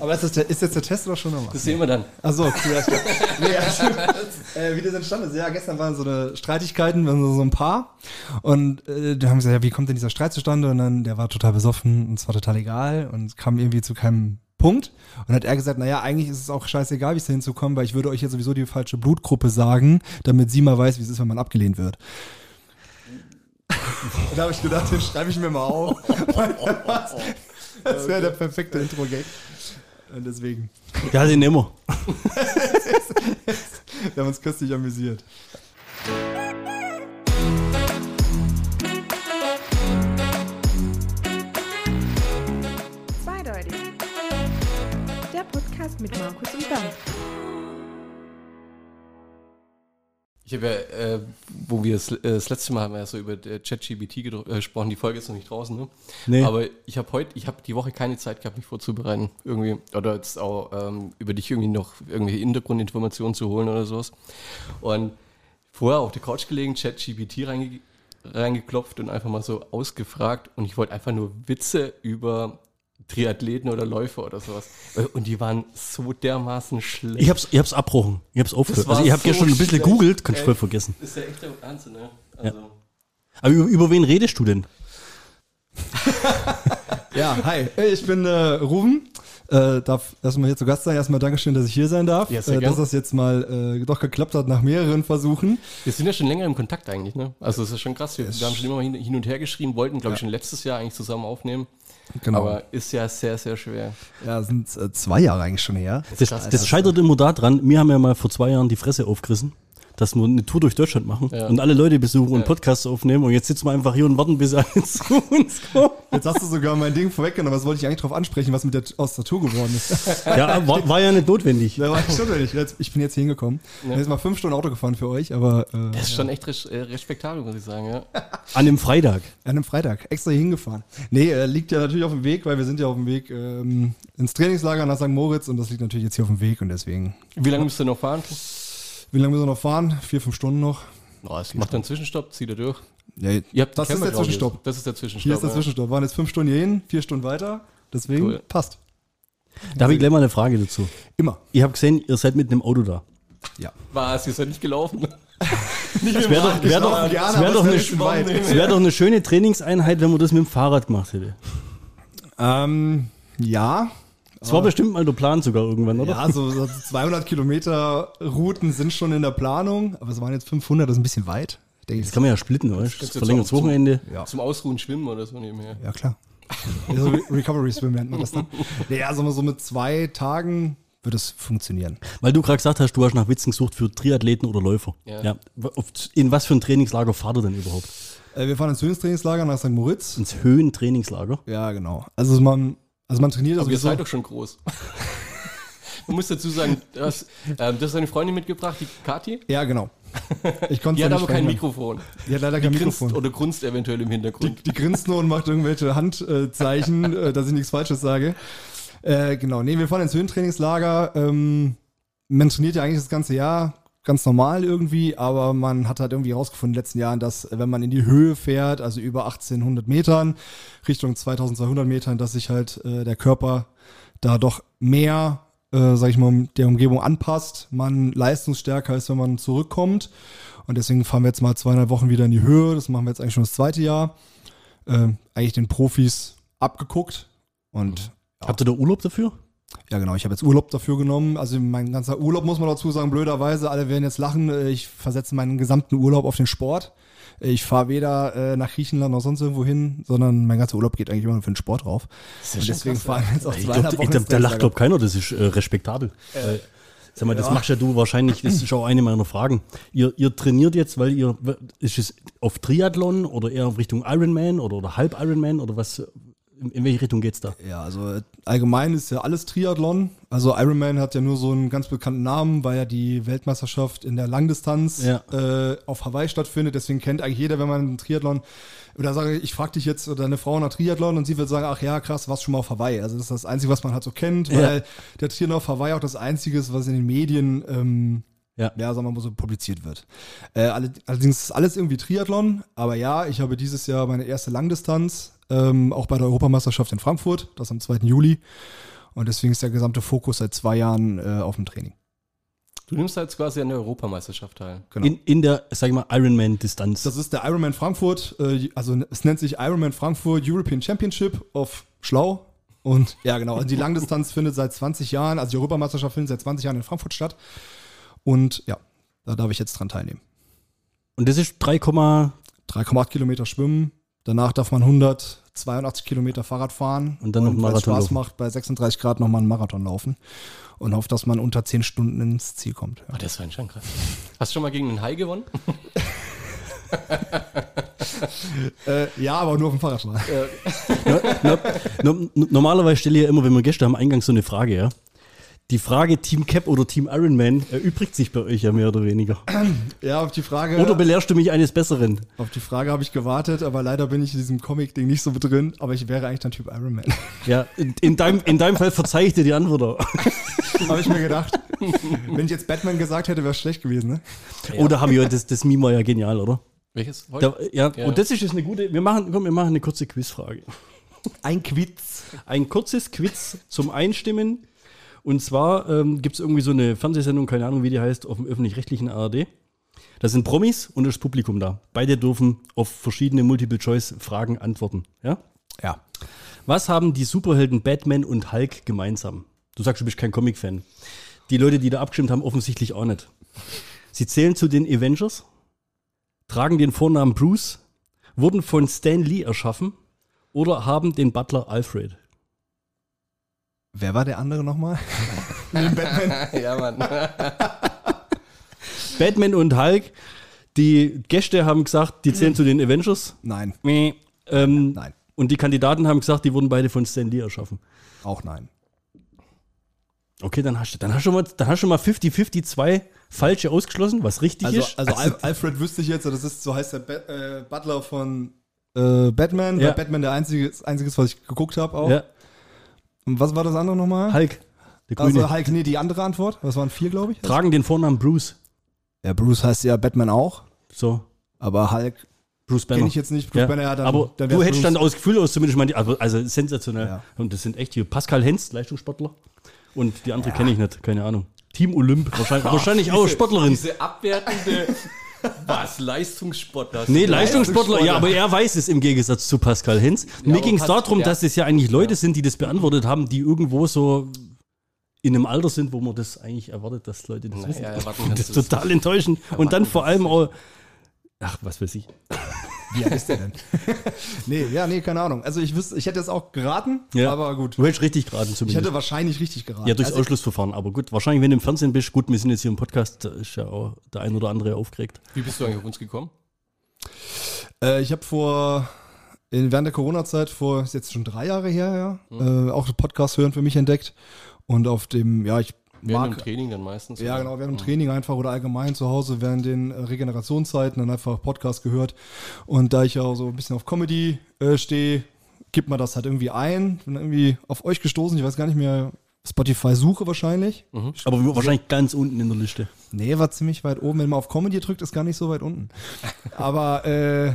Aber ist, das der, ist jetzt der Test oder schon nochmal? Das sehen wir dann. Achso, cool. alles klar. nee, also, äh, wie das entstanden ist. Ja, gestern waren so eine Streitigkeiten, wir waren so ein Paar. Und äh, da haben wir gesagt, ja, wie kommt denn dieser Streit zustande? Und dann, der war total besoffen und es war total egal und kam irgendwie zu keinem Punkt. Und dann hat er gesagt, naja, eigentlich ist es auch scheißegal, wie es da hinzukommen, weil ich würde euch jetzt sowieso die falsche Blutgruppe sagen, damit sie mal weiß, wie es ist, wenn man abgelehnt wird. Und da habe ich gedacht, den schreibe ich mir mal auf. Das wäre der perfekte Intro-Gag. Und deswegen. Ja, den immer. Wir haben uns köstlich amüsiert. Zweideutig. Der Podcast mit Markus und Bernd. Ich habe ja, äh, wo wir das, äh, das letzte Mal haben wir ja so über äh, ChatGPT gedro- äh, gesprochen, die Folge ist noch nicht draußen, ne? Nee. Aber ich habe heute, ich habe die Woche keine Zeit gehabt, mich vorzubereiten. Irgendwie. Oder jetzt auch ähm, über dich irgendwie noch irgendwelche Hintergrundinformationen zu holen oder sowas. Und vorher auf der Couch gelegen, ChatGPT reinge reingeklopft und einfach mal so ausgefragt. Und ich wollte einfach nur Witze über Triathleten oder Läufer oder sowas. Und die waren so dermaßen schlecht. Ich hab's, ich hab's abbrochen. Ich hab's aufgehört. Also ich hab so gestern ein bisschen schlecht, googelt, kannst du ey. voll vergessen. ist ja echt der Wahnsinn, ne? Also. Aber über, über wen redest du denn? Ja, hi. Hey, ich bin äh, Ruben. Äh, darf erstmal hier zu Gast sein. Erstmal Dankeschön, dass ich hier sein darf. Ja, sehr äh, dass das jetzt mal äh, doch geklappt hat nach mehreren Versuchen. Wir sind ja schon länger im Kontakt eigentlich, ne? Also es ist schon krass. Wir, wir haben schon immer hin, hin und her geschrieben, wollten, glaube ich, schon letztes Jahr eigentlich zusammen aufnehmen. Genau. Aber ist ja sehr, sehr schwer. ja, sind äh, zwei Jahre eigentlich schon her. Das, das scheitert immer daran, wir haben ja mal vor zwei Jahren die Fresse aufgerissen, dass wir eine Tour durch Deutschland machen Ja. und alle Leute besuchen und Ja. Podcasts aufnehmen und jetzt sitzen wir einfach hier und warten, bis alle zu uns kommen. Jetzt hast du sogar mein Ding vorweggenommen, aber das wollte ich eigentlich drauf ansprechen, was mit der aus der Tour geworden ist. Ja, war, war ja nicht notwendig. Da war ich schon wenn ich, bin jetzt hier hingekommen. Ich bin jetzt mal fünf Stunden Auto gefahren für euch, aber äh, Das ist schon echt äh, respektabel, muss ich sagen, ja. An dem Freitag. an einem Freitag extra hier hingefahren. Nee, äh, liegt ja natürlich auf dem Weg, weil wir sind ja auf dem Weg ähm, ins Trainingslager nach St. Moritz und das liegt natürlich jetzt hier auf dem Weg und deswegen. Wie lange müsst ihr noch fahren? Wie lange müssen wir noch fahren? Vier, fünf Stunden noch. Oh, es macht einen Zwischenstopp, zieht er durch. Ja, Ihr habt das ist der. Zwischenstopp. Das ist der Zwischenstopp. Hier ist der ja. Zwischenstopp. Waren jetzt fünf Stunden hier hin, vier Stunden weiter. Deswegen Cool. passt. Da habe ich gleich mal eine Frage dazu. Immer. Ich habe gesehen, ihr seid mit einem Auto da. Ja. Was? Ihr seid nicht gelaufen? Es wäre doch, wär doch, gerne, wär doch, eine, wär doch eine schöne Trainingseinheit, wenn man das mit dem Fahrrad gemacht hätte. Ähm, ja. Das war bestimmt mal der Plan sogar irgendwann, oder? Ja, so, so 200 Kilometer Routen sind schon in der Planung, aber es waren jetzt 500, das ist ein bisschen weit. Denke Das ich. kann man ja splitten? Kannst du Verlängertes zum- Wochenende. Ja. Zum Ausruhen schwimmen oder so nebenher. Ja, klar. Also Re Recovery Swim nennt man das dann. Nee, also so mit zwei Tagen wird es funktionieren. Weil du gerade gesagt hast, du hast nach Witzen gesucht für Triathleten oder Läufer. Ja. Auf- In was für ein Trainingslager fahrt ihr denn überhaupt? Äh, wir fahren ins Höhenstrainingslager nach St. Moritz. Ins Höhentrainingslager? Ja, genau. Also man, also man trainiert Aber also ihr seid doch schon groß. Man muss dazu sagen, du hast, ähm, du hast deine Freundin mitgebracht, die Kathi. Ja, genau. Ich konnte Die hat aber kein. Mikrofon. Die hat leider Die kein grinst Mikrofon. oder grunzt eventuell im Hintergrund. Die grinst nur und macht irgendwelche Handzeichen, äh, dass ich nichts Falsches sage. Äh, genau, nee, wir fahren ins Höhentrainingslager. Ähm, man trainiert ja eigentlich das ganze Jahr ganz normal irgendwie, aber man hat halt irgendwie herausgefunden in den letzten Jahren, dass wenn man in die Höhe fährt, also über 1800 Metern, Richtung 2200 Metern, dass sich halt äh, der Körper da doch mehr, äh, sag ich mal, der Umgebung anpasst, man leistungsstärker ist, wenn man zurückkommt. Und deswegen fahren wir jetzt mal zweieinhalb Wochen wieder in die Höhe. Das machen wir jetzt eigentlich schon das zweite Jahr äh, eigentlich den Profis abgeguckt. Und Habt ihr da Urlaub dafür? Ja, genau, ich habe jetzt Urlaub dafür genommen. Also mein ganzer Urlaub muss man dazu sagen, blöderweise, alle werden jetzt lachen. äh, Ich versetze meinen gesamten Urlaub auf den Sport. Äh, Ich fahre weder äh, nach Griechenland noch sonst irgendwo hin, sondern mein ganzer Urlaub geht eigentlich immer nur für den Sport drauf. Und deswegen fahren wir jetzt auch Ich zweieinhalb glaub, Wochen ich, da, da lacht Trainingslager. glaub keiner, das ist äh, respektabel. Weil, sag mal, das machst ja du wahrscheinlich, das ist auch eine meiner Fragen. Ihr, ihr trainiert jetzt, weil ihr, ist es auf Triathlon oder eher Richtung Ironman oder, oder Halb Ironman oder was, in, in welche Richtung geht's da? Ja, also äh, allgemein ist ja alles Triathlon. Also Ironman hat ja nur so einen ganz bekannten Namen, weil ja die Weltmeisterschaft in der Langdistanz Ja. äh, auf Hawaii stattfindet. Deswegen kennt eigentlich jeder, wenn man einen Triathlon oder sage ich, ich frage dich jetzt oder eine Frau nach Triathlon und sie wird sagen, ach ja, krass, warst schon mal auf Hawaii. Also das ist das Einzige, was man halt so kennt, Ja. weil der Triathlon auf Hawaii auch das Einzige ist, was in den Medien ähm, Ja. ja, sagen wir mal so publiziert wird. Äh, alle- allerdings ist alles irgendwie Triathlon, aber ja, ich habe dieses Jahr meine erste Langdistanz, ähm, auch bei der Europameisterschaft in Frankfurt, das am 2. Juli. Und deswegen ist der gesamte Fokus seit zwei Jahren äh, auf dem Training. Du nimmst jetzt quasi an der Europameisterschaft teil. Genau. In, in der, sag ich mal, Ironman-Distanz. Das ist der Ironman Frankfurt, äh, also es nennt sich Ironman Frankfurt European Championship auf Schlau. Und ja, genau, also die Langdistanz findet seit 20 Jahren, also die Europameisterschaft findet seit 20 Jahren in Frankfurt statt. Und ja, da darf ich jetzt dran teilnehmen. Und das ist 3, 3,8 Kilometer schwimmen, danach darf man 182 Kilometer Fahrrad fahren Und dann noch einen Marathon Spaß laufen. macht, bei 36 Grad nochmal einen Marathon laufen und hofft, dass man unter 10 Stunden ins Ziel kommt. Ja. Oh, das war schon krass. Hast du schon mal gegen einen Hai gewonnen? Äh, ja, aber nur auf dem Fahrradfahren. no, no, normalerweise stelle ich ja immer, wenn wir Gäste haben, eingangs so eine Frage, ja. Die Frage Team Cap oder Team Ironman erübrigt sich bei euch ja mehr oder weniger. Ja, auf die Frage. Oder belehrst du mich eines Besseren? Auf die Frage habe ich gewartet, aber leider bin ich in diesem Comic-Ding nicht so drin, aber ich wäre eigentlich dann Typ Iron Man. Ja, in, in, deinem, in deinem Fall verzeih ich dir die Antwort. auch. habe ich mir gedacht. Wenn ich jetzt Batman gesagt hätte, wäre es schlecht gewesen, ne? Oder habe ich das, das Meme war ja genial, oder? Welches? Da, ja, Ja. und das ist jetzt eine gute. Wir machen, komm, wir machen eine kurze Quizfrage. Ein Quiz. Ein kurzes Quiz zum Einstimmen. Und zwar ähm, gibt es irgendwie so eine Fernsehsendung, keine Ahnung, wie die heißt, auf dem öffentlich-rechtlichen ARD. Da sind Promis und das Publikum da. Beide dürfen auf verschiedene Multiple-Choice-Fragen antworten. Ja? Ja. Was haben die Superhelden Batman und Hulk gemeinsam? Du sagst, du bist kein Comic-Fan. Die Leute, die da abgestimmt haben, offensichtlich auch nicht. Sie zählen zu den Avengers, tragen den Vornamen Bruce, wurden von Stan Lee erschaffen oder haben den Butler Alfred. Wer war der andere nochmal? Batman. ja, Mann. Batman und Hulk, die Gäste haben gesagt, die zählen zu den Avengers. Nein, Meh. Ähm, nein, Und die Kandidaten haben gesagt, die wurden beide von Stan Lee erschaffen. auch nein. Okay, dann hast du, dann hast du mal, dann hast du mal 50-50 zwei falsche ausgeschlossen, was richtig Also, ist. also Al Alfred wüsste ich jetzt, das ist, so heißt der Ba- äh, Butler von äh, Batman, Ja. weil Batman der einzige, das einzige ist, was ich geguckt habe auch. ja, Und was war das andere nochmal? Hulk, der Grüne. Also Hulk, nee, die andere Antwort. Das waren vier, glaube ich. tragen den Vornamen Bruce. Ja, Bruce heißt ja Batman auch, So, aber Hulk Bruce Banner. kenne ich jetzt nicht. Bruce ja. Banner, ja, dann, Aber dann du hättest Bruce. dann aus Gefühl aus zumindest mal die, also, also sensationell. Ja. Und das sind echt hier Pascal Hens, Leistungssportler. Und die andere kenne ich nicht, keine Ahnung. Team Olymp, wahrscheinlich, wahrscheinlich auch Sportlerin. Diese abwertende, was, Leistungssportler. Nee, Leistungssportler, ja, aber er weiß es im Gegensatz zu Pascal Hens. Mir aber ging es darum, ja. dass es ja eigentlich Leute sind, die das beantwortet haben, die irgendwo so in einem Alter sind, wo man das eigentlich erwartet, dass Leute das wissen. Ja, erwarten Und das ist total enttäuschend. Und dann vor allem auch, ach, was weiß ich. Wie alt ist der denn? nee, ja, nee, keine Ahnung. Also ich wüsste, ich hätte es auch geraten, Ja. aber gut. Du hättest richtig geraten Ich zumindest. hätte wahrscheinlich richtig geraten. Ja, durchs also, Ausschlussverfahren. Aber gut, wahrscheinlich, wenn du im Fernsehen bist, gut, wir sind jetzt hier im Podcast, da ist ja auch der ein oder andere aufgeregt. Wie bist du eigentlich auf uns gekommen? äh, ich habe vor, in, während der Corona-Zeit, vor, ist jetzt schon drei Jahre her, ja, Mhm. äh, auch Podcast hören für mich entdeckt. Und auf dem, ja, ich Während mag dem Training dann meistens. Ja, oder? genau, während dem Training einfach oder allgemein zu Hause während den äh, Regenerationszeiten dann einfach Podcast gehört. Und da ich ja auch so ein bisschen auf Comedy äh, stehe, gibt man das halt irgendwie ein. Bin irgendwie auf euch gestoßen, ich weiß gar nicht mehr, Spotify suche wahrscheinlich. Aber wahrscheinlich ganz unten in der Liste. Nee, war ziemlich weit oben. Wenn man auf Comedy drückt, ist gar nicht so weit unten. Aber äh,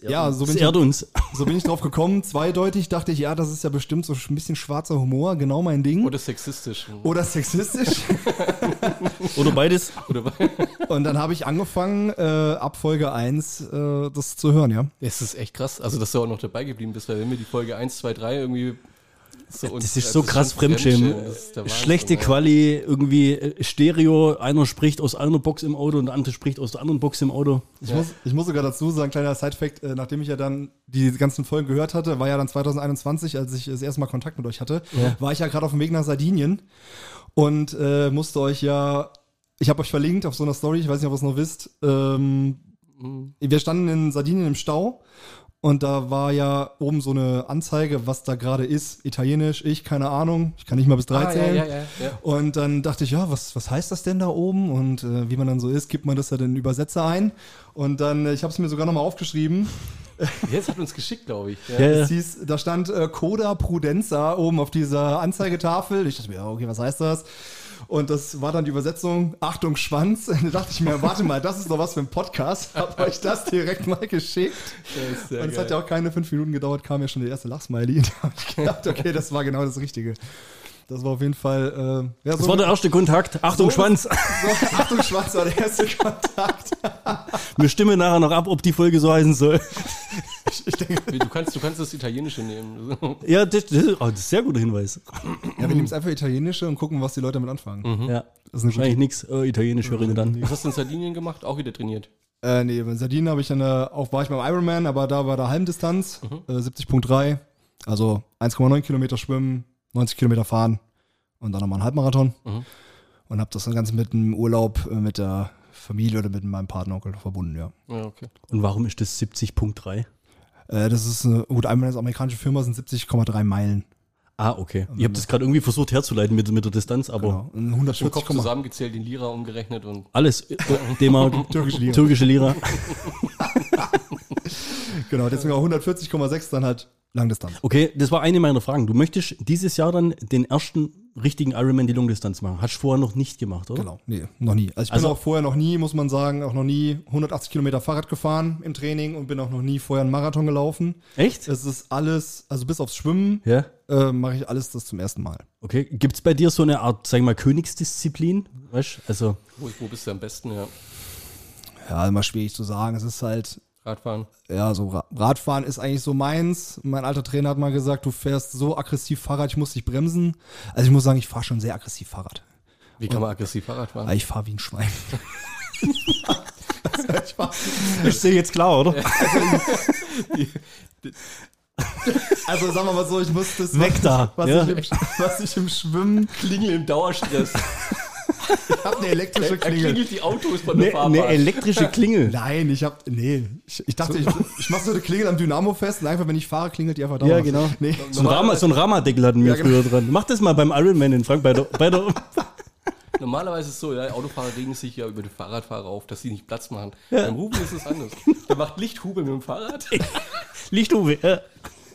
ja, so bin, ich, uns. so bin ich drauf gekommen. Zweideutig dachte ich, ja, das ist ja bestimmt so ein bisschen schwarzer Humor, genau mein Ding. Oder sexistisch. Oder sexistisch. Oder beides. Oder Und dann habe ich angefangen, äh, ab Folge 1 äh, das zu hören, ja. Es ist echt krass, also dass du auch noch dabei geblieben bist, weil wenn wir die Folge 1, 2, 3 irgendwie so uns- Das ist so krass Fremdschämen. das ist Wahnsinn, Schlechte ja. Quali, irgendwie äh, Stereo, einer spricht aus einer Box im Auto und der andere spricht aus der anderen Box im Auto. Ich, muss, ich muss sogar dazu sagen, kleiner Side-Fact, äh, nachdem ich ja dann die ganzen Folgen gehört hatte, war ja dann 2021, als ich das erste Mal Kontakt mit euch hatte, war ich ja gerade auf dem Weg nach Sardinien und äh, musste euch ja, ich habe euch verlinkt auf so einer Story, ich weiß nicht, ob ihr es noch wisst, ähm, wir standen in Sardinien im Stau und da war ja oben so eine Anzeige, was da gerade ist, italienisch, ich, keine Ahnung, ich kann nicht mal bis drei Ah, zählen. ja, ja, ja. Und dann dachte ich, ja, was, was heißt das denn da oben? Und äh, wie man dann so ist, gibt man das ja den Übersetzer ein. Und dann, äh, ich habe es mir sogar nochmal aufgeschrieben. Jetzt hat uns geschickt, glaube ich. Ja. Es hieß, da stand äh, Coda Prudenza oben auf dieser Anzeigetafel. Ich dachte mir, ja, okay, was heißt das? Und das war dann die Übersetzung, Achtung, Schwanz. Da dachte ich mir, warte mal, das ist doch was für ein Podcast. Hab euch das direkt mal geschickt. Und es hat ja auch keine fünf Minuten gedauert, kam ja schon der erste Lachsmiley. Da habe ich gedacht, okay, das war genau das Richtige. Das war auf jeden Fall. Äh, ja, Das so, war der erste Kontakt. Achtung, So- Schwanz. so, Achtung, Schwarz war der erste Kontakt. Wir stimmen nachher noch ab, ob die Folge so heißen soll. Ich denke, Du kannst, du kannst das Italienische nehmen. Ja, das, das, ist, oh, das ist ein sehr guter Hinweis. ja, wir nehmen es einfach italienische und gucken, was die Leute damit anfangen. Ja. Das ist Wahrscheinlich nichts. Oh, Italienisch wäre nicht dann. Was hast du in Sardinien gemacht? Auch wieder trainiert. Äh, nee, bei Sardinen habe ich dann, äh, auch war ich beim Ironman, aber da war der Halbdistanz, äh, 70.3, also 1,9 Kilometer schwimmen, 90 Kilometer fahren und dann nochmal einen Halbmarathon. Mhm. Und habe das dann Ganze mit einem Urlaub äh, mit der Familie oder mit meinem Partneronkel verbunden, ja. Ja, okay. Und warum ist das 70.3? Äh, das ist eine, gut, ist eine amerikanische Firma, sind 70,3 Meilen. Ah, okay. Ich habe das gerade irgendwie versucht herzuleiten mit, mit der Distanz, aber Genau. Und Im 140, Kopf zusammengezählt, in Lira umgerechnet und alles äh, D-Mark, Türkische Lira. türkische Lira. genau, deswegen auch 140,6 dann halt Langdistanz. Okay, das war eine meiner Fragen. Du möchtest dieses Jahr dann den ersten richtigen Ironman die Longdistanz machen. Hast du vorher noch nicht gemacht, oder? Genau, nee, noch nie. Also ich bin Also- auch vorher noch nie, muss man sagen, auch noch nie 180 Kilometer Fahrrad gefahren im Training und bin auch noch nie vorher einen Marathon gelaufen. Echt? Es ist alles, also bis aufs Schwimmen Ja. äh, mache ich alles das zum ersten Mal. Okay. Gibt es bei dir so eine Art, sag ich mal, Königsdisziplin? Weißt du? Also, wo, wo bist du am besten? Ja. Ja, immer schwierig zu sagen. Es ist halt, Radfahren. ja, so Ra- Radfahren ist eigentlich so meins. Mein alter Trainer hat mal gesagt, du fährst so aggressiv Fahrrad, ich muss dich bremsen. Also ich muss sagen, ich fahre schon sehr aggressiv Fahrrad. Wie kann man aggressiv Fahrrad fahren? Ich fahre wie ein Schwein. ich dir jetzt klar, oder? also sagen wir mal so, ich muss das, Weg da. was, Ja. ich, im, was ich im Schwimmen, Klingel im Dauerstress. Ich habe eine elektrische Er Klingel. klingelt die Autos von der Eine Fahrbahn. ne elektrische Klingel. Nein, ich hab, nee, ich, ich dachte, ich, ich mache so eine Klingel am Dynamo fest und einfach, wenn ich fahre, klingelt die einfach da. Ja, genau. Nee, So ein, Rama, so ein Rama-Deckel hatten wir Ja, genau. früher dran. Mach das mal beim Ironman in Frank bei der, bei der Normalerweise ist es so, ja, Autofahrer regen sich ja über die Fahrradfahrer auf, dass sie nicht Platz machen. Beim Ruben ist es anders. Der macht Lichthube mit dem Fahrrad. Lichthuwe. Ja.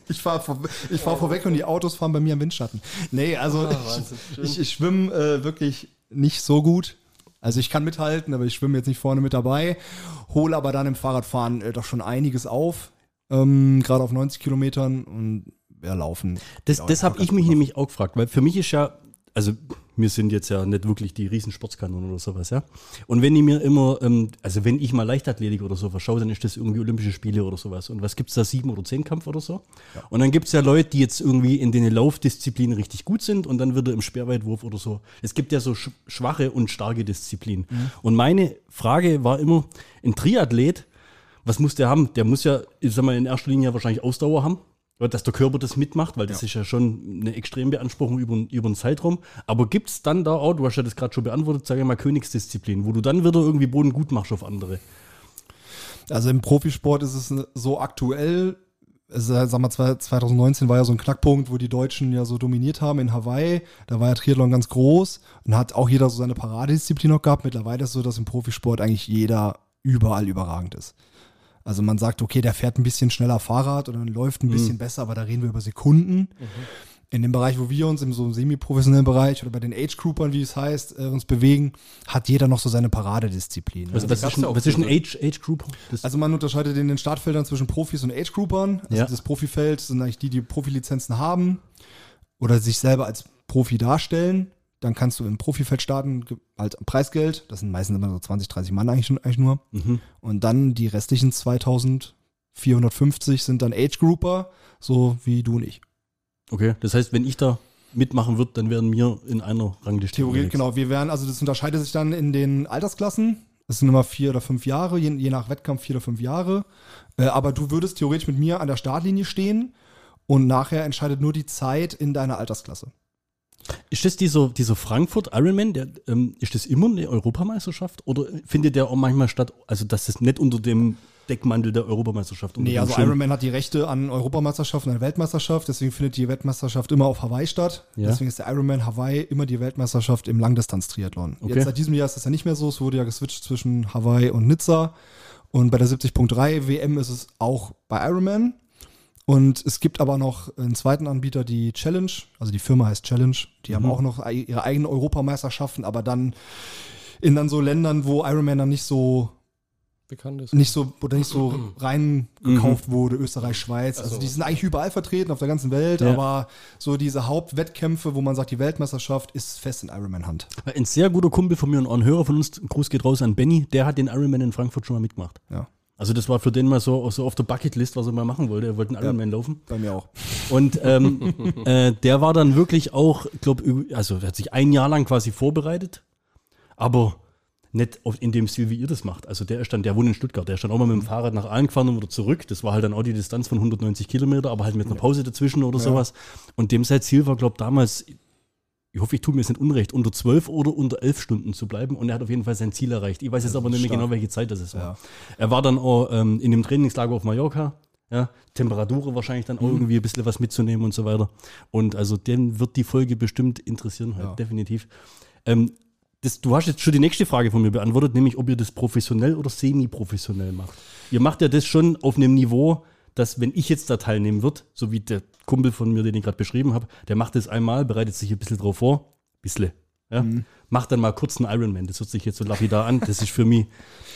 ich fahre vor, ich fahr vorweg und die Autos fahren bei mir im Windschatten. Nee, also Ah, ich, ich schwimme äh, wirklich nicht so gut. Also ich kann mithalten, aber ich schwimme jetzt nicht vorne mit dabei. Hole aber dann im Fahrradfahren äh, doch schon einiges auf. Ähm, Gerade auf 90 Kilometern und ja, laufen. Das, Ja, das habe ich mich nämlich auch gefragt, weil für mich ist ja, also wir sind jetzt ja nicht wirklich die Riesensportskanonen oder sowas, ja. Und wenn ich mir immer, ähm, also wenn ich mal Leichtathletik oder so verschaue, dann ist das irgendwie Olympische Spiele oder sowas. Und was gibt's da, sieben oder zehn Kampf oder so? Und dann gibt's ja Leute, die jetzt irgendwie in den Laufdisziplinen richtig gut sind und dann wird er im Speerweitwurf oder so. Es gibt ja so sch schwache und starke Disziplinen. Und meine Frage war immer, ein Triathlet, was muss der haben? Der muss ja, ich sag mal, in erster Linie wahrscheinlich Ausdauer haben. Dass der Körper das mitmacht, weil das ist ja schon eine extreme Beanspruchung über, über einen Zeitraum. Aber gibt es dann da auch, du hast ja das gerade schon beantwortet, sage ich mal, Königsdisziplin, wo du dann wieder irgendwie Boden gut machst auf andere. Also im Profisport ist es so aktuell, also, sag mal, 2019 war ja so ein Knackpunkt, wo die Deutschen ja so dominiert haben in Hawaii. Da war ja Triathlon ganz groß und hat auch jeder so seine Paradedisziplin noch gehabt. Mittlerweile ist es so, dass im Profisport eigentlich jeder überall überragend ist. Also man sagt, okay, der fährt ein bisschen schneller Fahrrad oder läuft ein bisschen besser, aber da reden wir über Sekunden. In dem Bereich, wo wir uns im so semi-professionellen Bereich oder bei den Age-Groupern, wie es heißt, äh, uns bewegen, hat jeder noch so seine Paradedisziplin. Was, was, ist, ein, was ist ein so. Age, Age Group? Das, Also man unterscheidet in den Startfeldern zwischen Profis und Age-Groupern. Also Ja. das Profifeld sind eigentlich die, die Profilizenzen haben oder sich selber als Profi darstellen. Dann kannst du im Profifeld starten, halt Preisgeld. Das sind meistens immer so 20, 30 Mann eigentlich, eigentlich nur. mhm. Und dann die restlichen 2450 sind dann Age-Grouper, so wie du und ich. Okay, das heißt, wenn ich da mitmachen würde, dann wären wir in einer Rangliste. Unterwegs. genau. Wir werden, also das unterscheidet sich dann in den Altersklassen. Das sind immer vier oder fünf Jahre, je, je nach Wettkampf vier oder fünf Jahre. Äh, aber du würdest theoretisch mit mir an der Startlinie stehen und nachher entscheidet nur die Zeit in deiner Altersklasse. Ist das dieser, dieser Frankfurt Ironman, der, ähm, ist das immer eine Europameisterschaft oder findet der auch manchmal statt, also dass das nicht unter dem Deckmantel der Europameisterschaft Nee, also Schirm- Ironman hat die Rechte an Europameisterschaften, an Weltmeisterschaft, deswegen findet die Weltmeisterschaft immer auf Hawaii statt. Ja. Deswegen ist der Ironman Hawaii immer die Weltmeisterschaft im Langdistanz-Triathlon. Okay. Jetzt seit diesem Jahr ist das ja nicht mehr so, es wurde ja geswitcht zwischen Hawaii und Nizza. Und bei der 70.3 WM ist es auch bei Ironman. Und es gibt aber noch einen zweiten Anbieter, die Challenge, also die Firma heißt Challenge, die haben auch noch ihre eigenen Europameisterschaften, aber dann in dann so Ländern, wo Ironman dann nicht so bekannt ist. nicht so oder nicht so reingekauft wurde, Österreich, Schweiz. Also Also- die sind eigentlich überall vertreten auf der ganzen Welt, Ja. aber so diese Hauptwettkämpfe, wo man sagt, die Weltmeisterschaft ist fest in Ironman Hand. Ein sehr guter Kumpel von mir und auch ein Hörer von uns, ein Gruß geht raus an Benny, der hat den Ironman in Frankfurt schon mal mitgemacht. Ja, Also das war für den mal so, so auf der Bucketlist, was er mal machen wollte. Er wollte einen Ironman laufen. bei mir auch. Und ähm, äh, der war dann wirklich auch, glaube also er hat sich ein Jahr lang quasi vorbereitet, aber nicht auf, in dem Stil, wie ihr das macht. Also der ist dann, der wohnt in Stuttgart, der ist dann auch mal mit dem Fahrrad nach Aalen gefahren und wieder zurück. Das war halt dann auch die Distanz von 190 Kilometer, aber halt mit einer Pause dazwischen oder sowas. Und dem sein Ziel war, glaube ich, damals, ich hoffe, ich tue mir jetzt nicht unrecht, unter 12 oder unter 11 Stunden zu bleiben. Und er hat auf jeden Fall sein Ziel erreicht. Ich weiß jetzt aber nicht mehr stark. genau, welche Zeit das ist. Ja. Er war dann auch ähm, in dem Trainingslager auf Mallorca. Ja, Temperatur wahrscheinlich dann auch Mhm. irgendwie ein bisschen was mitzunehmen und so weiter. Und also den wird die Folge bestimmt interessieren, halt, Ja. definitiv. Ähm, das, du hast jetzt schon die nächste Frage von mir beantwortet, nämlich ob ihr das professionell oder semi-professionell macht. Ihr macht ja das schon auf einem Niveau, dass wenn ich jetzt da teilnehmen würde, so wie der Kumpel von mir, den ich gerade beschrieben habe, der macht das einmal, bereitet sich ein bisschen drauf vor, bisschen, ja, macht dann mal kurz einen Ironman. Das hört sich jetzt so lapidar an, das ist für mich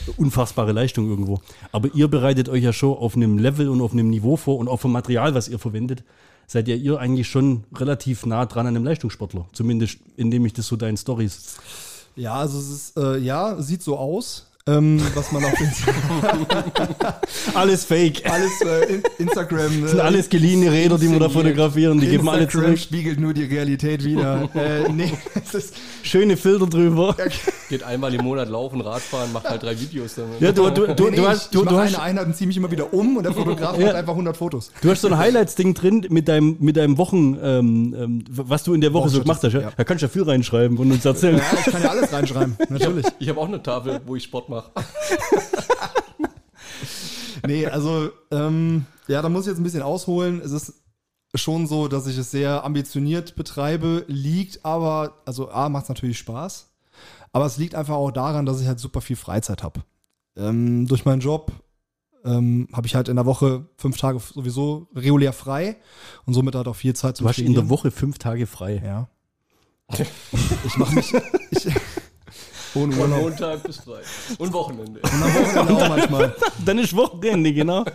eine unfassbare Leistung irgendwo. Aber ihr bereitet euch ja schon auf einem Level und auf einem Niveau vor und auch vom Material, was ihr verwendet, seid ja ihr eigentlich schon relativ nah dran an einem Leistungssportler. Zumindest indem ich das so deinen Stories. Ja, also es ist, äh, ja, sieht so aus. Ähm, was man auf Instagram, Alles fake. alles äh, in, Instagram. Das sind alles geliehene Räder, die wir da fotografieren, die geben wir alle Instagram zurück. spiegelt nur die Realität wieder. äh, nee, es ist, Schöne Filter drüber. Geht einmal im Monat laufen, Radfahren, macht halt drei Videos damit. Ja, du, du, du, nee, du hast, du, ich du hast, eine Einheit und ziehe mich immer wieder um und der Fotograf Ja. macht einfach 100 Fotos. du hast so ein Highlights-Ding drin mit deinem, mit deinem Wochen, ähm, ähm, was du in der Woche so gemacht hast. Ja? Da kannst du ja viel reinschreiben und uns erzählen. Ja, ich kann ja alles reinschreiben, natürlich. Ich habe auch eine Tafel, wo ich Sport mache. Nee, also, ähm, ja, da muss ich jetzt ein bisschen ausholen. Es ist schon so, dass ich es sehr ambitioniert betreibe, liegt aber, also A, macht es natürlich Spaß, aber es liegt einfach auch daran, dass ich halt super viel Freizeit habe. Ähm, durch meinen Job ähm, habe ich halt in der Woche fünf Tage sowieso regulär frei und somit halt auch viel Zeit zum Du hast in der Woche fünf Tage frei. Ja. Ich mache mich. Ich, ohne Von. Montag bis Freitag. Und Wochenende. Und am Wochenende auch manchmal. Dann ist Wochenende, genau. Und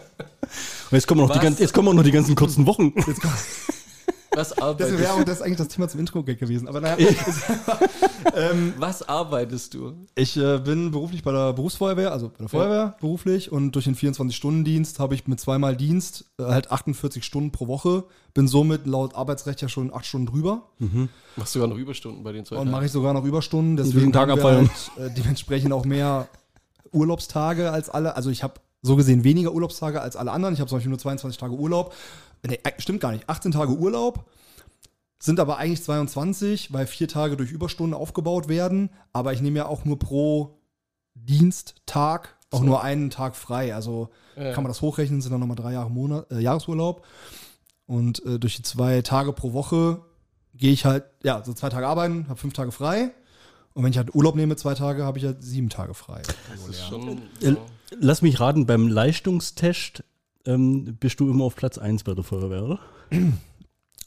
jetzt kommen, auch noch die, Was? ganzen, jetzt kommen auch noch die ganzen kurzen Wochen. Was Das arbeitest, wäre auch das ist eigentlich das Thema zum Intro-Gag gewesen. Aber naja, ähm, was arbeitest du? ich äh, bin beruflich bei der Berufsfeuerwehr, also bei der Feuerwehr beruflich und durch den 24-Stunden-Dienst habe ich mit zweimal Dienst äh, halt 48 Stunden pro Woche. Bin somit laut Arbeitsrecht ja schon acht Stunden drüber Machst du sogar noch Überstunden bei den zwei und mache ich sogar noch Überstunden. Deswegen Tag haben wir abfeiern. halt, äh, dementsprechend auch mehr Urlaubstage als alle. Also ich habe so gesehen weniger Urlaubstage als alle anderen. Ich habe zum Beispiel nur 22 Tage Urlaub. Nee, äh, stimmt gar nicht. 18 Tage Urlaub. Sind aber eigentlich 22, weil vier Tage durch Überstunden aufgebaut werden. Aber ich nehme ja auch nur pro Diensttag auch nur einen Tag frei. Also Ja. kann man das hochrechnen, sind dann nochmal drei Jahre Monat, äh, Jahresurlaub. Und äh, durch die zwei Tage pro Woche gehe ich halt, ja, so zwei Tage arbeiten, habe fünf Tage frei. Und wenn ich halt Urlaub nehme, zwei Tage, habe ich halt sieben Tage frei. Das ist schon, Äh, so. Lass mich raten, beim Leistungstest ähm, bist du immer auf Platz 1 bei der Feuerwehr, oder?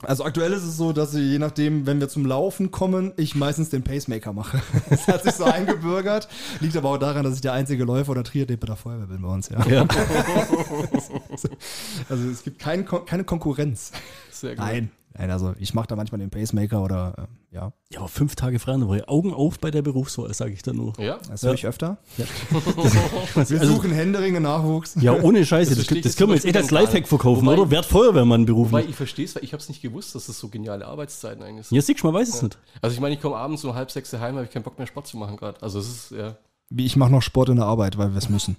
Also aktuell ist es so, dass ich, je nachdem, wenn wir zum Laufen kommen, ich meistens den Pacemaker mache. Das hat sich so eingebürgert. Liegt aber auch daran, dass ich der einzige Läufer oder Triathlet bei der Feuerwehr bin bei uns, ja. Ja. Also es gibt kein, keine Konkurrenz. sehr gut. Nein. Nein, also ich mache da manchmal den Pacemaker oder äh, ja. ja, aber fünf Tage frei, aber Augen auf bei der Berufswahl, sage ich dann nur. Ja? Das höre ich öfter. Wir Also, suchen Händeringende Nachwuchs. ja, ohne Scheiße, Das das, das jetzt können wir jetzt echt als Beispiel gar Lifehack verkaufen, Wobei- oder? Werd Feuerwehrmann berufen. Wobei ich verstehe es, weil ich habe es nicht gewusst, dass das so geniale Arbeitszeiten eigentlich sind. ja, siehst du, man weiß es nicht. Also ich meine, ich komme abends um halb sechs heim, habe ich keinen Bock mehr Sport zu machen gerade. Also es ist, ja. Wie ich mache noch Sport in der Arbeit, weil wir es müssen.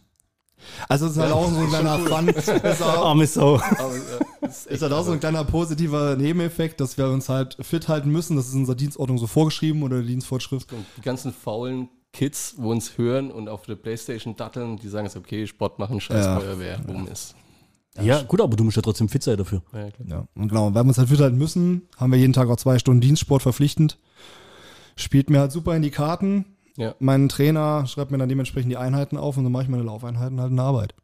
Also es ist halt auch so ein kleiner Fun. Es ist auch, Arme. Aber, ja es ist halt auch so ein kleiner positiver Nebeneffekt, dass wir uns halt fit halten müssen. Das ist in unserer Dienstordnung so vorgeschrieben oder der Dienstvorschrift. Und die ganzen faulen Kids, wo uns hören und auf der Playstation datteln, die sagen jetzt, okay, Sport machen, scheiß Ja. Feuerwehr, rum ist. Ja, gut, aber du musst ja trotzdem fit sein dafür. Ja, klar. Ja, und genau, weil wir uns halt fit halten müssen, haben wir jeden Tag auch zwei Stunden Dienstsport verpflichtend. Spielt mir halt super in die Karten. Ja. Mein Trainer schreibt mir dann dementsprechend die Einheiten auf und dann mache ich meine Laufeinheiten halt in der Arbeit.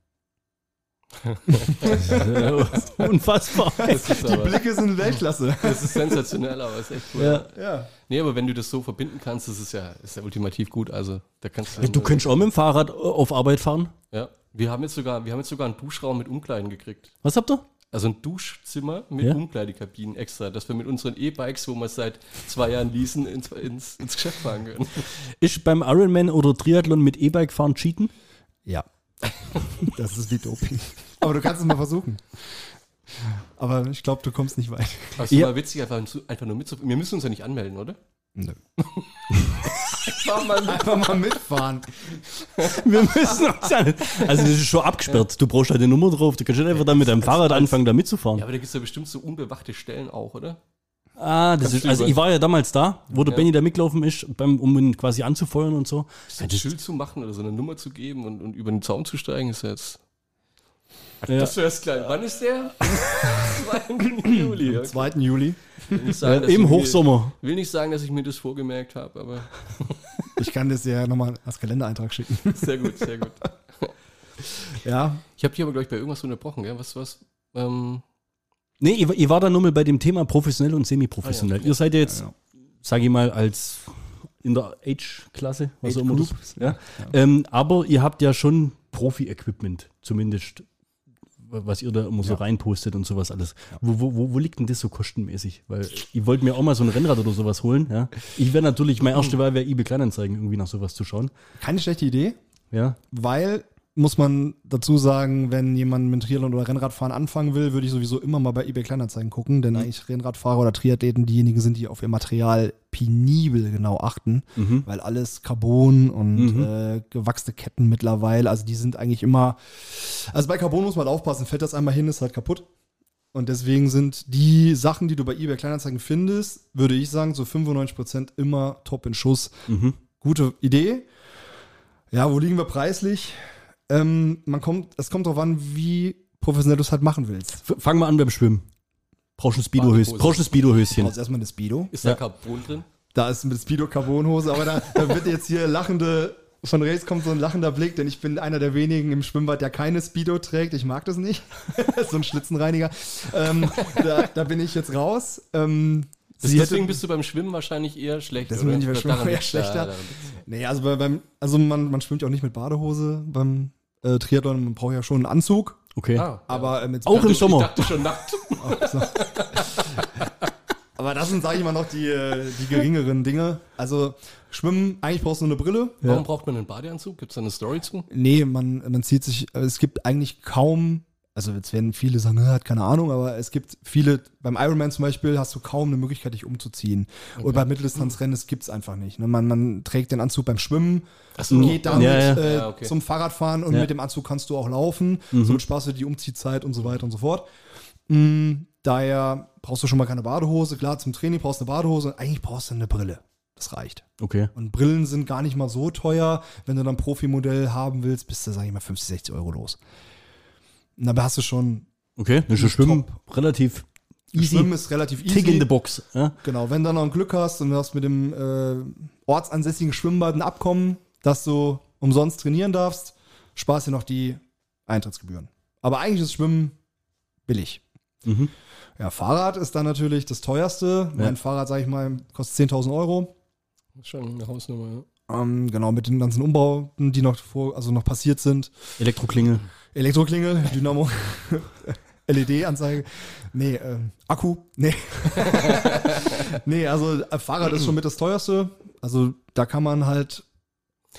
Unfassbar. Das ist, Die Blicke sind Weltklasse. das ist sensationell, aber ist echt cool. Ja. Ja. Nee, aber wenn du das so verbinden kannst, das ist ja, ist ja ultimativ gut. Also da kannst Du könntest auch mit dem Fahrrad auf Arbeit fahren. Ja. Wir haben jetzt sogar, wir haben jetzt sogar einen Duschraum mit Umkleiden gekriegt. Was habt ihr? Also ein Duschzimmer mit Ja. Umkleidekabinen extra, dass wir mit unseren E-Bikes, wo wir es seit zwei Jahren leasen, ins, ins, ins Geschäft fahren können. Ist beim Ironman oder Triathlon mit E-Bike fahren cheaten? Ja. Das ist wie Doping. Aber du kannst es mal versuchen. Aber ich glaube, du kommst nicht weit. Aber es ist Ja. mal witzig, einfach, einfach nur mitzufahren. Wir müssen uns ja nicht anmelden, oder? Nö. Fahr mal mit. Einfach mal mitfahren. Wir müssen uns ja nicht. Also das ist schon abgesperrt. Du brauchst halt eine Nummer drauf. Du kannst nicht einfach dann mit deinem Fahrrad anfangen, da mitzufahren. Ja, aber da gibt es ja bestimmt so unbewachte Stellen auch, oder? Ah, das Kannst ist, also ich war ja damals da, wo der Ja. Benny da mitgelaufen ist, beim, um ihn quasi anzufeuern und so. Ein Schild zu machen oder so eine Nummer zu geben und, und über den Zaun zu steigen, ist jetzt. Ja. Das zuerst klein. Wann ist der? 2. Juli. Okay. 2. Juli. Sagen, dass Im ich Hochsommer. Will nicht sagen, dass ich mir das vorgemerkt habe, aber Ich kann das ja nochmal als Kalendereintrag schicken. sehr gut, sehr gut. Ja. Ich habe dich aber, glaube ich, bei irgendwas unterbrochen, gell? Was, was? Ähm, Nee, ihr, ihr war da nur mal bei dem Thema professionell und semi-professionell. Ah, ja. Ihr seid ja jetzt, Ja, ja. sage ich mal, als in der Age-Klasse, was Age auch immer Group. das ja. Ähm, aber ihr habt ja schon Profi-Equipment, zumindest was ihr da immer so Ja. reinpostet und sowas alles. Wo, wo, wo, wo liegt denn das so kostenmäßig? Weil ich wollte mir auch mal so ein Rennrad oder sowas holen. Ja. Ich wäre natürlich, meine erste Wahl wäre eBay Kleinanzeigen, irgendwie nach sowas zu schauen. Keine schlechte Idee, Ja. weil, muss man dazu sagen, wenn jemand mit Triathlon oder Rennradfahren anfangen will, würde ich sowieso immer mal bei eBay Kleinanzeigen gucken, denn eigentlich Rennradfahrer oder Triathleten diejenigen sind, die auf ihr Material penibel genau achten, Mhm. weil alles Carbon und Mhm. äh, gewachste Ketten mittlerweile, also die sind eigentlich immer, also bei Carbon muss man aufpassen, fällt das einmal hin, ist halt kaputt. Und deswegen sind die Sachen, die du bei eBay Kleinanzeigen findest, würde ich sagen, so 95% immer top in Schuss. Mhm. Gute Idee. Ja, wo liegen wir preislich? Ähm, man kommt, es kommt darauf an, wie professionell du es halt machen willst. F- Fangen wir an beim Schwimmen. Brauchst ein Speedo-Höschen. Brauchst ein Du Speedo-Höschen. brauchst erstmal eine Speedo. ist da Ja. Carbon drin? Da ist mit Speedo Carbonhose, aber da, da wird jetzt hier lachende, von Race kommt so ein lachender Blick, denn ich bin einer der wenigen im Schwimmbad, der keine Speedo trägt. Ich mag das nicht. so ein Schlitzenreiniger. Ähm, da, da bin ich jetzt raus. Ähm, sie deswegen hätte- bist du beim Schwimmen wahrscheinlich eher schlecht. Deswegen oder? bin ich beim Schwimmen eher schlechter. Liegt's. Nee, also bei, beim, also man, man schwimmt ja auch nicht mit Badehose beim äh, Triathlon, man braucht ja schon einen Anzug. Okay. Ah, Aber äh, mit Auch im ich Sommer. dachte schon nackt. Aber das sind, sage ich mal, noch die, äh, die geringeren Dinge. Also Schwimmen, eigentlich brauchst du eine Brille. Warum braucht man einen Badeanzug? Gibt es da eine Story zu? Nee, man, man zieht sich, äh, es gibt eigentlich kaum, also jetzt werden viele sagen, "Ne, hat keine Ahnung, aber es gibt viele, beim Ironman zum Beispiel hast du kaum eine Möglichkeit, dich umzuziehen. Und bei Mitteldistanzrennen, das gibt's einfach nicht. Ne? Man, man trägt den Anzug beim Schwimmen, so. geht damit Ja, ja. Äh, Ja, okay. zum Fahrradfahren und mit dem Anzug kannst du auch laufen. Somit sparst du die Umziehzeit und so weiter und so fort. Mm, daher brauchst du schon mal keine Badehose. Klar, zum Training brauchst du eine Badehose. Eigentlich brauchst du eine Brille. Das reicht. Okay. Und Brillen sind gar nicht mal so teuer. Wenn du dann ein Profimodell haben willst, bist du, sag ich mal, 50, 60 Euro los. Und dabei hast du schon, Okay. Das ist ja Schwimmen relativ easy. Schwimmen ist relativ easy. Tick in the box. Ja? Genau, wenn du noch ein Glück hast und du hast mit dem äh, ortsansässigen Schwimmbad ein Abkommen, dass du umsonst trainieren darfst, sparst dir noch die Eintrittsgebühren. Aber eigentlich ist Schwimmen billig. Mhm. Ja, Fahrrad ist dann natürlich das teuerste. Mein Fahrrad, sag ich mal, kostet 10.000 Euro. Schon eine Hausnummer. Ja. Ähm, genau, mit den ganzen Umbauten, die noch vor, also noch passiert sind. Elektroklingel. Elektroklingel, Dynamo, LED-Anzeige. Nee, ähm, Akku. Nee. nee, also äh, Fahrrad ist schon mit das teuerste. Also da kann man halt,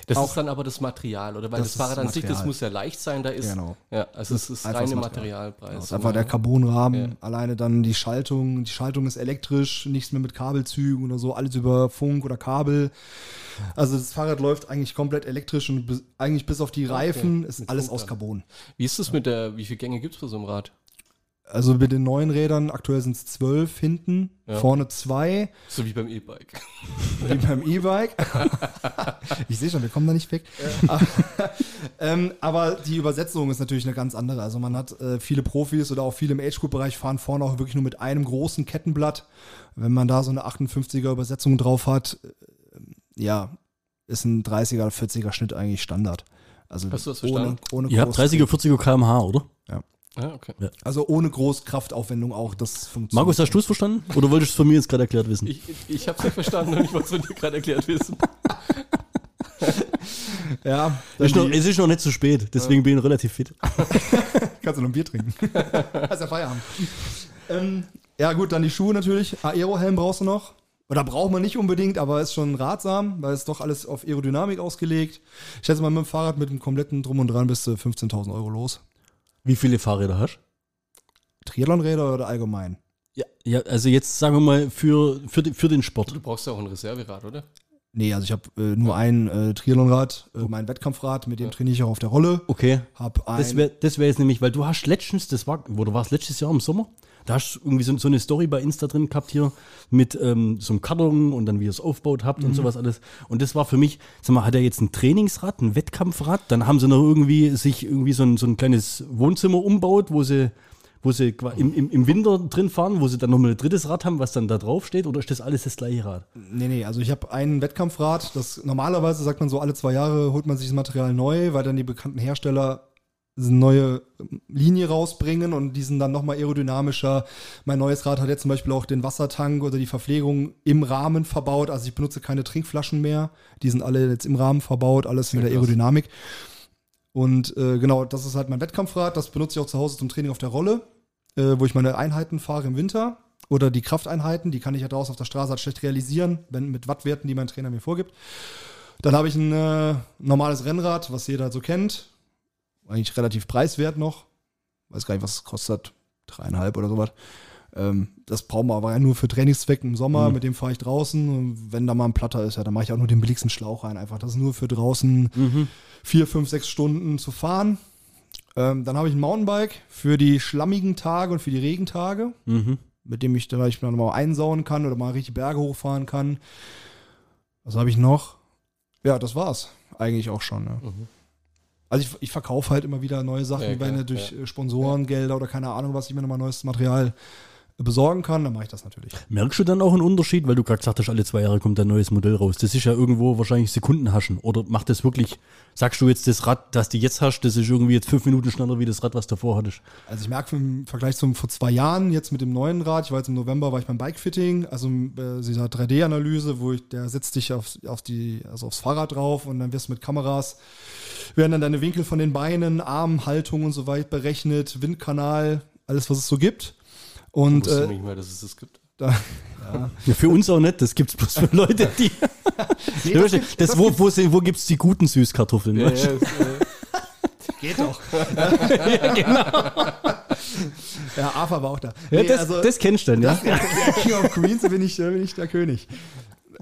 Das Auch- ist dann aber das Material, oder? Weil Das das, Fahrrad an sich, das muss ja leicht sein, da ist. Genau. Ja, also es ist reine das Material. Materialpreis. das ist einfach der Ja. Carbonrahmen. Ja. Alleine dann die Schaltung. Die Schaltung ist elektrisch, nichts mehr mit Kabelzügen oder so, alles über Funk oder Kabel. Also das Fahrrad läuft eigentlich komplett elektrisch und bis, eigentlich bis auf die Reifen ist Mit alles Funk aus. Carbon. Wie ist das mit der, wie viele Gänge gibt es bei so einem Rad? Also mit den neuen Rädern, aktuell sind es zwölf hinten, Ja. vorne zwei. So wie beim E-Bike. Wie beim E-Bike. ich sehe schon, wir kommen da nicht weg. ähm, aber die Übersetzung ist natürlich eine ganz andere. Also man hat äh, viele Profis oder auch viele im Age-Group-Bereich fahren vorne auch wirklich nur mit einem großen Kettenblatt. Wenn man da so eine 58er Übersetzung drauf hat, äh, ja, ist ein 30er oder 40er Schnitt eigentlich Standard. Also Hast du das ohne, verstanden? ohne Ihr habt groß- 30er, 40er km/h, oder? Ah, okay. Also ohne groß Kraftaufwendung auch, das funktioniert. Markus, hast du es verstanden? Oder wolltest du es von mir jetzt gerade erklärt wissen? Ich, ich, ich habe es nicht verstanden und ich wollte es von dir gerade erklärt wissen. Ja, Es ist, noch, es ist noch nicht zu spät, deswegen bin ich relativ fit. kannst du noch ein Bier trinken. Hast ja Feierabend. ähm, ja gut, dann die Schuhe natürlich. Aerohelm brauchst du noch. Oder braucht man nicht unbedingt, aber ist schon ratsam, weil es doch alles auf Aerodynamik ausgelegt. Ich schätze mal, mit dem Fahrrad mit dem kompletten Drum und Dran bist du 15.000 Euro los. Wie viele Fahrräder hast Triathlonräder oder allgemein? Ja, ja, also jetzt sagen wir mal für, für, die- für den Sport. Du brauchst ja auch ein Reserverad, oder? Nee, also ich habe äh, nur ein äh, Triathlonrad, äh, mein Wettkampfrad, mit dem trainiere ich auch auf der Rolle. Okay. Hab ein, Das wäre das wär jetzt nämlich, weil du hast letztens, das war, wo du warst letztes Jahr im Sommer, da hast du irgendwie so, so eine Story bei Insta drin gehabt hier mit ähm, so einem Karton und dann wie ihr es aufgebaut habt und sowas alles. Und das war für mich, sag mal, hat er jetzt ein Trainingsrad, ein Wettkampfrad, dann haben sie noch irgendwie sich irgendwie so ein, so ein kleines Wohnzimmer umbaut, wo sie wo sie im, im, im Winter drin fahren, wo sie dann nochmal ein drittes Rad haben, was dann da drauf steht, oder ist das alles das gleiche Rad? Nee, nee, also ich habe ein Wettkampfrad, das normalerweise sagt man so, alle zwei Jahre holt man sich das Material neu, weil dann die bekannten Hersteller neue Linie rausbringen und die sind dann nochmal aerodynamischer. Mein neues Rad hat jetzt zum Beispiel auch den Wassertank oder die Verpflegung im Rahmen verbaut. Also ich benutze keine Trinkflaschen mehr. Die sind alle jetzt im Rahmen verbaut, alles mit der. Aerodynamik. Und äh, genau, das ist halt mein Wettkampfrad. Das benutze ich auch zu Hause zum Training auf der Rolle, äh, wo ich meine Einheiten fahre im Winter. Oder die Krafteinheiten, die kann ich ja draußen auf der Straße halt schlecht realisieren, wenn mit Wattwerten, die mein Trainer mir vorgibt. Dann habe ich ein äh, normales Rennrad, was jeder so kennt. Eigentlich relativ preiswert noch. Weiß gar nicht, was es kostet. Dreieinhalb oder sowas. Ähm, das brauchen wir aber ja nur für Trainingszwecken im Sommer. Mhm. Mit dem fahre ich draußen. Und wenn da mal ein Platter ist, ja, dann mache ich auch nur den billigsten Schlauch rein. Einfach. Das ist nur für draußen Mhm. vier, fünf, sechs Stunden zu fahren. Ähm, dann habe ich ein Mountainbike für die schlammigen Tage und für die Regentage, Mhm. mit dem ich vielleicht mal mal einsauen kann oder mal richtig Berge hochfahren kann. Was habe ich noch? Ja, das war's. Eigentlich auch schon. Ne? Mhm. Also ich, ich verkaufe halt immer wieder neue Sachen, Ja, klar, wenn durch ja. äh, Sponsorengelder oder keine Ahnung, was ich mir nochmal neues Material besorgen kann, dann mache ich das natürlich. Merkst du dann auch einen Unterschied, weil du gerade gesagt hast, alle zwei Jahre kommt ein neues Modell raus. Das ist ja irgendwo wahrscheinlich Sekundenhaschen. Oder macht das wirklich, sagst du jetzt das Rad, das du jetzt hast, das ist irgendwie jetzt fünf Minuten schneller wie das Rad, was du davor hattest? Also ich merke im Vergleich zum vor zwei Jahren, jetzt mit dem neuen Rad, ich war jetzt im November, war ich beim Bikefitting, also äh, dieser 3D-Analyse, wo ich, der setzt dich auf, auf die, also aufs Fahrrad drauf und dann wirst du mit Kameras, werden dann deine Winkel von den Beinen, Arm, Haltung und so weiter berechnet, Windkanal, alles, was es so gibt. Und Und, wusste äh, nicht mehr, dass es das gibt. da, Ja, für uns auch nicht, das gibt's bloß für Leute, die. nee, das, das gibt- das, wo wo, wo gibt's die guten Süßkartoffeln? weißt du? geht doch. ja, genau. Ja, AFA war auch da. Ja, Nee, das, also- das kennst du dann, ja. Ja, King of Queens bin ich, äh, bin ich der König.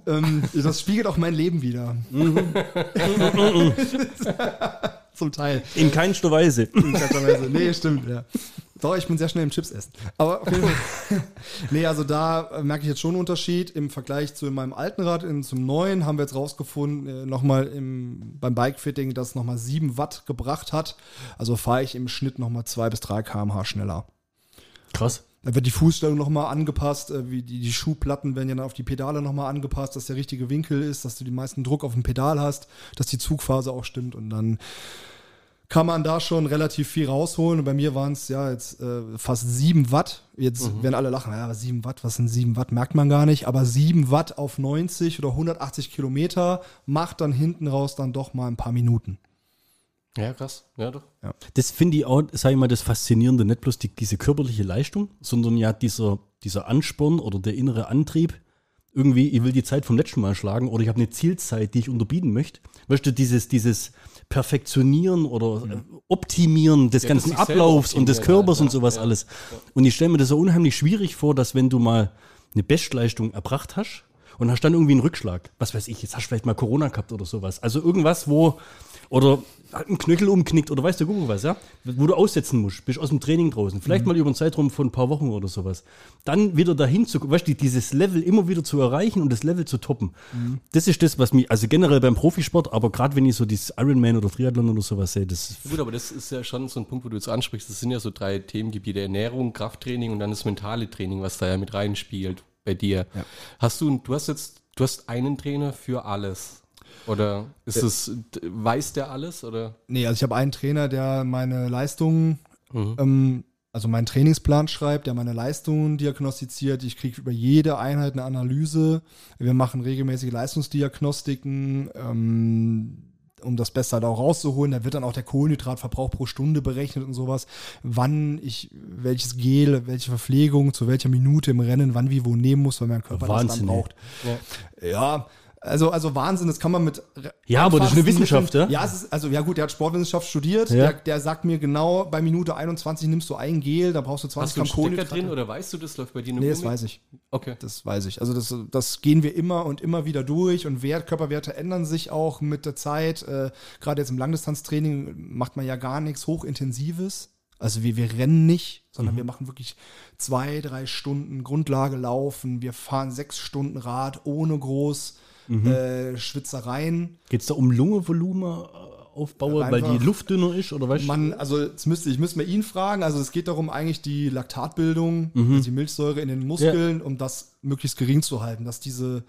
Ähm, das spiegelt auch mein Leben wieder. Zum Teil. In keinster Weise. In keinster Weise. Nee, stimmt, ja. Doch, ich bin sehr schnell im Chips essen. Aber auf jeden Fall. nee, also da äh, merke ich jetzt schon einen Unterschied. Im Vergleich zu meinem alten Rad, in, zum neuen, haben wir jetzt rausgefunden, äh, nochmal im, beim Bikefitting, dass es nochmal 7 Watt gebracht hat. Also fahre ich im Schnitt nochmal 2 bis 3 km/h schneller. Krass. Da wird die Fußstellung nochmal angepasst, äh, wie die, die Schuhplatten werden ja dann auf die Pedale nochmal angepasst, dass der richtige Winkel ist, dass du den meisten Druck auf dem Pedal hast, dass die Zugphase auch stimmt und dann kann man da schon relativ viel rausholen. Und bei mir waren es ja jetzt äh, fast 7 Watt. Jetzt werden alle lachen, ja, 7 Watt, was sind 7 Watt, merkt man gar nicht. Aber 7 Watt auf 90 oder 180 Kilometer macht dann hinten raus dann doch mal ein paar Minuten. Ja, krass. Ja, doch. Das finde ich auch, sag ich mal, das Faszinierende, nicht bloß die, diese körperliche Leistung, sondern ja dieser, dieser Ansporn oder der innere Antrieb. Irgendwie, ich will die Zeit vom letzten Mal schlagen oder ich habe eine Zielzeit, die ich unterbieten möchte. Weißt du, dieses, dieses Perfektionieren oder äh, Optimieren des Ja, ganzen Ablaufs und des Körpers ja, und sowas ja. alles. Und ich stelle mir das so unheimlich schwierig vor, dass wenn du mal eine Bestleistung erbracht hast und hast dann irgendwie einen Rückschlag, was weiß ich, jetzt hast du vielleicht mal Corona gehabt oder sowas. Also irgendwas, wo, oder hat ein Knöchel umknickt oder weißt du guck was, ja, wo du aussetzen musst, bist aus dem Training draußen, vielleicht mal über einen Zeitraum von ein paar Wochen oder sowas. Dann wieder dahin zu, weißt du, dieses Level immer wieder zu erreichen und das Level zu toppen. Das ist das, was mich, also generell beim Profisport, aber gerade wenn ich so dieses Ironman oder Triathlon oder sowas sehe, das Gut, aber das ist ja schon so ein Punkt, wo du jetzt ansprichst. Das sind ja so drei Themengebiete: Ernährung, Krafttraining und dann das mentale Training, was da ja mit reinspielt bei dir. Hast du, du hast jetzt, du hast einen Trainer für alles. Oder ist es, weiß der alles? Oder? Nee, also ich habe einen Trainer, der meine Leistungen, Mhm. ähm, also meinen Trainingsplan schreibt, der meine Leistungen diagnostiziert. Ich kriege über jede Einheit eine Analyse. Wir machen regelmäßige Leistungsdiagnostiken, ähm, um das Beste halt auch rauszuholen. Da wird dann auch der Kohlenhydratverbrauch pro Stunde berechnet und sowas. Wann ich welches Gel, welche Verpflegung, zu welcher Minute im Rennen, wann wie wo nehmen muss, weil mein Körper das Wahnsinn, dann ey. braucht. Ja. Ja, also, also Wahnsinn, das kann man mit. Ja, aber das ist eine Wissenschaft, ja? Ja, es ist, also ja gut, der hat Sportwissenschaft studiert. Ja. Der, der sagt mir genau, bei Minute 21 nimmst du ein Gel, da brauchst du 20 Hast du Gramm Kohlenhydrate. drin oder weißt du, das läuft bei dir nur Nee, das weiß ich. Okay. Das weiß ich. Also das, das gehen wir immer und immer wieder durch und Wert, Körperwerte ändern sich auch mit der Zeit. Äh, Gerade jetzt im Langdistanztraining macht man ja gar nichts Hochintensives. Also wir, wir rennen nicht, sondern wir machen wirklich zwei, drei Stunden Grundlage laufen. Wir fahren sechs Stunden Rad ohne groß äh, Schwitzereien. Geht es da um Lungenvolumen äh, aufbauen, Ja, weil die Luft dünner ist oder was? Man, also jetzt müsste ich müsste mal ihn fragen. Also es geht darum eigentlich die Laktatbildung, Mhm. also die Milchsäure in den Muskeln, um das möglichst gering zu halten, dass diese,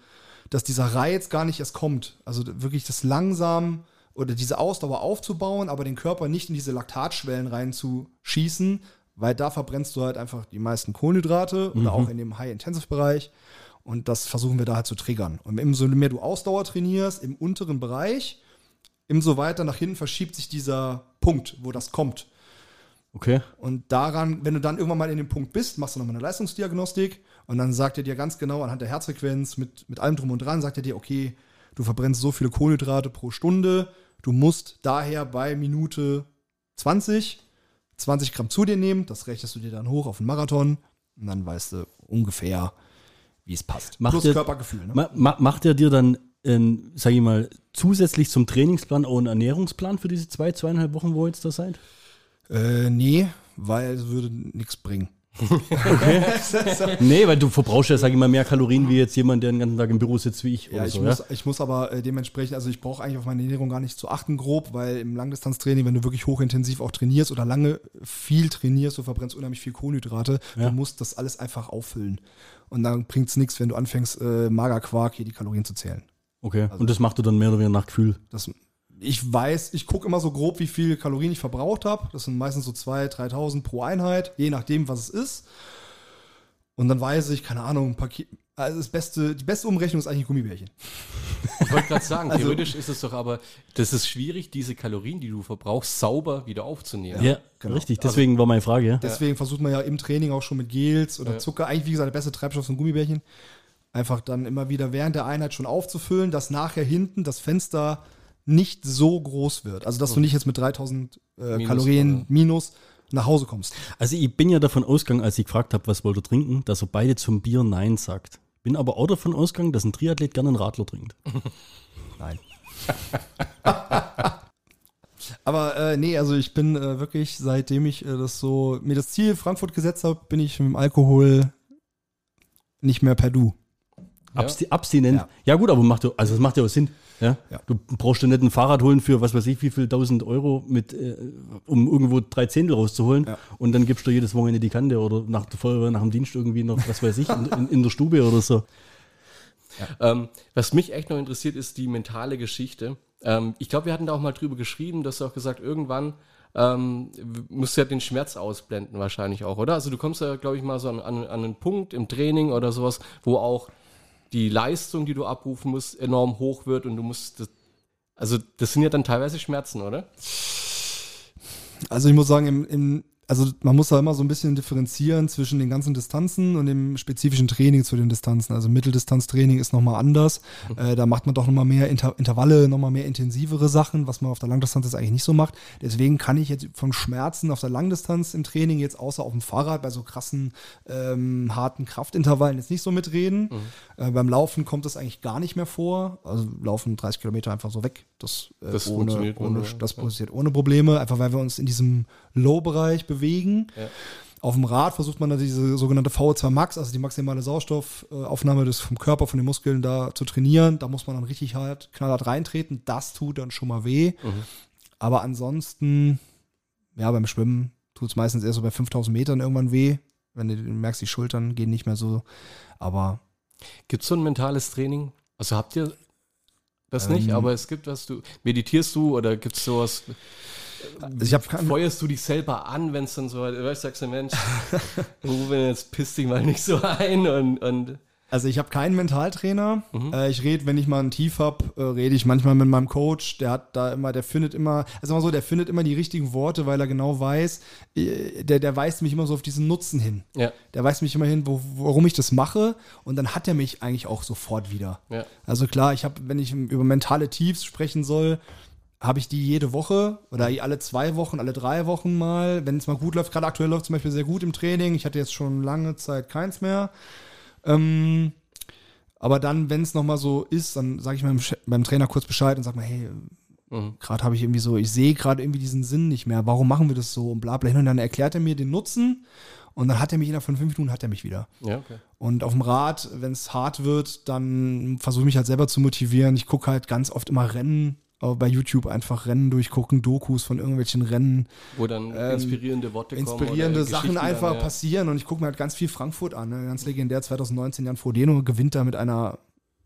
dass dieser Reiz gar nicht erst kommt. Also wirklich das langsam oder diese Ausdauer aufzubauen, aber den Körper nicht in diese Laktatschwellen reinzuschießen, weil da verbrennst du halt einfach die meisten Kohlenhydrate Mhm. oder auch in dem High-Intensive-Bereich. Und das versuchen wir da halt zu triggern. Und umso mehr du Ausdauer trainierst im unteren Bereich, umso weiter nach hinten verschiebt sich dieser Punkt, wo das kommt. okay. Und daran, wenn du dann irgendwann mal in dem Punkt bist, machst du nochmal eine Leistungsdiagnostik und dann sagt er dir ganz genau anhand der Herzfrequenz mit, mit allem drum und dran, sagt er dir, okay, du verbrennst so viele Kohlenhydrate pro Stunde, du musst daher bei Minute 20 20 Gramm zu dir nehmen, das rechnest du dir dann hoch auf den Marathon und dann weißt du ungefähr, wie es passt. Macht Plus ihr- Körpergefühl. Ne? Ma ma macht er dir dann, ähm, sag ich mal, zusätzlich zum Trainingsplan auch einen Ernährungsplan für diese zwei, zweieinhalb Wochen, wo ihr jetzt da seid? Äh, nee, weil es würde nichts bringen. Nee, weil du verbrauchst ja, sag ich mal, mehr Kalorien wie jetzt jemand, der den ganzen Tag im Büro sitzt wie ich. Ja, oder ich, so, muss, ich muss aber äh, dementsprechend, also ich brauche eigentlich auf meine Ernährung gar nicht zu achten, grob, weil im Langdistanztraining, wenn du wirklich hochintensiv auch trainierst oder lange viel trainierst, du verbrennst unheimlich viel Kohlenhydrate, Ja. du musst das alles einfach auffüllen. Und dann bringt es nichts, wenn du anfängst, äh, Magerquark hier die Kalorien zu zählen. Okay, und das machst du dann mehr oder weniger nach Gefühl. Das, ich weiß, ich gucke immer so grob, wie viel Kalorien ich verbraucht habe. Das sind meistens so 2.000, 3.000 pro Einheit, je nachdem, was es ist. Und dann weiß ich, keine Ahnung, ein Paket. Also das beste, die beste Umrechnung ist eigentlich ein Gummibärchen. Ich wollte gerade sagen, Also- theoretisch ist es doch aber, das ist schwierig, diese Kalorien, die du verbrauchst, sauber wieder aufzunehmen. Ja, genau. richtig. Deswegen war meine Frage, ja. Deswegen versucht man ja im Training auch schon mit Gels oder Ja. Zucker. Eigentlich, wie gesagt, der beste Treibstoff sind Gummibärchen. Einfach dann immer wieder während der Einheit schon aufzufüllen, dass nachher hinten das Fenster nicht so groß wird. Also, dass du nicht jetzt mit 3000 äh, Minus, Kalorien oder? minus nach Hause kommst. Also ich bin ja davon ausgegangen, als ich gefragt habe, was wollt ihr trinken, dass er beide zum Bier Nein sagt. Bin aber auch davon ausgegangen, dass ein Triathlet gerne einen Radler trinkt. Nein. Aber äh, nee, also ich bin äh, wirklich, seitdem ich äh, das so, mir das Ziel Frankfurt gesetzt habe, bin ich mit dem Alkohol nicht mehr per Du. Ja. Absti abstinent. Ja. Ja. gut, aber macht ja, also das macht ja auch Sinn. Ja? Ja. Du brauchst ja nicht ein Fahrrad holen für was weiß ich, wie viel tausend Euro, mit, äh, um irgendwo drei Zehntel rauszuholen Ja. und dann gibst du jedes Wochenende die Kante oder nach der Feuerwehr, nach dem Dienst irgendwie noch, was weiß ich, in, in, in der Stube oder so. Ähm, was mich echt noch interessiert, ist die mentale Geschichte. Ähm, ich glaube, wir hatten da auch mal drüber geschrieben, dass du auch gesagt, irgendwann ähm, musst du ja den Schmerz ausblenden wahrscheinlich auch, oder? Also du kommst ja, glaube ich, mal so an, an, an einen Punkt im Training oder sowas, wo auch die Leistung, die du abrufen musst, enorm hoch wird und du musst das, also das sind ja dann teilweise Schmerzen, oder? Also ich muss sagen, im, im, also man muss da immer so ein bisschen differenzieren zwischen den ganzen Distanzen und dem spezifischen Training zu den Distanzen. Also Mitteldistanztraining ist nochmal anders. Äh, da macht man doch nochmal mehr Inter Intervalle, nochmal mehr intensivere Sachen, was man auf der Langdistanz jetzt eigentlich nicht so macht. Deswegen kann ich jetzt von Schmerzen auf der Langdistanz im Training jetzt außer auf dem Fahrrad bei so krassen, ähm, harten Kraftintervallen jetzt nicht so mitreden. Äh, beim Laufen kommt das eigentlich gar nicht mehr vor. Also laufen 30 Kilometer einfach so weg. Das, äh, Das ohne, funktioniert ohne, ohne- das ja. passiert ohne Probleme, einfach weil wir uns in diesem Low-Bereich bewegen. Ja. Auf dem Rad versucht man dann diese sogenannte VO2 Max, also die maximale Sauerstoffaufnahme des, vom Körper, von den Muskeln da zu trainieren. Da muss man dann richtig hart, knallhart reintreten. Das tut dann schon mal weh. Aber ansonsten, ja, beim Schwimmen tut es meistens erst so bei 5000 Metern irgendwann weh. Wenn du merkst, die Schultern gehen nicht mehr so. Aber Gibt es so ein mentales Training? Also habt ihr Das nicht, aber es gibt was, du meditierst du oder gibt es sowas, Also feuerst du dich selber an, wenn es dann so, weißt sagst du, Mensch, Ruben, jetzt piss dich mal nicht so ein und, und Also ich habe keinen Mentaltrainer. Mhm. Äh, ich rede, wenn ich mal ein Tief habe, äh, rede ich manchmal mit meinem Coach. Der hat da immer, der findet immer, also mal so, der findet immer die richtigen Worte, weil er genau weiß, äh, der, der weist mich immer so auf diesen Nutzen hin. ja, Der weist mich immer hin, wo, warum ich das mache. Und dann hat er mich eigentlich auch sofort wieder. ja. Also klar, ich habe, wenn ich über mentale Tiefs sprechen soll, habe ich die jede Woche oder alle zwei Wochen, alle drei Wochen mal. Wenn es mal gut läuft, gerade aktuell läuft es zum Beispiel sehr gut im Training. Ich hatte jetzt schon lange Zeit keins mehr. Ähm, aber dann, wenn es nochmal so ist, dann sage ich meinem, meinem Trainer kurz Bescheid und sage mal, hey, Mhm. gerade habe ich irgendwie so, ich sehe gerade irgendwie diesen Sinn nicht mehr. Warum machen wir das so und bla bla hin. Und dann erklärt er mir den Nutzen und dann hat er mich innerhalb von fünf Minuten hat er mich wieder. Ja, okay. Und auf dem Rad, wenn es hart wird, dann versuche ich mich halt selber zu motivieren. Ich gucke halt ganz oft immer Rennen, bei YouTube einfach Rennen durchgucken, Dokus von irgendwelchen Rennen, Wo dann Ähm, inspirierende Worte kommen. inspirierende Sachen einfach dann, ja. passieren. Und ich gucke mir halt ganz viel Frankfurt an. Ne? Ganz legendär 2019, Jan Frodeno gewinnt da mit einer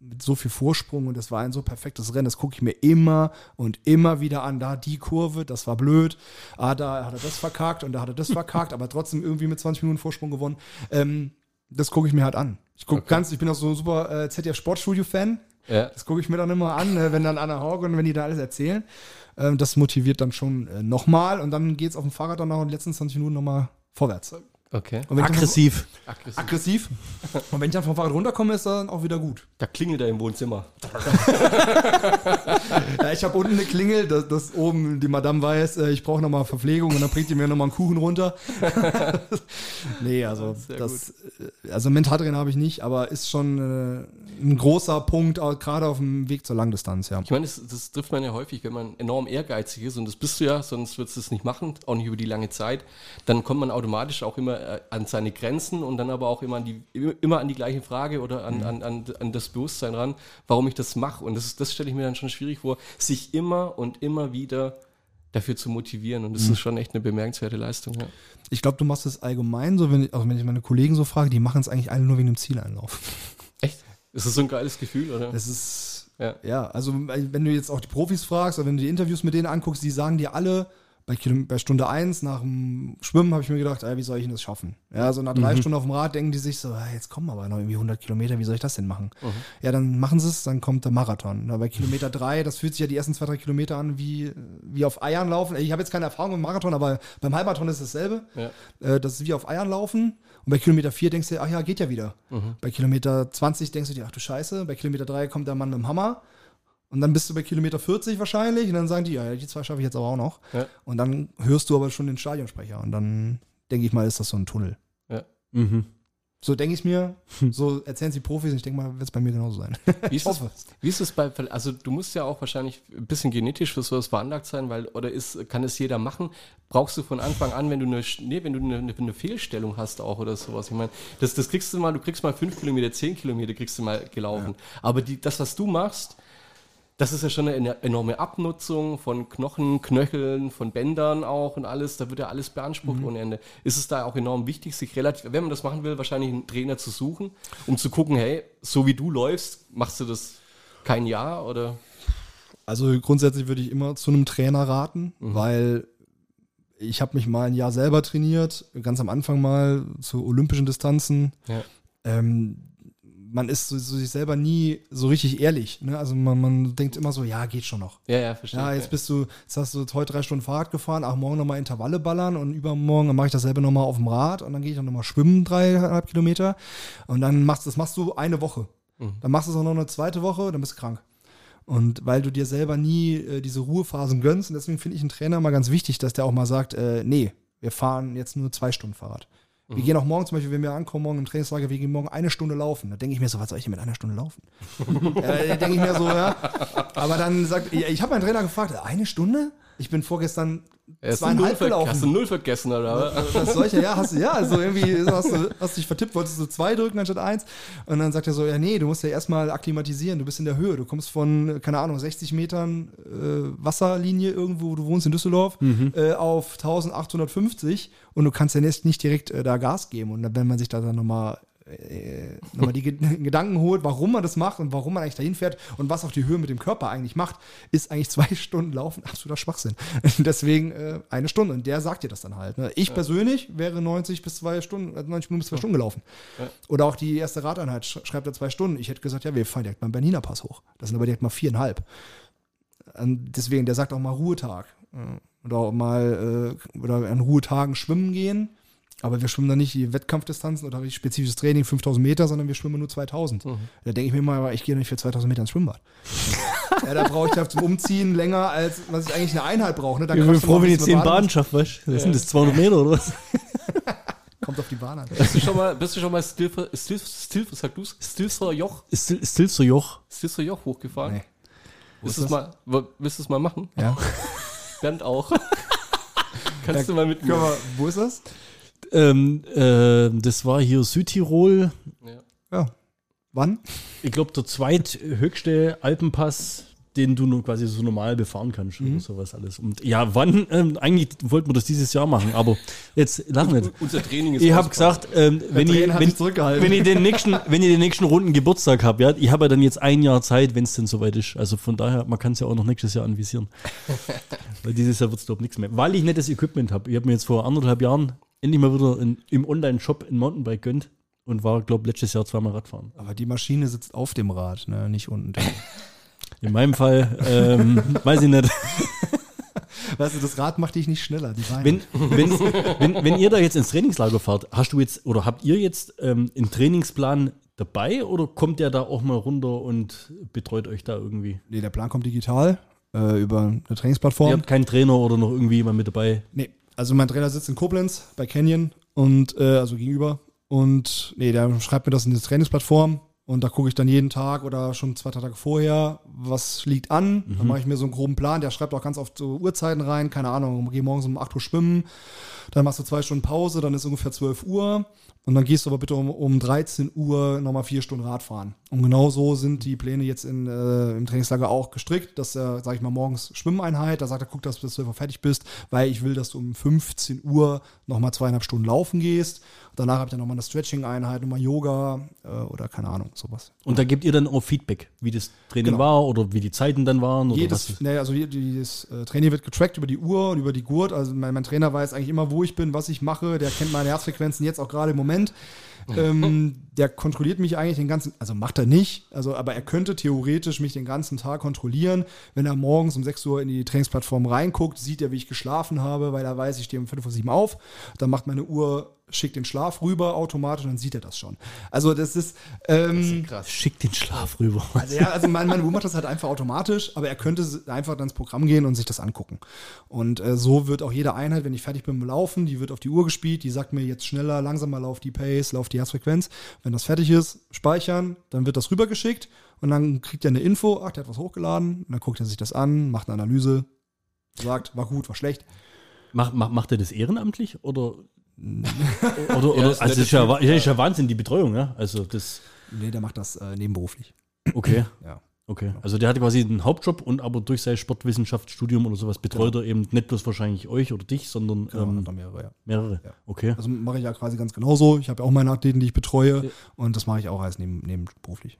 mit so viel Vorsprung und das war ein so perfektes Rennen. Das gucke ich mir immer und immer wieder an. Da die Kurve, das war blöd. Ah, da hat er das verkackt und da hat er das verkackt, aber trotzdem irgendwie mit 20 Minuten Vorsprung gewonnen. Ähm, das gucke ich mir halt an. Ich gucke ganz, ich bin auch so ein super äh, ZDF Sportstudio-Fan. Ja. Das gucke ich mir dann immer an, äh, wenn dann Anna Hauge und wenn die da alles erzählen. Ähm, das motiviert dann schon äh, nochmal und dann geht es auf dem Fahrrad dann noch in den letzten 20 Minuten nochmal vorwärts. Okay. Und wenn ich Aggressiv. Aggressiv. Dann, aggressiv. Und wenn ich dann vom Fahrrad runterkomme, ist dann auch wieder gut. Da klingelt er im Wohnzimmer. Ja, ich habe unten eine Klingel, dass, dass oben die Madame weiß, äh, ich brauche nochmal Verpflegung und dann bringt die mir nochmal einen Kuchen runter. nee, also Sehr das, äh, also Mentaltrainer habe ich nicht, aber ist schon äh, ein großer Punkt, gerade auf dem Weg zur Langdistanz, ja. Ich meine, das, das trifft man ja häufig, wenn man enorm ehrgeizig ist und das bist du ja, sonst würdest du es nicht machen, auch nicht über die lange Zeit. Dann kommt man automatisch auch immer äh, an seine Grenzen und dann aber auch immer an die, immer an die gleiche Frage oder an, an, an, an das Bewusstsein ran, warum ich das mache. Und das, das stelle ich mir dann schon schwierig vor, sich immer und immer wieder dafür zu motivieren. Und das ist schon echt eine bemerkenswerte Leistung. Ja. Ich glaube, du machst es allgemein so, wenn ich, also wenn ich meine Kollegen so frage, die machen es eigentlich alle nur wegen dem Zieleinlauf. Echt? Ist das so ein geiles Gefühl, oder? Das ist, Ja. ja. also wenn du jetzt auch die Profis fragst oder wenn du die Interviews mit denen anguckst, die sagen dir alle, bei, Kilo, bei Stunde 1 nach dem Schwimmen habe ich mir gedacht, ey, wie soll ich denn das schaffen? Ja, so nach drei Stunden auf dem Rad denken die sich so, ah, jetzt kommen aber noch irgendwie 100 Kilometer, wie soll ich das denn machen? Ja, dann machen sie es, dann kommt der Marathon. Na, bei Kilometer 3, das fühlt sich ja die ersten zwei, drei Kilometer an wie, wie auf Eiern laufen. Ich habe jetzt keine Erfahrung im Marathon, aber beim Halbmarathon ist es dasselbe. Ja. Äh, das ist wie auf Eiern laufen. Und bei Kilometer 4 denkst du, dir, ach ja, geht ja wieder. Bei Kilometer 20 denkst du dir, ach du Scheiße. Bei Kilometer 3 kommt der Mann mit dem Hammer. Und dann bist du bei Kilometer 40 wahrscheinlich. Und dann sagen die, ja, die zwei schaffe ich jetzt aber auch noch. Ja. Und dann hörst du aber schon den Stadionsprecher. Und dann denke ich mal, ist das so ein Tunnel. Ja. Mhm. So denke ich mir. So erzählen es die Profis. Und ich denke mal, wird es bei mir genauso sein. Wie ist, hoffe. wie ist es bei, also du musst ja auch wahrscheinlich ein bisschen genetisch für sowas veranlagt sein, weil, oder ist, kann es jeder machen? Brauchst du von Anfang an, wenn du eine, nee, wenn du eine, eine Fehlstellung hast auch oder sowas? Ich meine, das, das kriegst du mal, du kriegst mal fünf Kilometer, zehn Kilometer kriegst du mal gelaufen. Aber die, das, was du machst, das ist ja schon eine enorme Abnutzung von Knochen, Knöcheln, von Bändern auch und alles. Da wird ja alles beansprucht ohne Ende. Ist es da auch enorm wichtig, sich relativ, wenn man das machen will, wahrscheinlich einen Trainer zu suchen, um zu gucken, hey, so wie du läufst, machst du das kein Jahr oder? Also grundsätzlich würde ich immer zu einem Trainer raten, weil ich habe mich mal ein Jahr selber trainiert, ganz am Anfang mal zu olympischen Distanzen. Ja. Ähm, man ist so, so sich selber nie so richtig ehrlich. Ne? Also man, man denkt immer so, ja, geht schon noch. Ja, ja, verstehe. Ja, jetzt bist du, jetzt hast du heute drei Stunden Fahrrad gefahren, ach, morgen nochmal Intervalle ballern und übermorgen dann mache ich dasselbe nochmal auf dem Rad und dann gehe ich dann nochmal schwimmen, dreieinhalb Kilometer. Und dann machst du, das machst du eine Woche. Dann machst du es auch noch eine zweite Woche, dann bist du krank. Und weil du dir selber nie äh, diese Ruhephasen gönnst, und deswegen finde ich einen Trainer mal ganz wichtig, dass der auch mal sagt, äh, nee, wir fahren jetzt nur zwei Stunden Fahrrad. Wir gehen auch morgen zum Beispiel, wenn wir ankommen, morgen im Trainingslager, wir gehen morgen eine Stunde laufen. Da denke ich mir so, was soll ich denn mit einer Stunde laufen? äh, da denke ich mir so, ja. Aber dann sagt, ja, ich habe meinen Trainer gefragt, eine Stunde? Ich bin vorgestern null zweieinhalb gelaufen. hast du null vergessen, oder? was? Solche, ja, hast du, ja, also irgendwie hast du, hast dich vertippt, wolltest du zwei drücken anstatt eins. Und dann sagt er so, ja, nee, du musst ja erstmal akklimatisieren, du bist in der Höhe, du kommst von, keine Ahnung, 60 Metern äh, Wasserlinie irgendwo, wo du wohnst in Düsseldorf, äh, auf 1850 und du kannst ja nicht, nicht direkt äh, da Gas geben. Und dann, wenn man sich da dann nochmal äh, nochmal die Ge- Gedanken holt, warum man das macht und warum man eigentlich dahin fährt und was auch die Höhe mit dem Körper eigentlich macht, ist eigentlich zwei Stunden Laufen absoluter Schwachsinn. Deswegen äh, eine Stunde. Und der sagt dir das dann halt. Ne? Ich persönlich wäre 90 bis zwei Stunden, äh, 90 Minuten bis zwei Stunden gelaufen. Oder auch die erste Radeinheit sch schreibt er zwei Stunden. Ich hätte gesagt, ja, wir fahren direkt beim Berniner Pass hoch. Das sind aber direkt mal viereinhalb. Ähm, Deswegen, der sagt auch mal Ruhetag. Äh, Oder auch mal äh, oder an Ruhetagen schwimmen gehen. Aber wir schwimmen dann nicht die Wettkampfdistanzen oder spezifisches Training 5000 Meter, sondern wir schwimmen nur 2000. Da denke ich mir mal, ich gehe nicht für 2000 Meter ins Schwimmbad. ja, da brauche ich da zum Umziehen länger, als was ich eigentlich eine Einheit brauche. Ne? Dann Ich bin froh, wenn ein ich bisschen jetzt den mit Bahn schaffe, weißt du? Das sind das 200 Meter oder was? Kommt auf die Bahn an. Bist du schon mal, bist du schon mal Stilfer, Stilfer, Stilfer, sag du's? Stilfer Joch, still so Joch. Stilfer Joch hochgefahren? Nee. Willst ist du es mal, willst du es mal machen? Ja. Bernd auch. Kannst du mal mit Können wir, wo ist das? Ähm, äh, das war hier Südtirol. Ja. Wann? Ich glaube, der zweithöchste Alpenpass, den du nur quasi so normal befahren kannst oder sowas alles. Und ja, wann? Ähm, eigentlich wollten wir das dieses Jahr machen, aber jetzt lachen wir nicht. Unser Training ist Ich habe gesagt, ähm, wenn, ich, wenn, zurückgehalten. wenn, ich den nächsten, wenn ich den nächsten runden Geburtstag habe, ja, ich habe ja dann jetzt ein Jahr Zeit, wenn es denn soweit ist. Also von daher, man kann es ja auch noch nächstes Jahr anvisieren. Weil dieses Jahr wird es, glaube ich, nichts mehr. Weil ich nicht das Equipment habe. Ich habe mir jetzt vor anderthalb Jahren endlich mal wieder in, im Online-Shop ein Mountainbike gönnt und war, glaube ich, letztes Jahr zweimal Radfahren. Aber die Maschine sitzt auf dem Rad, ne? nicht unten. drin. In meinem Fall, ähm, weiß ich nicht. weißt du, das Rad macht dich nicht schneller. Die Beine. Wenn, wenn, wenn, wenn ihr da jetzt ins Trainingslager fahrt, hast du jetzt oder habt ihr jetzt ähm, einen Trainingsplan dabei oder kommt der da auch mal runter und betreut euch da irgendwie? nee, der Plan kommt digital äh, über eine Trainingsplattform. Ihr habt keinen Trainer oder noch irgendwie jemand mit dabei? Nee, also mein Trainer sitzt in Koblenz bei Canyon und äh, also gegenüber. Und nee, der schreibt mir das in die Trainingsplattform und da gucke ich dann jeden Tag oder schon zwei drei Tage vorher, was liegt an. Dann mache ich mir so einen groben Plan. Der schreibt auch ganz oft so Uhrzeiten rein, keine Ahnung, geh morgens um 8 Uhr schwimmen, dann machst du zwei Stunden Pause, dann ist ungefähr 12 Uhr und dann gehst du aber bitte um, um 13 Uhr nochmal vier Stunden Radfahren. Und genau so sind die Pläne jetzt in, äh, im Trainingslager auch gestrickt, dass er, sag ich mal, morgens Schwimmeinheit, da sagt er, guck, dass du bis 12 Uhr fertig bist, weil ich will, dass du um 15 Uhr nochmal zweieinhalb Stunden laufen gehst. Danach habe ich dann nochmal eine Stretching-Einheit, nochmal Yoga äh, oder keine Ahnung, sowas. Und da gebt ihr dann auch Feedback, wie das Training Genau. war oder wie die Zeiten dann waren? Oder Jedes, was? nee, also je- jedes äh, Training wird getrackt über die Uhr und über die Gurt. Also mein, mein Trainer weiß eigentlich immer, wo ich bin, was ich mache. Der kennt meine Herzfrequenzen jetzt auch gerade im Moment. ähm, der kontrolliert mich eigentlich den ganzen, also macht er nicht, also aber er könnte theoretisch mich den ganzen Tag kontrollieren. Wenn er morgens um 6 Uhr in die Trainingsplattform reinguckt, sieht er, wie ich geschlafen habe, weil er weiß, ich stehe um 5 Uhr 7 auf. Dann macht meine Uhr, schickt den Schlaf rüber automatisch und dann sieht er das schon. Also das ist, ähm, Schick den Schlaf rüber. also ja, also mein, meine Uhr macht das halt einfach automatisch, aber er könnte einfach dann ins Programm gehen und sich das angucken. Und äh, so wird auch jede Einheit, wenn ich fertig bin mit dem Laufen, die wird auf die Uhr gespielt, die sagt mir jetzt schneller, langsamer, lauf die Pace, lauf die Herzfrequenz. Wenn das fertig ist, speichern, dann wird das rübergeschickt und dann kriegt er eine Info, ach, der hat was hochgeladen, und dann guckt er sich das an, macht eine Analyse, sagt, war gut, war schlecht. Mach, mach, macht er das ehrenamtlich oder? Oder, oder ist also das ist ja, Typ. ist ja Wahnsinn, die Betreuung, ja? Also das, Nee, der macht das äh, nebenberuflich. okay. Ja. Okay, also der hat quasi einen Hauptjob und aber durch sein Sportwissenschaftsstudium oder sowas betreut er eben nicht bloß wahrscheinlich euch oder dich, sondern Genau, ähm, er mehrere, ja. mehrere. Ja. Okay. Also mache ich ja quasi ganz genauso. Ich habe ja auch meine Athleten, die ich betreue und das mache ich auch als neben, nebenberuflich.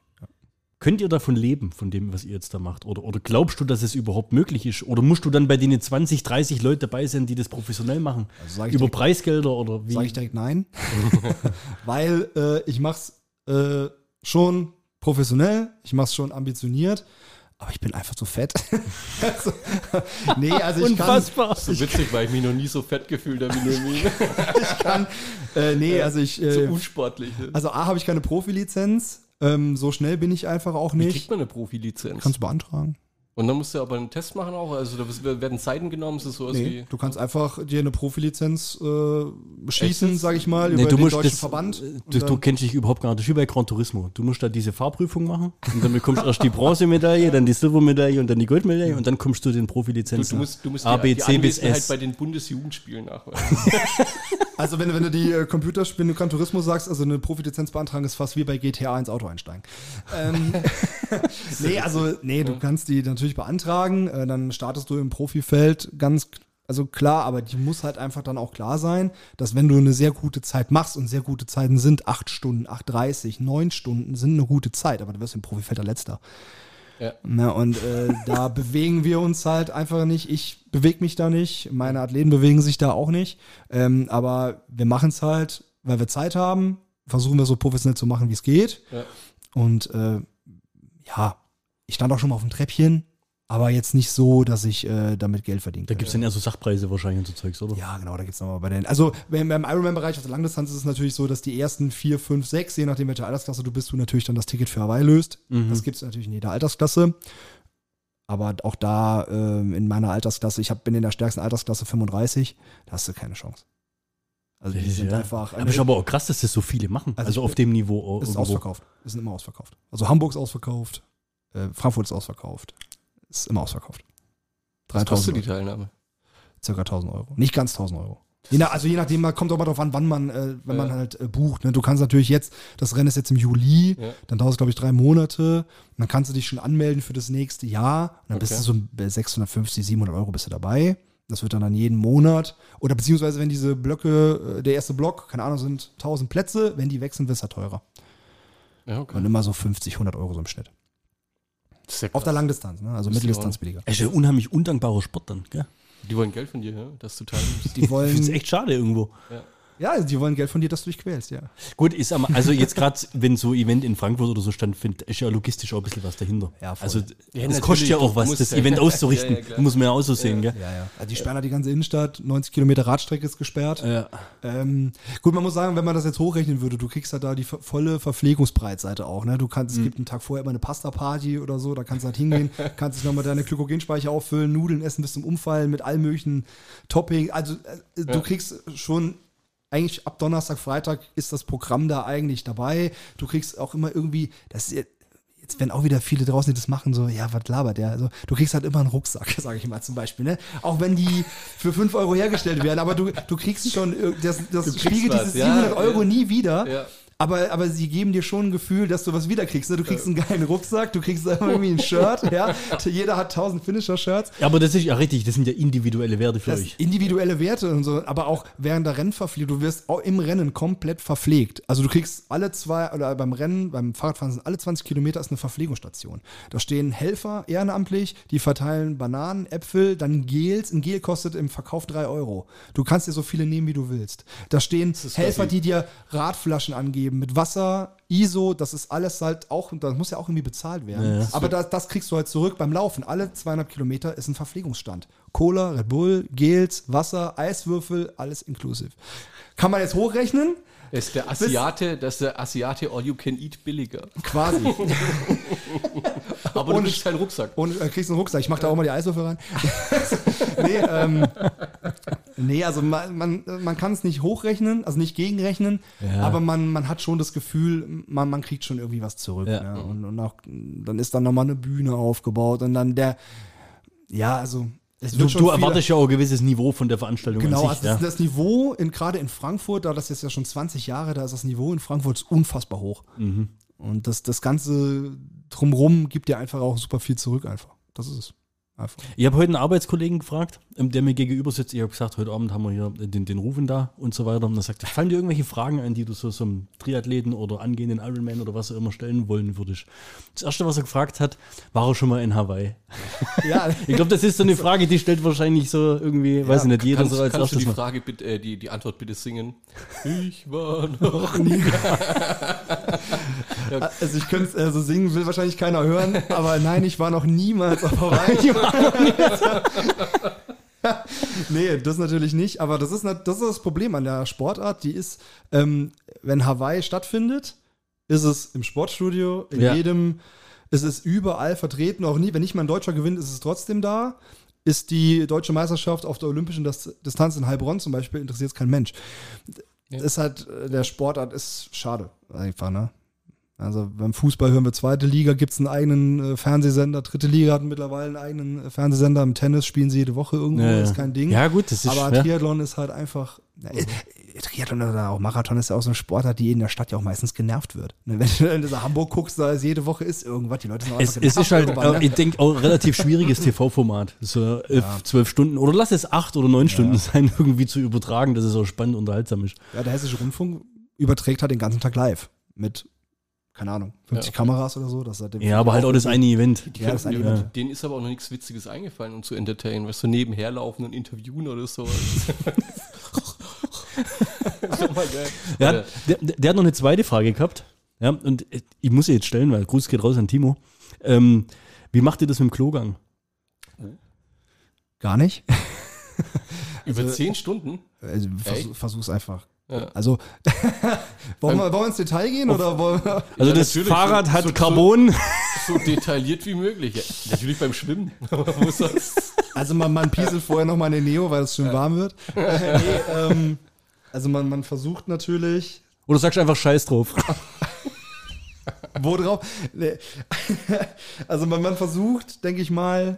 Könnt ihr davon leben, von dem, was ihr jetzt da macht? Oder, oder glaubst du, dass es überhaupt möglich ist? Oder musst du dann bei denen 20, 30 Leute dabei sein, die das professionell machen? Also sag ich Über direkt- Preisgelder oder wie? Sage ich direkt nein. Weil äh, ich mache es äh, schon professionell, ich mache es schon ambitioniert, aber ich bin einfach zu fett. also, nee, also ich Unfassbar. So witzig, weil ich mich noch nie so fett gefühlt habe wie nur nie. kann, ich kann äh, nee, also ich, so äh, unsportlich. also A, habe ich keine Profilizenz, ähm, so schnell bin ich einfach auch Wie nicht. kriegt man eine Profilizenz? Kannst du beantragen. Und dann musst du aber einen Test machen auch. Also da werden Zeiten genommen, ist das sowas Nee, wie. du kannst einfach dir eine Profilizenz äh, schießen, sage ich mal, Nee, über du den musst deutschen das, Verband. äh, Und Du, du kennst dich überhaupt gar nicht. Das wie bei Gran Turismo. Du musst da diese Fahrprüfung machen und dann bekommst du erst die Bronzemedaille, dann die Silbermedaille und dann die Goldmedaille und dann kommst du den Du, Profilizenzen. du musst, du musst A, B, die, C bis S. bei den Bundesjugendspielen nachweisen. Also wenn, du- wenn du die äh, wenn du Gran Turismo sagst, also eine Profilizenz beantragen ist fast wie bei GTA ins Auto einsteigen. ähm, nee, also nee, du kannst die natürlich beantragen, äh, dann startest du im Profifeld ganz, Also klar, aber die muss halt einfach dann auch klar sein, dass wenn du eine sehr gute Zeit machst und sehr gute Zeiten sind, acht Stunden, 8,30, neun Stunden sind eine gute Zeit, aber du wirst im Profifelder letzter. Ja. Na, und äh, da bewegen wir uns halt einfach nicht. Ich bewege mich da nicht, meine Athleten bewegen sich da auch nicht. Ähm, aber wir machen es halt, weil wir Zeit haben, versuchen wir so professionell zu machen, wie es geht. Ja. Und äh, ja, ich stand auch schon mal auf dem Treppchen, aber jetzt nicht so, dass ich äh, damit Geld verdient Da gibt es dann eher so Sachpreise wahrscheinlich und so Zeugs, oder? ja, genau, da gibt's nochmal bei den. Also beim, beim Ironman-Bereich auf der Langdistanz ist es natürlich so, dass die ersten vier, fünf, sechs, je nachdem, welche Altersklasse du bist, du natürlich dann das Ticket für Hawaii löst. Das gibt's natürlich in jeder Altersklasse. Aber auch da ähm, in meiner Altersklasse, ich hab, bin in der stärksten Altersklasse 35, da hast du keine Chance. Also die sind Ja. einfach. Aber ist aber auch krass, dass das so viele machen. Also Also, ich auf dem Niveau. ist irgendwo. ausverkauft. Ist immer ausverkauft. Also Hamburg ist ausverkauft, äh, Frankfurt ist ausverkauft. Ist immer ausverkauft. Was kostet 3000 die Teilnahme? circa 1000 Euro. Nicht ganz 1000 Euro. Je nach, also je nachdem, man kommt auch mal drauf an, wann man, äh, wenn man Ja. halt äh, bucht. Ne? Du kannst natürlich jetzt, das Rennen ist jetzt im Juli, Ja. dann dauert es, glaube ich, drei Monate. Und dann kannst du dich schon anmelden für das nächste Jahr. Und dann bist Okay. du so bei 650, 700 Euro bist du dabei. Das wird dann an jeden Monat. Oder beziehungsweise, wenn diese Blöcke, äh, der erste Block, keine Ahnung, sind 1000 Plätze, wenn die wechseln, wird es ja teurer. Ja, okay. Und immer so 50, 100 Euro so im Schnitt. Ja Auf der. Langdistanz, ne? also Mitteldistanz billiger. Das ist ja ein unheimlich undankbarer Sport dann, gell? Die wollen Geld von dir, ja? dass du teilen. Die Ich finde wollen, echt schade irgendwo. ja, die wollen Geld von dir, dass du dich quälst, ja. Gut, ist am, also jetzt gerade, wenn so Event in Frankfurt oder so stattfindet, ist ja logistisch auch ein bisschen was dahinter. Ja, voll. also Ja, das kostet ja auch was, das ja- Event auszurichten. Ja, ja. Muss man ja auch so sehen, gell? Ja, ja. Also die sperren da die ganze Innenstadt, 90 Kilometer Radstrecke ist gesperrt. Ja. Ähm, gut, man muss sagen, wenn man das jetzt hochrechnen würde, du kriegst halt da die vo- volle Verpflegungsbreitseite auch. Ne? Du kannst, es gibt einen Tag vorher immer eine Pasta-Party oder so, da kannst du halt hingehen, kannst dich nochmal deine Glykogenspeicher auffüllen, Nudeln essen bis zum Umfallen mit allen möglichen Toppings. Also äh, du Ja. kriegst schon eigentlich ab Donnerstag, Freitag ist das Programm da eigentlich dabei. Du kriegst auch immer irgendwie, das ist jetzt werden auch wieder viele draußen, die das machen, so, ja, was labert der? Also, du kriegst halt immer einen Rucksack, sage ich mal zum Beispiel, ne? Auch wenn die für 5 Euro hergestellt werden, aber du, du kriegst schon, das, das spiegelt was, dieses ja, 700 Euro ja. nie wieder. Ja. Aber, aber sie geben dir schon ein Gefühl, dass du was wiederkriegst. Ne? Du kriegst einen geilen Rucksack, du kriegst irgendwie ein Shirt, ja. Jeder hat 1000 Finisher-Shirts. Ja, aber das ist ja richtig, das sind ja individuelle Werte für Das euch. individuelle Werte und so, aber auch während der Rennverpflegung, du wirst auch im Rennen komplett verpflegt. Also du kriegst alle zwei, oder beim Rennen, beim Fahrradfahren sind alle 20 Kilometer ist eine Verpflegungsstation. Da stehen Helfer ehrenamtlich, die verteilen Bananen, Äpfel, dann Gels. Ein Gel kostet im Verkauf 3 Euro. Du kannst dir so viele nehmen, wie du willst. Da stehen Helfer, die dir Radflaschen angeben mit Wasser, ISO, das ist alles halt auch, das muss ja auch irgendwie bezahlt werden. Ja. Aber das, das kriegst du halt zurück beim Laufen. Alle 200 Kilometer ist ein Verpflegungsstand. Cola, Red Bull, Gels, Wasser, Eiswürfel, alles inklusive. Kann man jetzt hochrechnen? Das ist der Asiate, das ist der Asiate All You Can Eat billiger. Quasi. Aber du Ohne- kriegst keinen Rucksack. Und äh, kriegst einen Rucksack. Ich mach da auch mal die Eiswürfel rein. nee, ähm, nee, also man, man, man kann es nicht hochrechnen, also nicht gegenrechnen, Ja. aber man, man hat schon das Gefühl, man, man kriegt schon irgendwie was zurück. Ja. Ne? Und, und auch, dann ist dann nochmal eine Bühne aufgebaut und dann der, ja, also es Du, du erwartest ja auch ein gewisses Niveau von der Veranstaltung Genau, an also sich. das, ja. das Niveau in, gerade in Frankfurt, da das jetzt ja schon 20 Jahre, da ist das Niveau in Frankfurt unfassbar hoch. Mhm. Und das, das Ganze drumrum gibt dir einfach auch super viel zurück einfach. Das ist es. Einfach. Ich habe heute einen Arbeitskollegen gefragt, ähm, der mir gegenüber sitzt. Ich habe gesagt, heute Abend haben wir hier den, den Rufen da und so weiter. Und er sagte, fallen dir irgendwelche Fragen ein, die du so zum Triathleten oder angehenden Ironman oder was auch immer stellen wollen würdest? Das erste, was er gefragt hat, war er schon mal in Hawaii? Ja, Ich glaube, das ist so eine Frage, die stellt wahrscheinlich so irgendwie, weiß ich nicht, jeder Kannst, so als kannst du erstes die mal. Frage bitte, äh, die, die Antwort bitte singen? Ich war noch nie. also ich könnte es äh, so singen, will wahrscheinlich keiner hören, aber nein, ich war noch niemals auf Hawaii. nee, das natürlich nicht, aber das ist, das ist das Problem an der Sportart, die ist, ähm, wenn Hawaii stattfindet, ist es im Sportstudio, in Ja. jedem, ist es überall vertreten, auch nie, wenn nicht mal ein Deutscher gewinnt, ist es trotzdem da. Ist die deutsche Meisterschaft auf der olympischen Dis- Distanz in Heilbronn zum Beispiel, interessiert es kein Mensch. Ist halt, äh, der Sportart ist schade, einfach, ne? Also beim Fußball hören wir zweite Liga, gibt es einen eigenen äh, Fernsehsender, dritte Liga hat mittlerweile einen eigenen äh, Fernsehsender, im Tennis spielen sie jede Woche irgendwo, Ja, ja. ist kein Ding. Ja, gut, das ist Aber ja. Triathlon ist halt einfach, na, äh, Triathlon oder auch Marathon ist ja auch so ein Sportart, die in der Stadt ja auch meistens genervt wird. Ne, Wenn du in dieser Hamburg guckst, da ist jede Woche ist irgendwas, die Leute sind Es, es ist halt, äh, ne? ich denke, auch ein relativ schwieriges TV-Format. So elf, zwölf Stunden oder lass es acht oder neun Stunden sein, irgendwie zu übertragen, dass es auch spannend und unterhaltsam ist. Ja, der Hessische Rundfunk überträgt halt den ganzen Tag live mit, keine Ahnung, 50 Kameras oder so. Das dem Ja, aber halt auch das eine Event. Die Ja, das eine Event. Denen ist aber auch noch nichts Witziges eingefallen, um zu entertainen. Was so nebenher laufen und interviewen oder so. Ja, der, der hat noch eine zweite Frage gehabt. Ja, und ich muss sie jetzt stellen, weil Gruß geht raus an Timo. Ähm, wie macht ihr das mit dem Klogang? Gar nicht. Über Also- zehn Stunden? Also, vers Echt? versuch's einfach. Ja. Also, wollen, wir, wollen wir ins Detail gehen oder wollen wir, Also Ja, das Fahrrad so- hat so- Carbon. So detailliert wie möglich. Ja, natürlich beim Schwimmen. Also man, man pieselt vorher nochmal eine Neo, weil es schön warm wird. Äh, nee, ähm, also man, man versucht natürlich, Oder sagst du einfach Scheiß drauf? wo drauf? Nee. Also man, man versucht, denke ich mal,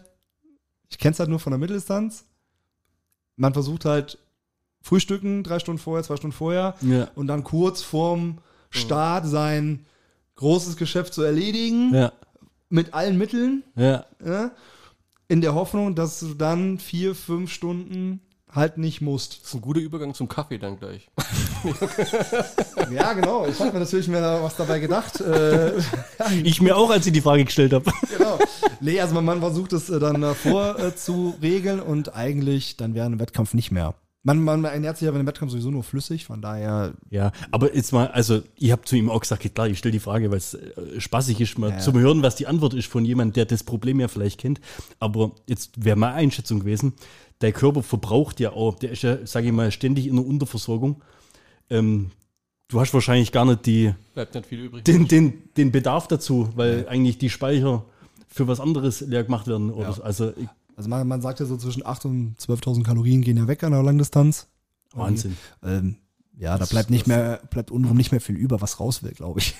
ich kenne es halt nur von der Mitteldistanz, man versucht halt frühstücken, drei Stunden vorher, zwei Stunden vorher Ja. und dann kurz vorm Start sein großes Geschäft zu erledigen, Ja. mit allen Mitteln, Ja. ja, in der Hoffnung, dass du dann vier, fünf Stunden halt nicht musst. Das ist ein guter Übergang zum Kaffee dann gleich. Ja, genau. Ich habe mir natürlich mir da was dabei gedacht. Äh, Ich mir auch, als ich die Frage gestellt habe. genau. Nee, also man, man versucht es äh, dann davor äh, zu regeln und eigentlich dann während dem Wettkampf nicht mehr. Man, man ernährt sich ja bei dem Wettkampf sowieso nur flüssig, von daher, Ja, aber jetzt mal, also ich habe zu ihm auch gesagt, klar, ich stelle die Frage, weil es äh, spaßig ist, mal Ja. zu hören, was die Antwort ist von jemandem, der das Problem ja vielleicht kennt. Aber jetzt wäre meine Einschätzung gewesen, der Körper verbraucht ja auch, der ist ja, sage ich mal, ständig in der Unterversorgung. Ähm, du hast wahrscheinlich gar nicht die, Bleibt nicht viel übrig. den, den, den Bedarf dazu, weil eigentlich die Speicher für was anderes leer gemacht werden. Oder Ja. so. Also ich, also man, man sagt ja so zwischen 8.000 und 12.000 Kalorien gehen ja weg an der Langdistanz. Wahnsinn. Ähm, ja, da bleibt nicht mehr, bleibt untenrum nicht mehr viel über, was raus will, glaube ich.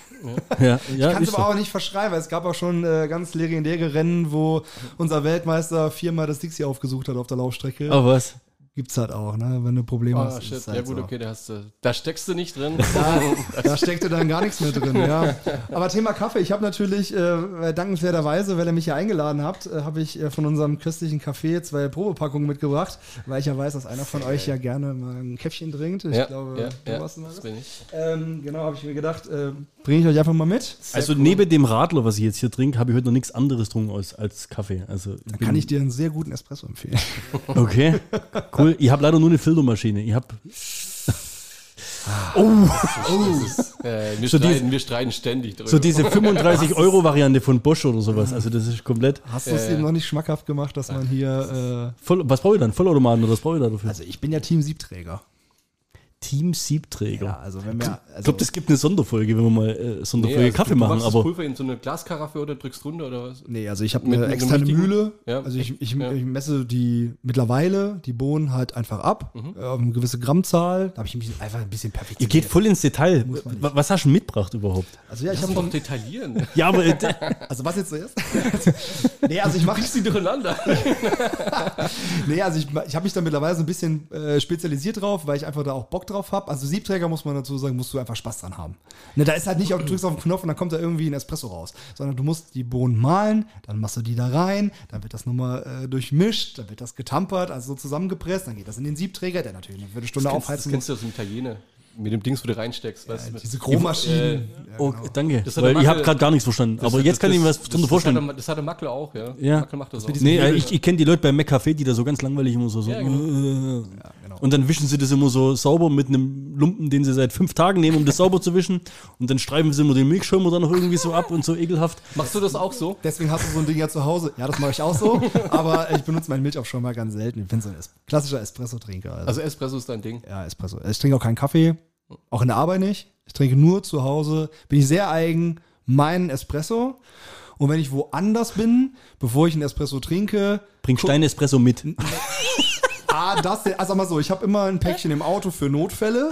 Ja, ja, Kann es aber so. auch nicht verschreiben, weil es gab auch schon äh, ganz legendäre Rennen, wo unser Weltmeister viermal das Dixie aufgesucht hat auf der Laufstrecke. Aber was? Gibt's halt auch, ne? Wenn du Probleme Ah, hast. ist shit. es halt Ja gut, so. okay, da, hast du, da steckst du nicht drin. Da, da steckte dann gar nichts mehr drin, ja. Aber Thema Kaffee, ich habe natürlich äh, dankenswerterweise, weil ihr mich hier eingeladen habt, äh, habe ich äh, von unserem köstlichen Kaffee zwei Probepackungen mitgebracht, weil ich ja weiß, dass einer von euch ja gerne mal ein Käffchen trinkt. Ich ja, glaube, ja, du ja, warst mal das. bin ich. Ähm, genau, habe ich mir gedacht, äh, bringe ich euch einfach mal mit. Also neben dem Radler, was ich jetzt hier trinke, habe ich heute noch nichts anderes getrunken als, als Kaffee. Also Dann kann ich dir einen sehr guten Espresso empfehlen. Okay, cool. Ich habe leider nur eine Filtermaschine. Ich habe Äh, wir, So streiten, diese- wir streiten ständig drüber. so diese 35-Euro-Variante von Bosch oder sowas. Also das ist komplett. Hast du es Äh. ihm noch nicht schmackhaft gemacht, dass man hier. Voll, was brauche ich dann? Vollautomaten oder was brauche ich da Äh, dafür? also, ich bin ja Team Siebträger. Team Siebträger. Ja, also, wenn wir. Ich Also, glaube, das gibt eine Sonderfolge, wenn wir mal äh, Sonderfolge also Kaffee du, machen. Du machst das Aber Pulver in so eine Glaskaraffe oder drückst runter oder was? Nee, also ich habe eine externe Mühle. Ja. Also ich, ich, Ja. ich messe die mittlerweile die Bohnen halt einfach ab Mhm. äh, auf eine gewisse Grammzahl. Da habe ich mich einfach ein bisschen ihr perfektioniert. geht voll ins Detail. Was hast du mitgebracht überhaupt? Also ja, ich Ich habe detaillieren. Ja, aber also was jetzt zuerst? nee, also ich mache die durcheinander. nee, also ich, ich habe mich da mittlerweile so ein bisschen äh, spezialisiert drauf, weil ich einfach da auch Bock drauf habe. Also Siebträger muss man dazu sagen, musst du einfach Spaß dran haben. Ne, da ist halt nicht, du drückst auf den Knopf und dann kommt da irgendwie ein Espresso raus, sondern du musst die Bohnen mahlen, dann machst du die da rein, dann wird das nochmal äh, durchmischt, dann wird das getampert, also so zusammengepresst, dann geht das in den Siebträger, der natürlich eine Viertelstunde Das kennst, das aufheizen kennst du aus dem Italiener. Mit dem Dings, wo du reinsteckst. weißt du? muss. Diese Chrommaschinen. Äh, ja, oh, genau. danke. Das hat Weil ich habe gerade gar nichts verstanden. Das- aber das- jetzt kann ich mir was das- drunter das vorstellen. Hat der, das hat der Mackel auch, ja. Ja. Mackel macht das auch. Nee, äh, ich, ich kenne die Leute bei McCafé, die da so ganz langweilig immer so. so Ja, genau. äh, genau. Und dann wischen sie das immer so sauber mit einem Lumpen, den sie seit fünf Tagen nehmen, um das sauber zu wischen. Und dann streifen sie immer den Milchschirm dann noch irgendwie so ab und so ekelhaft. Machst du das auch so? Deswegen hast du so ein Ding ja zu Hause. Ja, das mache ich auch so, aber ich benutze meinen Milch auch schon mal ganz selten. Ich bin so ein es klassischer Espresso-Trinker. Also, Also Espresso ist dein Ding. ja, Espresso. Ich trinke auch keinen Kaffee, auch in der Arbeit nicht. Ich trinke nur zu Hause, bin ich sehr eigen, meinen Espresso. Und wenn ich woanders bin, bevor ich einen Espresso trinke, Bringst deinen Espresso mit. ah, das, also mal so, ich habe immer ein Päckchen im Auto für Notfälle.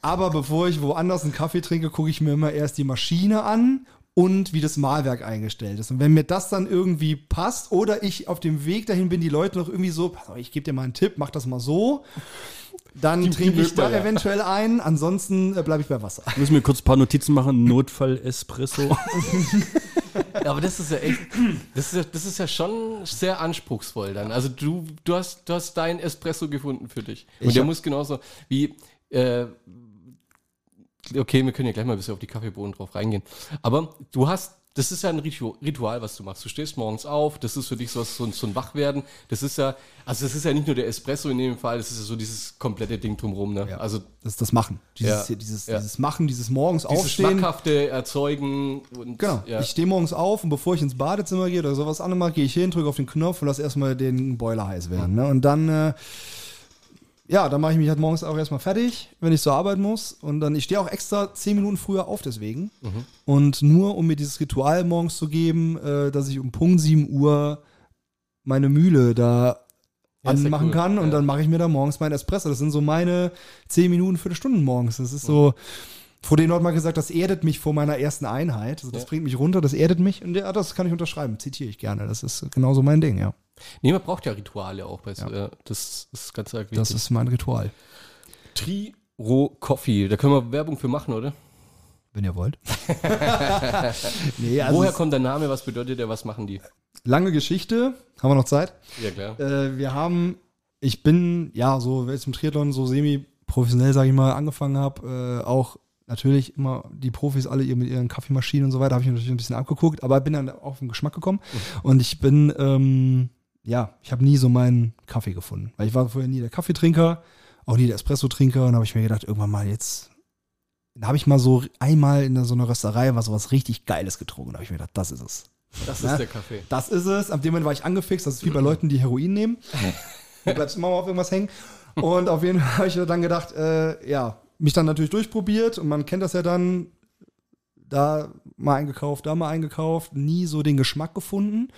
Aber bevor ich woanders einen Kaffee trinke, gucke ich mir immer erst die Maschine an und wie das Mahlwerk eingestellt ist. Und wenn mir das dann irgendwie passt oder ich auf dem Weg dahin bin, die Leute noch irgendwie so, ich gebe dir mal einen Tipp, mach das mal so. Dann Die- die trinke ich mögt man da ja. eventuell ein, ansonsten äh, bleibe ich bei Wasser. Müssen wir kurz ein paar Notizen machen. Notfall-Espresso. Ja, aber das ist ja echt, das ist ja, das ist ja schon sehr anspruchsvoll dann. Also du, du hast, du hast deinen Espresso gefunden für dich. Und Ich der muss genauso wie, äh, okay, wir können ja gleich mal ein bisschen auf die Kaffeebohnen drauf reingehen. Aber du hast, das ist ja ein Ritu- Ritual, was du machst. Du stehst morgens auf, das ist für dich so, so, ein- so ein Wachwerden. Das ist ja, also das ist ja nicht nur der Espresso in dem Fall, das ist ja so dieses komplette Ding drumherum. Ne? Ja. Also Das ist das Machen. Dieses, Ja. dieses, Ja. dieses Machen, dieses morgens dieses aufstehen. schmackhafte Erzeugen und Genau. Ich stehe morgens auf und bevor ich ins Badezimmer gehe oder sowas anderes mache, gehe ich hin, drücke auf den Knopf und lasse erstmal den Boiler heiß werden. Ne? Und dann, äh, ja, dann mache ich mich halt morgens auch erstmal fertig, wenn ich zur Arbeit muss. Und dann, ich stehe auch extra zehn Minuten früher auf deswegen. Und nur um mir dieses Ritual morgens zu geben, äh, dass ich um Punkt 7 Uhr meine Mühle da Ja, anmachen cool. kann und Ja. dann mache ich mir da morgens meinen Espresso. Das sind so meine 10 Minuten, Viertelstunden morgens. Das ist so, vor denen hat mal gesagt, das erdet mich vor meiner ersten Einheit. Also das Ja. bringt mich runter, das erdet mich. Und ja, das kann ich unterschreiben, zitiere ich gerne. Das ist genauso mein Ding, ja. Nee, man braucht ja Rituale auch bei so, ja. das, das ist ganz arg wichtig. Das ist mein Ritual. Triro Coffee, da können wir Werbung für machen, oder? Wenn ihr wollt. nee, also Woher kommt der Name, was bedeutet der, was machen die? lange Geschichte. Haben wir noch Zeit? Ja, klar. Äh, wir haben, ich bin, ja, so, wenn ich zum Triathlon so semi-professionell, sage ich mal, angefangen habe, äh, auch natürlich immer die Profis alle mit ihren Kaffeemaschinen und so weiter, habe ich mir natürlich ein bisschen abgeguckt, aber bin dann auf den Geschmack gekommen und ich bin, ähm, ja, ich habe nie so meinen Kaffee gefunden, weil ich war vorher nie der Kaffeetrinker, auch nie der Espresso-Trinker und habe ich mir gedacht, irgendwann mal jetzt, dann habe ich mal so einmal in so einer Rösterei was sowas richtig Geiles getrunken, da habe ich mir gedacht, das ist es. Das Ja. ist der Kaffee. Das ist es. Ab dem Moment war ich angefixt. Das ist wie bei Leuten, die Heroin nehmen. Du bleibst immer mal auf irgendwas hängen. Und auf jeden Fall habe ich dann gedacht, äh, ja, mich dann natürlich durchprobiert. Und man kennt das ja dann, da mal eingekauft, da mal eingekauft, nie so den Geschmack gefunden.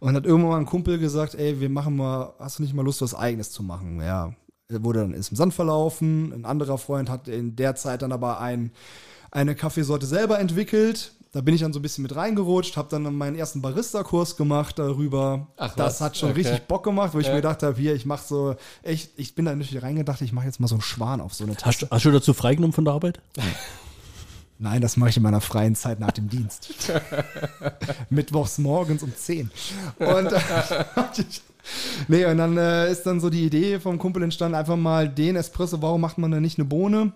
Und hat irgendwann mal ein Kumpel gesagt, ey, wir machen mal, hast du nicht mal Lust, was Eigenes zu machen? Ja, er wurde dann ist im Sand verlaufen. Ein anderer Freund hat in der Zeit dann aber ein, eine Kaffeesorte selber entwickelt. Da bin ich dann so ein bisschen mit reingerutscht, habe dann meinen ersten Barista-Kurs gemacht darüber. Ach das was, hat schon okay. richtig Bock gemacht, wo ich Ja. mir gedacht habe, hier, ich mache so, echt, ich bin da natürlich reingedacht, ich mache jetzt mal so einen Schwan auf so eine Hast, Taste. du- hast du dazu freigenommen von der Arbeit? Nein, das mache ich in meiner freien Zeit nach dem Dienst. Mittwochs morgens um 10. Und, nee, und dann äh, ist dann so die Idee vom Kumpel entstanden, einfach mal den Espresso, warum macht man da nicht eine Bohne,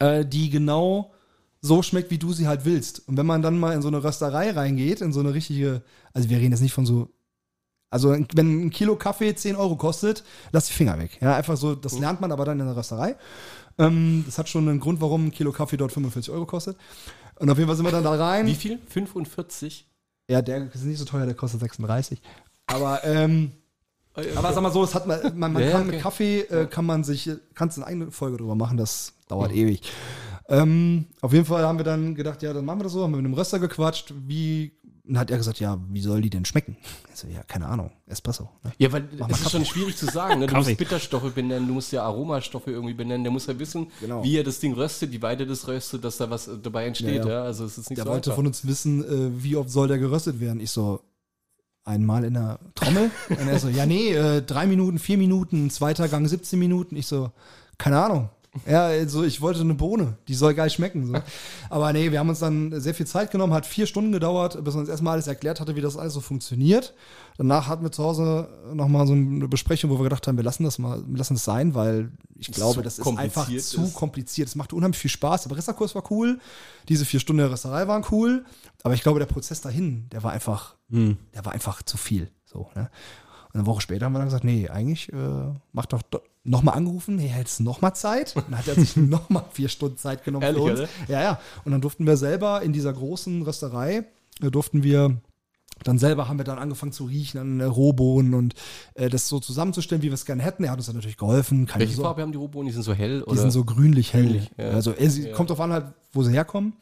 äh, die genau so schmeckt, wie du sie halt willst. Und wenn man dann mal in so eine Rösterei reingeht, in so eine richtige, also wir reden jetzt nicht von so, also wenn ein Kilo Kaffee 10 Euro kostet, lass die Finger weg. Ja, einfach so, das lernt man aber dann in der Rösterei. Ähm, das hat schon einen Grund, warum ein Kilo Kaffee dort 45 Euro kostet. Und auf jeden Fall sind wir dann da rein. Wie viel? 45? Ja, der ist nicht so teuer, der kostet 36. Aber, ähm, aber sag mal so, es hat man, man, man Ja, kann okay. mit Kaffee, äh, kann man sich, kannst eine eigene Folge drüber machen, das dauert ewig. Ähm, auf jeden Fall haben wir dann gedacht, ja, dann machen wir das so, haben wir mit dem Röster gequatscht, wie, dann hat er gesagt, ja, wie soll die denn schmecken? Ich so, ja, keine Ahnung, Espresso. Ne? Ja, weil Mach es ist schon schwierig zu sagen. Ne? Du musst Bitterstoffe benennen, du musst ja Aromastoffe irgendwie benennen. Der muss ja wissen, Genau. wie er das Ding röstet, wie weit er das röstet, dass da was äh, dabei entsteht. Ja, Ja. Also es ist nicht Der so wollte einfach. von uns wissen, äh, wie oft soll der geröstet werden. Ich so, einmal in der Trommel. Und er so, ja, nee, äh, drei Minuten, vier Minuten, zweiter Gang 17 Minuten. Ich so, keine Ahnung. Ja, also ich wollte eine Bohne, die soll geil schmecken. So. Aber nee, wir haben uns dann sehr viel Zeit genommen, hat vier Stunden gedauert, bis er uns erstmal alles erklärt hatte, wie das alles so funktioniert. Danach hatten wir zu Hause nochmal so eine Besprechung, wo wir gedacht haben, wir lassen das mal, wir lassen das sein, weil ich glaube, zu das ist einfach kompliziert zu ist. kompliziert. Es macht unheimlich viel Spaß. Der Baristakurs war cool, diese vier Stunden der Rösterei waren cool, aber ich glaube, der Prozess dahin, der war einfach, der war einfach zu viel. So, ne? Und eine Woche später haben wir dann gesagt, nee, eigentlich äh, mach doch nochmal angerufen, hey, hältst nochmal Zeit? Dann hat er sich nochmal vier Stunden Zeit genommen Ehrlich, für uns. oder? Ja, ja. Und dann durften wir selber in dieser großen Rösterei, äh, durften wir dann selber haben wir dann angefangen zu riechen an äh, Rohbohnen und äh, das so zusammenzustellen, wie wir es gerne hätten. Er hat uns dann natürlich geholfen. Welche Sorge. Farbe haben die Rohbohnen? Die sind so hell? Die oder? sind so grünlich hell. Grünlich, ja. Also es Ja. kommt drauf an, halt, wo sie herkommen.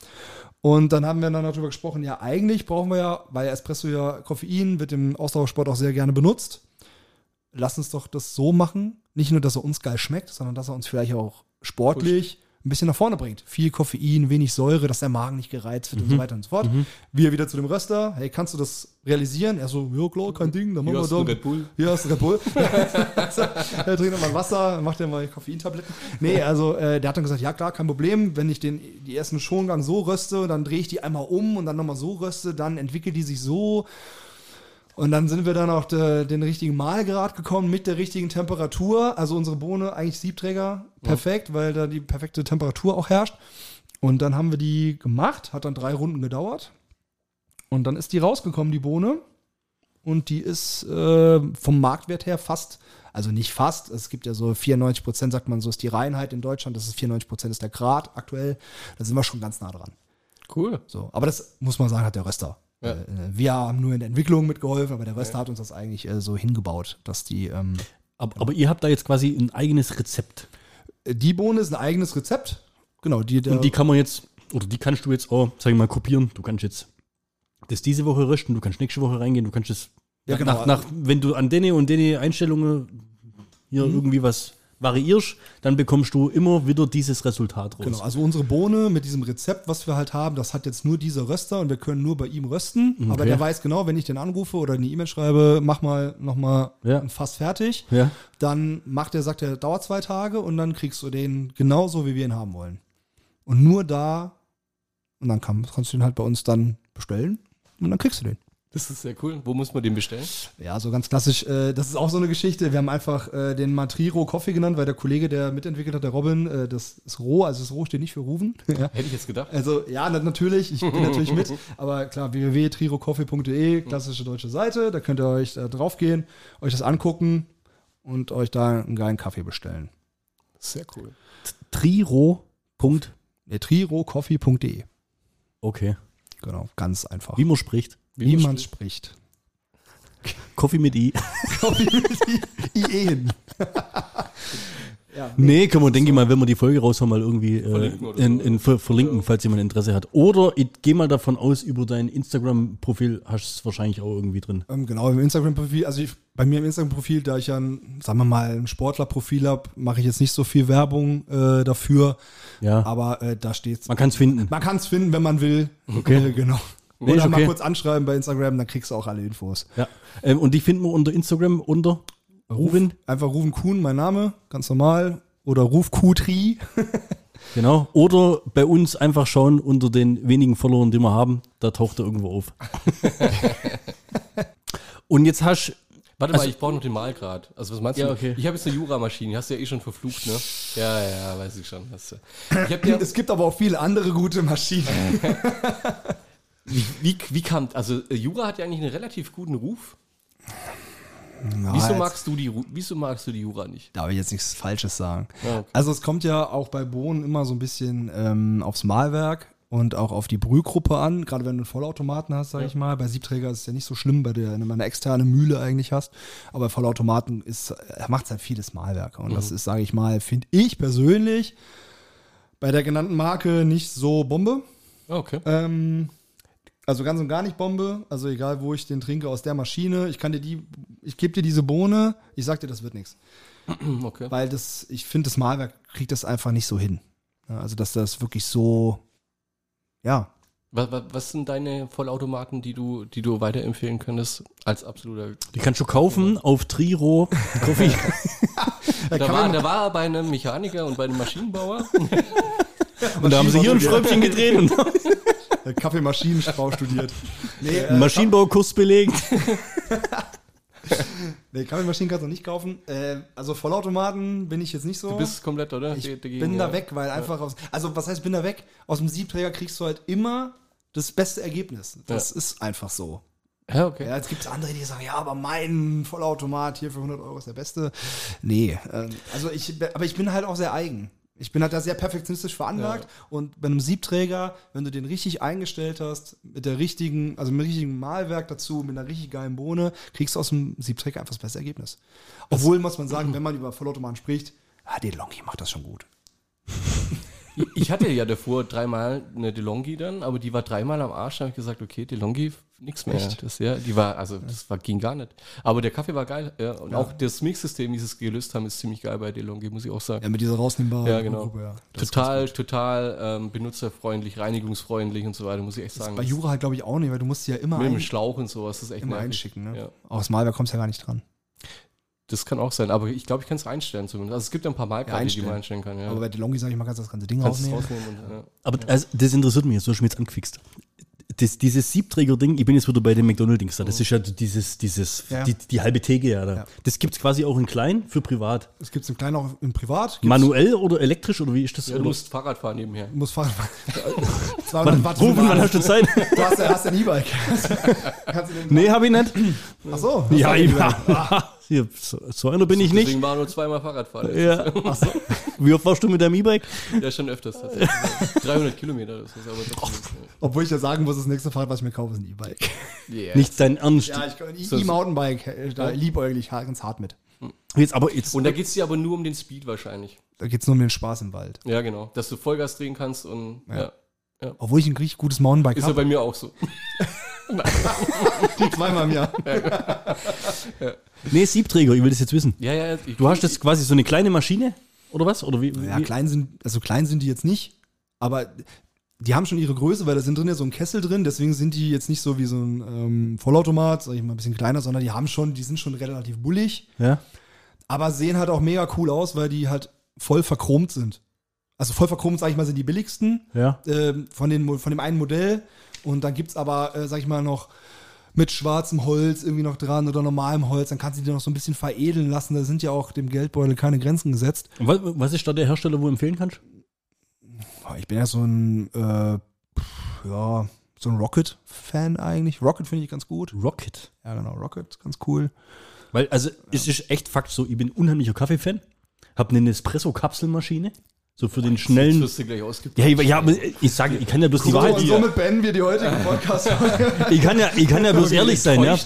Und dann haben wir dann darüber gesprochen, ja, eigentlich brauchen wir ja, weil Espresso ja Koffein wird im Ausdauersport auch sehr gerne benutzt. Lass uns doch das so machen. Nicht nur, dass er uns geil schmeckt, sondern dass er uns vielleicht auch sportlich ein bisschen nach vorne bringt. Viel Koffein, wenig Säure, dass der Magen nicht gereizt wird und so weiter und so fort. Wir wieder zu dem Röster, hey, kannst du das realisieren? Er so, ja klar, kein Ding, dann machen wir da. Red Bull. Hier hast du Red Bull. er trinkt nochmal Wasser, macht ja mal Koffeintabletten. Nee, also äh, der hat dann gesagt, ja klar, kein Problem, wenn ich den, die ersten Schongang so röste, dann drehe ich die einmal um und dann nochmal so röste, dann entwickelt die sich so. Und dann sind wir dann auf de, den richtigen Mahlgrad gekommen mit der richtigen Temperatur. Also unsere Bohne, eigentlich Siebträger, perfekt, weil da die perfekte Temperatur auch herrscht. Und dann haben wir die gemacht, hat dann drei Runden gedauert. Und dann ist die rausgekommen, die Bohne. Und die ist äh, vom Marktwert her fast, also nicht fast, es gibt ja so 94 Prozent, sagt man, so ist die Reinheit in Deutschland, das ist 94 Prozent ist der Grad aktuell. Da sind wir schon ganz nah dran. Cool. So, aber das muss man sagen, hat der Röster. Ja. Äh, wir haben nur in der Entwicklung mitgeholfen, aber der Röster hat uns das eigentlich äh, so hingebaut, dass die, ähm, Aber, aber ihr habt da jetzt quasi ein eigenes Rezept. die Bohne ist ein eigenes Rezept. Genau, die, Und die kann man jetzt, oder die kannst du jetzt auch, sag ich mal, kopieren. Du kannst jetzt das diese Woche rösten, du kannst nächste Woche reingehen, du kannst es, Ja, genau. nach, nach, wenn du an dene und dene Einstellungen hier Mhm. irgendwie was variierst, dann bekommst du immer wieder dieses Resultat raus. Genau, also unsere Bohne mit diesem Rezept, was wir halt haben, das hat jetzt nur dieser Röster und wir können nur bei ihm rösten. Aber Okay. der weiß genau, wenn ich den anrufe oder eine E-Mail schreibe, mach mal nochmal Ja. Fass fertig, Ja. dann macht er, sagt er, dauert zwei Tage und dann kriegst du den genauso, wie wir ihn haben wollen. Und nur da, und dann kann, kannst du ihn halt bei uns dann bestellen und dann kriegst du den. Das ist sehr cool. Wo muss man den bestellen? Ja, so ganz klassisch. Äh, das ist auch so eine Geschichte. Wir haben einfach äh, den Matriro Coffee genannt, weil der Kollege, der mitentwickelt hat, der Robin, äh, das ist roh, also das roh steht nicht für Rufen. ja. Hätte ich jetzt gedacht. Also ja, na, natürlich, ich bin natürlich mit, aber klar, www.trirocoffee.de, klassische deutsche Seite, da könnt ihr euch da drauf gehen, euch das angucken und euch da einen geilen Kaffee bestellen. Sehr cool. Triro. Punkt. Nee, trirocoffee.de. Okay. Genau, ganz einfach. Wie man spricht. Wie man man spricht. Coffee mit I. Coffee mit IEN. ja, Nee, können wir, denke ich mal, wenn wir die Folge raushauen, mal irgendwie äh, Verlinken oder in, in, ver verlinken, falls jemand Interesse hat. Oder ich gehe mal davon aus, über dein Instagram-Profil hast du es wahrscheinlich auch irgendwie drin. Ähm, genau, im Instagram-Profil, also ich, bei mir im Instagram-Profil, da ich ja, ein, sagen wir mal, ein Sportler-Profil habe, mache ich jetzt nicht so viel Werbung äh, dafür, Ja. aber äh, da steht's. Man kann es finden. Man kann es finden, wenn man will. Okay. Äh, genau. Nee, Oder ist mal okay. kurz anschreiben bei Instagram, dann kriegst du auch alle Infos. Ja. Ähm, und die finden wir unter Instagram unter Ruben. Einfach Rufen Kuhn, mein Name, ganz normal. Oder Ruf Kutri. Genau. Oder bei uns einfach schauen unter den wenigen Followern, die wir haben. Da taucht er irgendwo auf. und jetzt hast Warte Also- mal, ich brauche noch den Malgrad. Also was meinst Ja, du? okay. Ich habe jetzt eine Jura-Maschine, die hast du ja eh schon verflucht, ne? Ja, ja, ja, weiß ich schon. Hast du. Ich ja, Es gibt aber auch viele andere gute Maschinen. Wie, wie, wie kam, also äh, Jura hat ja eigentlich einen relativ guten Ruf. Na, Wieso magst du die, wieso magst du die Jura nicht? Darf ich jetzt nichts Falsches sagen. Ja, okay. Also es kommt ja auch bei Bohnen immer so ein bisschen ähm, aufs Mahlwerk und auch auf die Brühgruppe an, gerade wenn du einen Vollautomaten hast, sage ich mal. Bei Siebträger ist es ja nicht so schlimm, bei der, wenn du eine externe Mühle eigentlich hast. Aber bei Vollautomaten ist, macht es halt vieles Mahlwerk. Und das ist, sage ich mal, finde ich persönlich bei der genannten Marke nicht so Bombe. Ah, Okay. Ähm, also ganz und gar nicht Bombe. Also egal, wo ich den trinke aus der Maschine. Ich kann dir die, ich gebe dir diese Bohne, ich sag dir, das wird nichts. okay. Weil das, ich finde, das Malwerk kriegt das einfach nicht so hin. Also, dass das wirklich so, ja. Was, was, was sind deine Vollautomaten, die du, die du weiterempfehlen könntest als absoluter? Die kannst du kaufen auf Triro Coffee. Da war, da war er bei einem Mechaniker und bei einem Maschinenbauer. und da haben sie hier ein Schräubchen gedreht und Kaffeemaschinenstrau studiert. Nee, einen äh, Maschinenbaukurs belegt. nee, Kaffeemaschinen kannst du nicht kaufen. Äh, also Vollautomaten bin ich jetzt nicht so. Du bist komplett, oder? ich Dagegen, bin da ja. weg, weil einfach aus, also was heißt bin da weg? Aus dem Siebträger kriegst du halt immer das beste Ergebnis. Das ist einfach so. Ja, okay. Ja, jetzt gibt es andere, die sagen, ja, aber mein Vollautomat hier für 100 Euro ist der beste. Nee, ähm, also ich, aber ich bin halt auch sehr eigen. Ich bin halt da sehr perfektionistisch veranlagt und bei einem Siebträger, wenn du den richtig eingestellt hast, mit der richtigen, also mit dem richtigen Malwerk dazu, mit einer richtig geilen Bohne, kriegst du aus dem Siebträger einfach das beste Ergebnis. Obwohl, muss man sagen, wenn man über Vollautomaten spricht, ah, die Longi macht das schon gut. Ich hatte ja davor dreimal eine DeLonghi dann, aber die war dreimal am Arsch. Da habe ich gesagt, okay, DeLonghi, nix mehr. Echt? Das, ja, die war, also das war, ging gar nicht. Aber der Kaffee war geil. Ja, und auch das Mixsystem, wie sie es gelöst haben, ist ziemlich geil bei DeLonghi, muss ich auch sagen. Ja, mit dieser rausnehmbaren Ja, genau. Gruppe, ja. Das total, total ähm, benutzerfreundlich, reinigungsfreundlich und so weiter, muss ich echt Das sagen. ist bei Jura halt, glaube ich, auch nicht, weil du musst die ja immer, mit dem Schlauch und sowas, das ist echt immer nervig. einschicken. Ne? Ja. Aus Malwerk kommst du ja gar nicht dran. Das kann auch sein, aber ich glaube, ich kann es einstellen zumindest. Also es gibt ja ein paar Malkarten, die einstellen. man einstellen kann. Ja. Aber bei DeLonghi, sage ich mal, kannst du das ganze Ding rausnehmen. rausnehmen und, ja. Aber also, das interessiert mich jetzt, du hast mich jetzt angefixt. Das, dieses Siebträger-Ding, ich bin jetzt wieder bei dem McDonald-Dings da. Das ist ja dieses, dieses, Ja. Die, die halbe Theke ja da. Ja. Das gibt es quasi auch in klein für privat. Es gibt es im Kleinen auch in Privat. Gibt's- Manuell oder elektrisch oder wie ist das? ja, du musst Fahrrad fahren nebenher. Du musst fahren. Wann, 200 Watt. Rufen, wann hast du Zeit? Du hast ja, hast ja ein E-Bike. Kannst du den nee, habe ich nicht. Ach so. Ja, ich E-Bike. Hier, so, so einer bin ich nicht. Deswegen war nur zweimal Fahrradfahren. Ja. Wie oft warst du mit deinem E-Bike? Ja, schon öfters tatsächlich. 300 Kilometer, das ist aber trotzdem. Obwohl ich ja sagen muss, das nächste Fahrrad, was ich mir kaufe, ist ein E-Bike. Yeah. Nicht dein Ernst. Ja, ich ein So- E-Mountainbike, äh, da liebäugel ich ganz hart mit. Jetzt, aber jetzt, Und da geht es dir aber nur um den Speed wahrscheinlich. Da geht es nur um den Spaß im Wald. Ja, genau. Dass du Vollgas drehen kannst und ja. Obwohl ich ein richtig gutes Mountainbike Ist ja habe. bei mir auch so. Zweimal im Jahr. nee, Siebträger, ich will das jetzt wissen. Ja, ja. Ich, Du hast jetzt quasi so eine kleine Maschine oder was? Oder wie? Ja, wie? klein sind, also klein sind die jetzt nicht, aber die haben schon ihre Größe, weil da sind drin ja so ein Kessel drin, deswegen sind die jetzt nicht so wie so ein ähm, Vollautomat, sag ich mal, ein bisschen kleiner, sondern die haben schon, die sind schon relativ bullig, Ja. aber sehen halt auch mega cool aus, weil die halt voll verchromt sind. Also voll verchromt, sag ich mal, sind die billigsten Ja. ähm, von, den, Mo- von dem einen Modell. Und dann gibt's aber, äh, sag ich mal, noch mit schwarzem Holz irgendwie noch dran oder normalem Holz. Dann kannst du die noch so ein bisschen veredeln lassen. Da sind ja auch dem Geldbeutel keine Grenzen gesetzt. Und was, was ist da der Hersteller, wo du empfehlen kannst? Ich bin ja so ein, äh, ja, so ein Rocket-Fan eigentlich. Rocket finde ich ganz gut. Rocket. Ja, genau, Rocket, ganz cool. Weil, also, es ist echt Fakt so, ich bin unheimlicher Kaffee-Fan, hab eine Nespresso-Kapselmaschine, so für den schnellen. wirst du gleich. Ja, ich, ja, ich sage, ich kann ja bloß die Wahrheit. und somit beenden wir die heutige podcast Ich kann ja, ich kann ja bloß ehrlich sein, ja.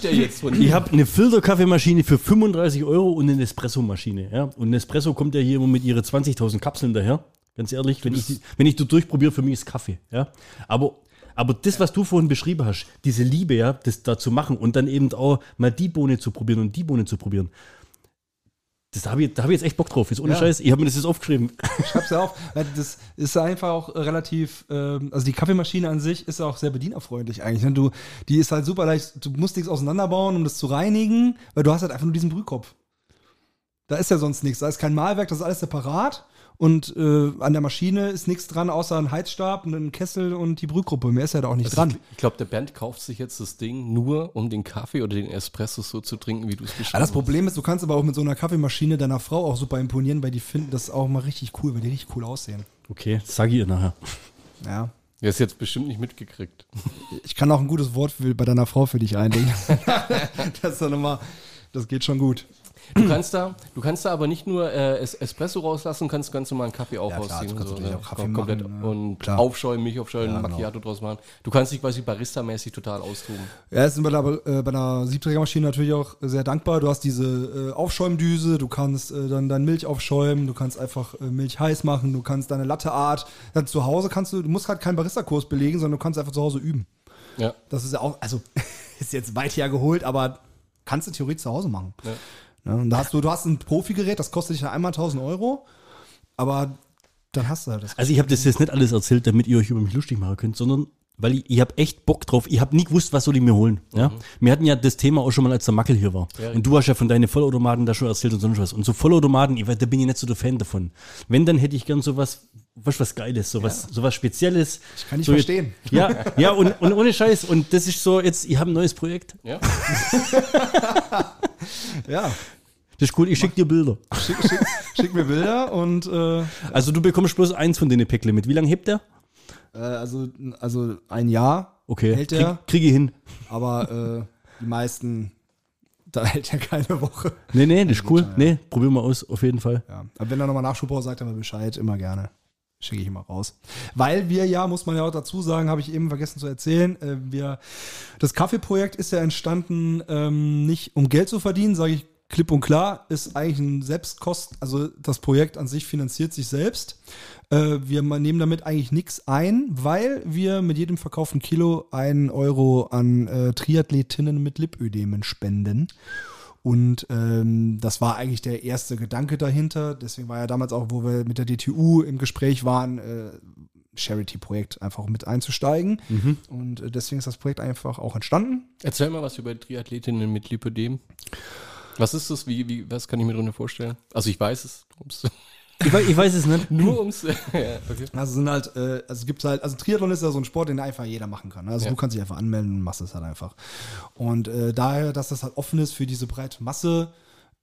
Ich habe eine Filterkaffeemaschine für 35 Euro und eine Nespresso-Maschine. Ja? Und Nespresso kommt ja hier immer mit ihre 20.000 Kapseln daher. Ganz ehrlich, wenn ich, die- wenn ich die durchprobiere, für mich ist Kaffee. Ja? Aber, aber das, was du vorhin beschrieben hast, diese Liebe, ja, das da zu machen und dann eben auch mal die Bohne zu probieren und die Bohne zu probieren, das, da habe ich, da hab ich jetzt echt Bock drauf. Jetzt ohne Ja. Scheiß, ich habe mir das jetzt aufgeschrieben. Schreib's ja auf. Das ist einfach auch relativ, ähm, also die Kaffeemaschine an sich ist auch sehr bedienerfreundlich eigentlich. Ne? Du, die ist halt super leicht, du musst nichts auseinanderbauen, um das zu reinigen, weil du hast halt einfach nur diesen Brühkopf. Da ist ja sonst nichts. Da ist kein Mahlwerk, das ist alles separat. Und äh, an der Maschine ist nichts dran, außer ein Heizstab, ein Kessel und die Brühgruppe. Mehr ist ja da auch nicht Also dran. ich ich glaube, der Bernd kauft sich jetzt das Ding nur, um den Kaffee oder den Espresso so zu trinken, wie du es beschrieben Ja, das Problem ist, du kannst aber auch mit so einer Kaffeemaschine deiner Frau auch super imponieren, weil die finden das auch mal richtig cool, weil die richtig cool aussehen. Okay, ich ihr nachher. Ja. Der ist jetzt bestimmt nicht mitgekriegt. Ich kann auch ein gutes Wort für, bei deiner Frau für dich einlegen. das ist dann immer, das geht schon gut. Du kannst da, du kannst da aber nicht nur äh, Es- Espresso rauslassen, kannst ganz normal einen Kaffee auch Ja, klar, rausziehen. du kannst und natürlich ne? auch Kaffee Kom- komplett machen, ja. und Klar. aufschäumen, Milch aufschäumen, Ja, genau. Macchiato draus machen. Du kannst dich quasi barista-mäßig total austoben. Ja, ist bei einer, äh, bei einer Siebträgermaschine natürlich auch sehr dankbar. Du hast diese äh, Aufschäumdüse, du kannst äh, dann deine Milch aufschäumen, du kannst einfach äh, Milch heiß machen, du kannst deine Latteart. Dann zu Hause kannst du, du musst halt keinen Barista-Kurs belegen, sondern du kannst einfach zu Hause üben. Ja. Das ist ja auch, also ist jetzt weit hergeholt, aber kannst du theoretisch zu Hause machen. Ja. Ja, und da hast du, du hast ein Profigerät, das kostet dich dann einmal 1000 Euro, aber dann hast du halt das. Also ich habe das jetzt nicht alles erzählt, damit ihr euch über mich lustig machen könnt, sondern weil ich, ich habe echt Bock drauf. Ich habe nie gewusst, was soll ich mir holen. Ja? Wir hatten ja das Thema auch schon mal, als der Mackel hier war. Ja, und du hast ja von deinen Vollautomaten da schon erzählt und sonst was. Und so Vollautomaten, ich, da bin ich nicht so der Fan davon. Wenn, dann hätte ich gern sowas, was, was Geiles, sowas, sowas Spezielles. Ich kann nicht so verstehen. Ja, ja und, und ohne Scheiß. Und das ist so, jetzt, ich habe ein neues Projekt. Ja. Ja, Das ist cool, ich schicke dir Bilder. schick, schick, schick mir Bilder und äh, Also du bekommst bloß eins von den Päckle mit. Wie lange hebt der? äh, also, also ein Jahr Okay, hält der, krieg, krieg ich hin. aber äh, die meisten, da hält er keine Woche. Nee, nee, das ist cool. Nee, probieren wir aus, auf jeden Fall. Ja. Aber wenn er nochmal Nachschub braucht, sagt er mir Bescheid, immer gerne. Schicke ich immer raus. Weil wir ja, muss man ja auch dazu sagen, habe ich eben vergessen zu erzählen, äh, wir, das Kaffeeprojekt ist ja entstanden, ähm, nicht um Geld zu verdienen, sage ich klipp und klar, ist eigentlich ein Selbstkost, also das Projekt an sich finanziert sich selbst. Äh, wir nehmen damit eigentlich nichts ein, weil wir mit jedem verkauften Kilo einen Euro an äh, Triathletinnen mit Lipödemen spenden. Und ähm, das war eigentlich der erste Gedanke dahinter. Deswegen war ja damals auch, wo wir mit der DTU im Gespräch waren, äh, Charity-Projekt einfach mit einzusteigen. Und äh, deswegen ist das Projekt einfach auch entstanden. Erzähl mal was über Triathletinnen mit Lipödem. Was ist das? Wie, wie, was kann ich mir darunter vorstellen? Also ich weiß es. Ums, Ich, weiß, ich weiß es nicht. nur ums. ja, okay. Also sind halt, äh, also es gibt halt, also Triathlon ist ja so ein Sport, den einfach jeder machen kann. Also Ja. du kannst dich einfach anmelden und machst es halt einfach. Und äh, daher, dass das halt offen ist für diese breite Masse,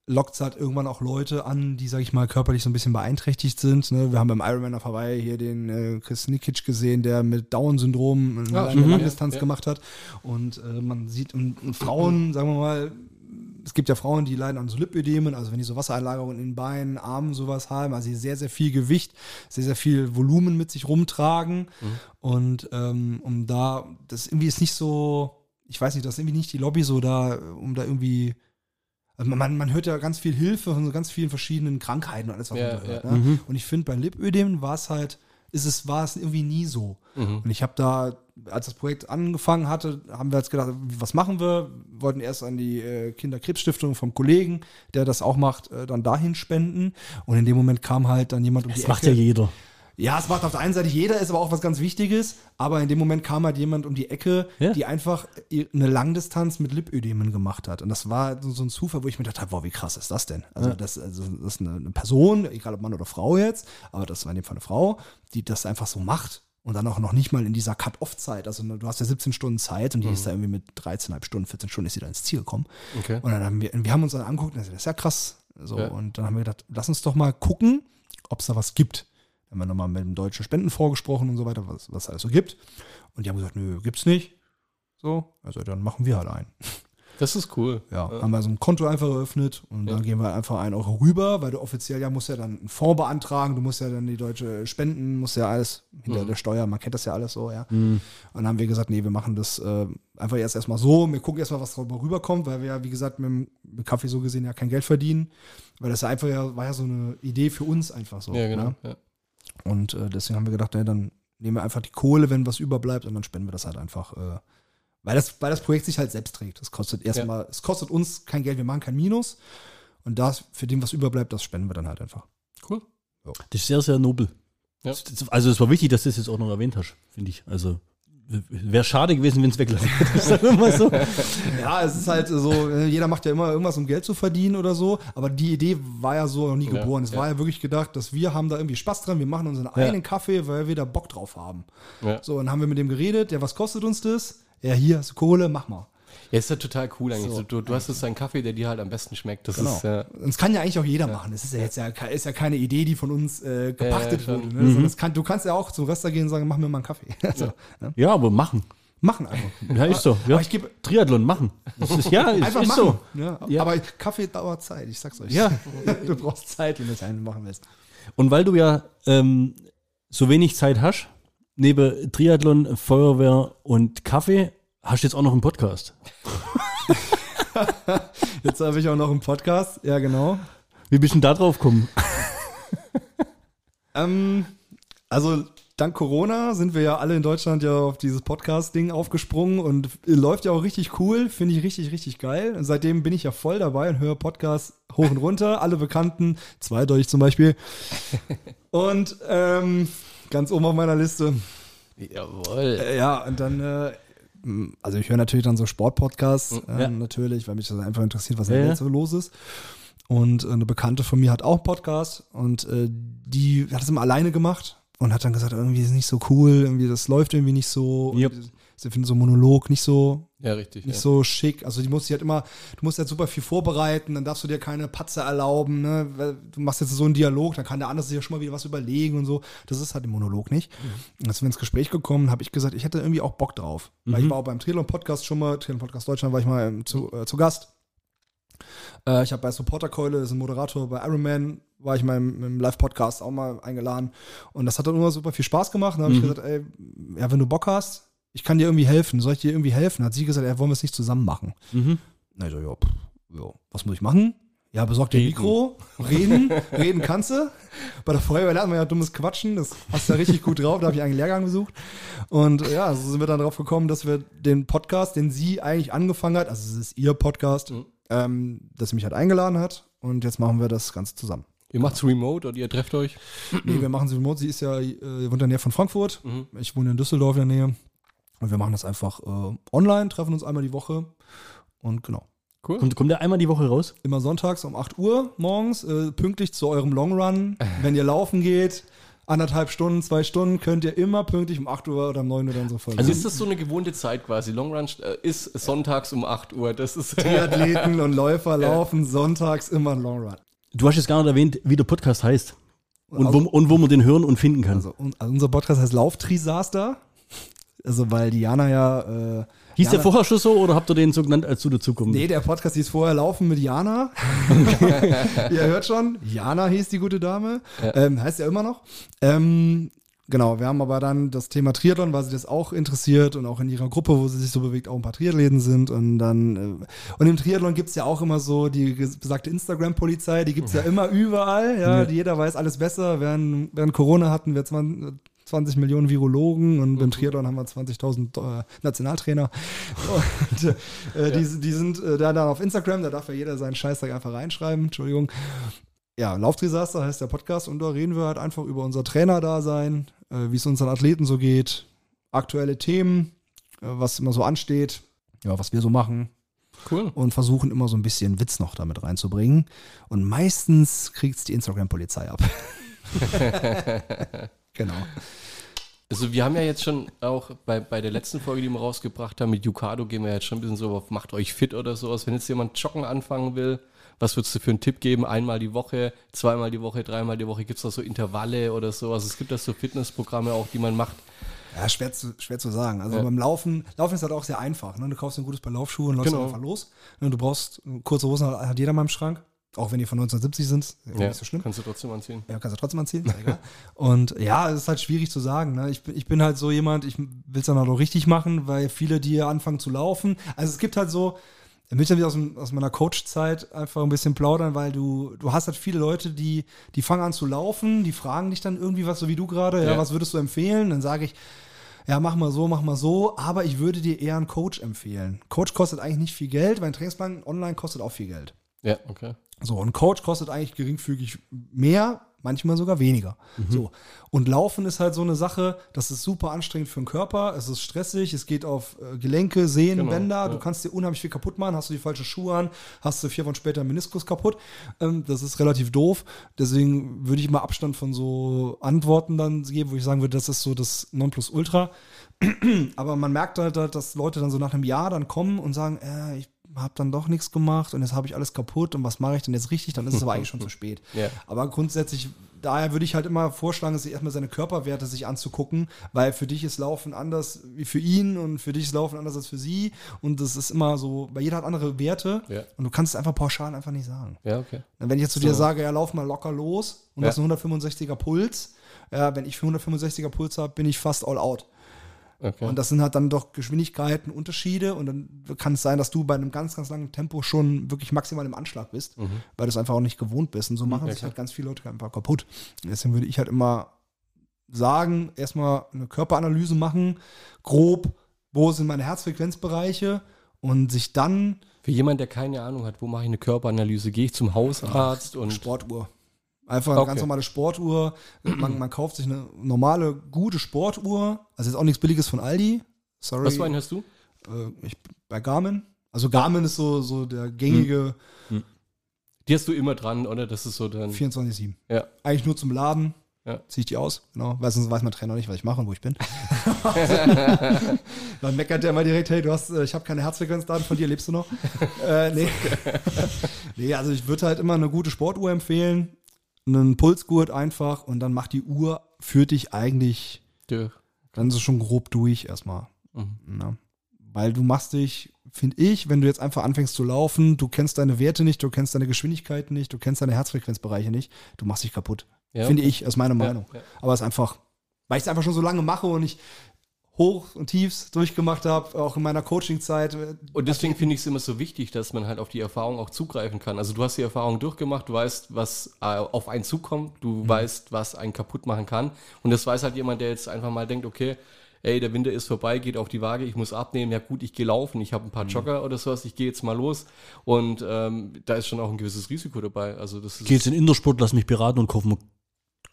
lockt es halt irgendwann auch Leute an, die, sag ich mal, körperlich so ein bisschen beeinträchtigt sind. Ne? Wir haben beim Ironman auf Hawaii hier den äh, Chris Nikic gesehen, der mit Down-Syndrom eine Ah, lange mhm. Langdistanz Ja, ja. gemacht hat. Und äh, man sieht, und, und Frauen, sagen wir mal, es gibt ja Frauen, die leiden an so Lipödemen, also wenn die so Wassereinlagerungen in den Beinen, Armen, sowas haben, also die sehr, sehr viel Gewicht, sehr, sehr viel Volumen mit sich rumtragen. Und ähm, um da, das irgendwie ist nicht so, ich weiß nicht, das ist irgendwie nicht die Lobby so da, um da irgendwie. Also man, man hört ja ganz viel Hilfe von so ganz vielen verschiedenen Krankheiten und alles, was Ja, man so hört. ja. Ne? Und ich finde, bei Lipödemen war es halt, ist es, war es irgendwie nie so. Mhm. Und ich habe da, als das Projekt angefangen hatte, haben wir jetzt gedacht, was machen wir? Wollten erst an die äh, Kinderkrebsstiftung vom Kollegen, der das auch macht, äh, dann dahin spenden. Und in dem Moment kam halt dann jemand um die Das macht Ecke. ja jeder. Ja, es macht auf der einen Seite jeder, ist aber auch was ganz Wichtiges. Aber in dem Moment kam halt jemand um die Ecke, Ja. die einfach eine Langdistanz mit Lipödemen gemacht hat. Und das war so ein Zufall, wo ich mir dachte, wow, wie krass ist das denn? Also, das, also das ist eine, eine Person, egal ob Mann oder Frau jetzt, aber das war in dem Fall eine Frau, die das einfach so macht. Und dann auch noch nicht mal in dieser Cut-Off-Zeit. Also du hast ja 17 Stunden Zeit und die ist da irgendwie mit 13,5 Stunden, 14 Stunden ist sie da ins Ziel gekommen. Okay. Und dann haben wir, wir haben uns dann angeguckt, und das ist ja krass. So, Ja. und dann haben wir gedacht, lass uns doch mal gucken, ob es da was gibt. Dann haben wir nochmal mit dem deutschen Spendenfonds gesprochen und so weiter, was was alles so gibt. Und die haben gesagt, nö, gibt's nicht. So, also dann machen wir halt einen. Das ist cool. Ja, haben wir so ein Konto einfach eröffnet und dann gehen wir einfach einen Euro rüber, weil du offiziell ja musst ja dann einen Fonds beantragen, du musst ja dann die deutsche Spenden, musst ja alles hinter der Steuer, man kennt das ja alles so, ja. Und dann haben wir gesagt, nee, wir machen das äh, einfach jetzt erstmal so, wir gucken erstmal, was darüber rüberkommt, weil wir ja, wie gesagt, mit dem Kaffee so gesehen ja kein Geld verdienen, weil das ja einfach ja, war ja so eine Idee für uns einfach so. Ja, genau. Ne? Ja. Und äh, deswegen haben wir gedacht, nee, dann nehmen wir einfach die Kohle, wenn was überbleibt und dann spenden wir das halt einfach, äh, weil das, weil das Projekt sich halt selbst trägt. Das kostet erstmal, es kostet uns kein Geld, wir machen kein Minus. Und das, für den, was überbleibt, das spenden wir dann halt einfach. Cool. Das ist sehr, sehr nobel. Ja. Also es war wichtig, dass du das jetzt auch noch erwähnt hast, finde ich. Also wäre schade gewesen, wenn es weglaufen hätte. So. Ja, es ist halt so, jeder macht ja immer irgendwas, um Geld zu verdienen oder so, aber die Idee war ja so noch nie Ja, geboren. Es ja. war ja wirklich gedacht, dass wir haben da irgendwie Spaß dran, wir machen unseren eigenen Kaffee, weil wir da Bock drauf haben. Ja. So, und haben wir mit dem geredet, ja, was kostet uns das? Ja, hier hast du Kohle, mach mal. Ja, ist ja total cool eigentlich. So. du, du hast jetzt einen Kaffee, der dir halt am besten schmeckt. Das Genau. ist ja. Und das kann ja eigentlich auch jeder machen. Das ist ja jetzt ja, ist ja keine Idee, die von uns äh, gepachtet Ja, ja, wurde. Ne? Sondern das kann, du kannst ja auch zum Rester gehen und sagen, mach mir mal einen Kaffee. Also, ne? Ja, aber machen. Machen einfach. Ja, ist so. Ja. Aber ich gebe Triathlon machen. Das ist, ja, ist, einfach ist machen. so. Ja, Ja. Aber Kaffee dauert Zeit, ich sag's euch. Ja. du brauchst Zeit, wenn du es einen machen willst. Und weil du ja ähm, so wenig Zeit hast, neben Triathlon, Feuerwehr und Kaffee, hast du jetzt auch noch einen Podcast. Jetzt habe ich auch noch einen Podcast. Ja, genau. Wie bist du denn da drauf gekommen? Ähm, also dank Corona sind wir ja alle in Deutschland ja auf dieses Podcast-Ding aufgesprungen und läuft ja auch richtig cool, finde ich richtig, richtig geil. Und seitdem bin ich ja voll dabei und höre Podcasts hoch und runter, alle bekannten, zweideutig zum Beispiel. Und ähm, ganz oben auf meiner Liste. Jawohl. Äh, ja, und dann, äh, also ich höre natürlich dann so Sportpodcasts, ähm, Ja. natürlich, weil mich das einfach interessiert, was in Ja, der ja. Welt so los ist. Und äh, eine Bekannte von mir hat auch einen Podcast und äh, die hat es immer alleine gemacht und hat dann gesagt, irgendwie ist es nicht so cool, irgendwie das läuft irgendwie nicht so. Yep. Und Sie finden so Monolog nicht so Ja, richtig. nicht ja. so schick. Also die musst dich halt immer, du musst halt super viel vorbereiten, dann darfst du dir keine Patze erlauben, ne? Du machst jetzt so einen Dialog, dann kann der andere sich ja schon mal wieder was überlegen und so. Das ist halt im Monolog nicht. Und als wir ins Gespräch gekommen, habe ich gesagt, ich hätte irgendwie auch Bock drauf. Weil ich war auch beim Triathlon Podcast schon mal, Triathlon Podcast Deutschland war ich mal ähm, zu, äh, zu Gast. Äh, ich habe bei Supporterkeule, das ist ein Moderator bei Ironman, war ich mal im, im Live-Podcast auch mal eingeladen. Und das hat dann immer super viel Spaß gemacht. Dann habe ich gesagt, ey, ja, wenn du Bock hast, ich kann dir irgendwie helfen. Soll ich dir irgendwie helfen? Hat sie gesagt, ey, wollen wir es nicht zusammen machen? Mhm. Na, ich so, ja, pff, ja, was muss ich machen? Ja, besorg dir Mikro, reden, reden kannst du. Bei der Feuerwehr lernt man ja dummes Quatschen, das hast du ja richtig gut drauf, da habe ich einen Lehrgang besucht. Und äh, ja, so sind wir dann drauf gekommen, dass wir den Podcast, den sie eigentlich angefangen hat, also es ist ihr Podcast, ähm, dass sie mich halt eingeladen hat und jetzt machen wir das Ganze zusammen. Ihr macht's remote oder ihr trefft euch? Nee, wir machen sie remote, sie ist ja, äh, wohnt in der Nähe von Frankfurt, ich wohne in Düsseldorf in der Nähe und wir machen das einfach äh, online, treffen uns einmal die Woche und genau. Cool. Kommt, kommt der einmal die Woche raus? Immer sonntags um 8 Uhr morgens, äh, pünktlich zu eurem Long Run. Wenn ihr laufen geht, anderthalb Stunden, zwei Stunden, könnt ihr immer pünktlich um 8 Uhr oder um 9 Uhr unsere Folge. Also ist das so eine gewohnte Zeit quasi? Long Run äh, ist sonntags um 8 Uhr. Das ist die Athleten und Läufer laufen sonntags immer einen Long Run. Du hast jetzt gar nicht erwähnt, wie der Podcast heißt. Und, Also- wo, und wo man den hören und finden kann. Also, also unser Podcast heißt Lauftrisaster. Also weil Diana ja äh, Hieß der Jana- vorher schon so oder habt ihr den so genannt, als du dazukommst? Nee, der Podcast hieß vorher Laufen mit Jana. Ihr hört schon, Jana hieß die gute Dame. Ähm, heißt ja immer noch. Ähm, genau, wir haben aber dann das Thema Triathlon, weil sie das auch interessiert und auch in ihrer Gruppe, wo sie sich so bewegt, auch ein paar Triathleten sind. Und dann, äh, und im Triathlon gibt's ja auch immer so die besagte Instagram-Polizei, die gibt's ja immer überall. Ja, Die jeder weiß alles besser. Während, während Corona hatten wir 20, 20 Millionen Virologen und beim Triathlon haben wir 20.000 äh, Nationaltrainer. Und äh, die, die sind äh, da dann auf Instagram, da darf ja jeder seinen Scheißtag einfach reinschreiben, Entschuldigung. Ja, Laufdesaster heißt der Podcast und da reden wir halt einfach über unser Trainerdasein, äh, wie es unseren Athleten so geht, aktuelle Themen, äh, was immer so ansteht, ja, was wir so machen cool. und versuchen immer so ein bisschen Witz noch damit reinzubringen. Und meistens kriegt es die Instagram-Polizei ab. genau. Also wir haben ja jetzt schon auch bei, bei der letzten Folge, die wir rausgebracht haben, mit Yukado gehen wir jetzt schon ein bisschen so auf macht euch fit oder sowas. Wenn jetzt jemand joggen anfangen will, was würdest du für einen Tipp geben? Einmal die Woche, zweimal die Woche, dreimal die Woche? Gibt es da so Intervalle oder sowas? Es gibt da so Fitnessprogramme auch, die man macht. Ja, schwer zu, schwer zu sagen. Also Ja. beim Laufen, Laufen ist halt auch sehr einfach. Ne? Du kaufst ein gutes Paar Laufschuhe und läufst Genau. einfach los. Ne? Du brauchst kurze Hosen, hat jeder mal im Schrank. Auch wenn die von 1970 sind, ist ja. nicht so schlimm. kannst du trotzdem anziehen. Ja, kannst du trotzdem anziehen, egal. Und ja, es ist halt schwierig zu sagen. Ne? Ich, bin- ich bin halt so jemand, ich will es dann halt auch richtig machen, weil viele, die anfangen zu laufen, also es gibt halt so, ich dann wieder aus, aus meiner Coach-Zeit einfach ein bisschen plaudern, weil du, du hast halt viele Leute, die, die fangen an zu laufen, die fragen dich dann irgendwie was, so wie du gerade, ja, Ja. was würdest du empfehlen? Dann sage ich, ja, mach mal so, mach mal so, aber ich würde dir eher einen Coach empfehlen. Coach kostet eigentlich nicht viel Geld, weil ein Trainingsplan online kostet auch viel Geld. Ja, okay. So, ein Coach kostet eigentlich geringfügig mehr, manchmal sogar weniger. So. Und Laufen ist halt so eine Sache, das ist super anstrengend für den Körper, es ist stressig, es geht auf äh, Gelenke, Sehnen, Genau, Bänder, du ja. kannst dir unheimlich viel kaputt machen, hast du die falsche Schuhe an, hast du vier Wochen später einen Meniskus kaputt. Ähm, das ist relativ doof. Deswegen würde ich mal Abstand von so Antworten dann geben, wo ich sagen würde, das ist so das Nonplusultra. Aber man merkt halt, halt, dass Leute dann so nach einem Jahr dann kommen und sagen, äh, ich habe dann doch nichts gemacht und jetzt habe ich alles kaputt und was mache ich denn jetzt richtig? Dann ist es aber eigentlich schon zu spät. Ja. Aber grundsätzlich, daher würde ich halt immer vorschlagen, sich erstmal seine Körperwerte sich anzugucken, weil für dich ist Laufen anders wie für ihn und für dich ist Laufen anders als für sie und das ist immer so, weil jeder hat andere Werte Ja. und du kannst es einfach pauschal einfach nicht sagen. Ja, okay. Wenn ich jetzt zu So. dir sage, ja, lauf mal locker los und das ist ein 165er Puls, ja, wenn ich für 165er Puls habe, bin ich fast all out. Okay. Und das sind halt dann doch Geschwindigkeiten, Unterschiede. Und dann kann es sein, dass du bei einem ganz, ganz langen Tempo schon wirklich maximal im Anschlag bist, weil du es einfach auch nicht gewohnt bist. Und so machen Mhm. ja, sich klar. halt ganz viele Leute einfach kaputt. Deswegen würde ich halt immer sagen, erstmal eine Körperanalyse machen, grob, wo sind meine Herzfrequenzbereiche und sich dann Für jemanden, der keine Ahnung hat, wo mache ich eine Körperanalyse? Gehe ich zum Hausarzt und Sportuhr. Einfach eine Okay. ganz normale Sportuhr. Man, man kauft sich eine normale, gute Sportuhr. Also jetzt auch nichts Billiges von Aldi. Sorry. was für einen hast du? äh, ich, bei Garmin. Also Garmin ist so, so der gängige Die hast du immer dran, oder? Das ist so dann. 24-7. Ja. Eigentlich nur zum Laden. Ja. Ziehe ich die aus, genau. Weil sonst weiß mein Trainer nicht, was ich mache und wo ich bin. Dann meckert der immer direkt, hey, du hast, äh, ich habe keine Herzfrequenzdaten von dir, lebst du noch? äh, nee. nee, also ich würde halt immer eine gute Sportuhr empfehlen, einen Pulsgurt einfach und dann macht die Uhr für dich eigentlich Durch. dann es schon grob durch erstmal. Mhm. Ne? Weil du machst dich, finde ich, wenn du jetzt einfach anfängst zu laufen, du kennst deine Werte nicht, du kennst deine Geschwindigkeiten nicht, du kennst deine Herzfrequenzbereiche nicht, du machst dich kaputt. Ja, finde okay. ich, ist meine Meinung. ja. Aber es ist einfach, weil ich es einfach schon so lange mache und ich Hoch und Tiefs durchgemacht habe, auch in meiner Coaching-Zeit. Und deswegen finde ich es immer so wichtig, dass man halt auf die Erfahrung auch zugreifen kann. Also du hast die Erfahrung durchgemacht, du weißt, was äh, auf einen zukommt, du Mhm. weißt, was einen kaputt machen kann. Und das weiß halt jemand, der jetzt einfach mal denkt, okay, ey, der Winter ist vorbei, geht auf die Waage, ich muss abnehmen, ja gut, ich gehe laufen, ich habe ein Mhm. paar Jogger oder sowas, ich gehe jetzt mal los. Und ähm, da ist schon auch ein gewisses Risiko dabei. Also das ist Geh jetzt in den Intersport, lass mich beraten und kaufe mir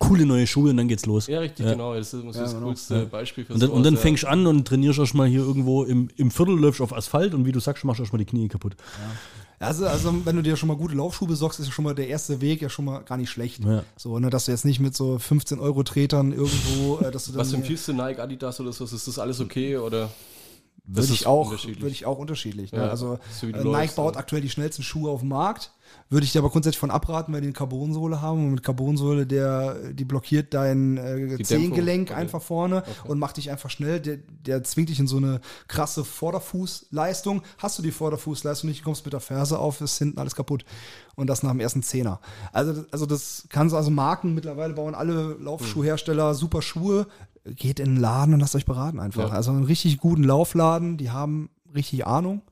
coole neue Schuhe und dann geht's los. ja richtig, Ja. genau. Das ist so Ja, das genau. coolste Beispiel für Und dann, sowas, und dann fängst du an und trainierst erstmal hier irgendwo im, im Viertel, läufst auf Asphalt und wie du sagst, machst erstmal die Knie kaputt. Also, also wenn du dir schon mal gute Laufschuhe besorgst, ist ja schon mal der erste Weg ja schon mal gar nicht schlecht. Ja. So, ne, dass du jetzt nicht mit so 15 Euro Tretern irgendwo, äh, dass du dann Was empfiehlst du, Nike, Adidas oder so? Ist das alles okay oder? Das würde ist ich auch, unterschiedlich. würde ich auch unterschiedlich. Ne? Ja, also so du äh, läufst, Nike baut ja. aktuell die schnellsten Schuhe auf dem Markt. Würde ich dir aber grundsätzlich von abraten, weil die eine Carbonsohle haben. Und mit Carbonsohle, der, die blockiert dein äh, Die Zehengelenk Dämpfung, okay. einfach vorne und macht dich einfach schnell. Der, der zwingt dich in so eine krasse Vorderfußleistung. Hast du die Vorderfußleistung nicht, kommst mit der Ferse auf, ist hinten alles kaputt. Und das nach dem ersten Zehner. Also, also das kannst du, also Marken mittlerweile bauen alle Laufschuhhersteller super Schuhe. Geht in den Laden und lasst euch beraten einfach. Ja. Also einen richtig guten Laufladen, die haben richtig Ahnung.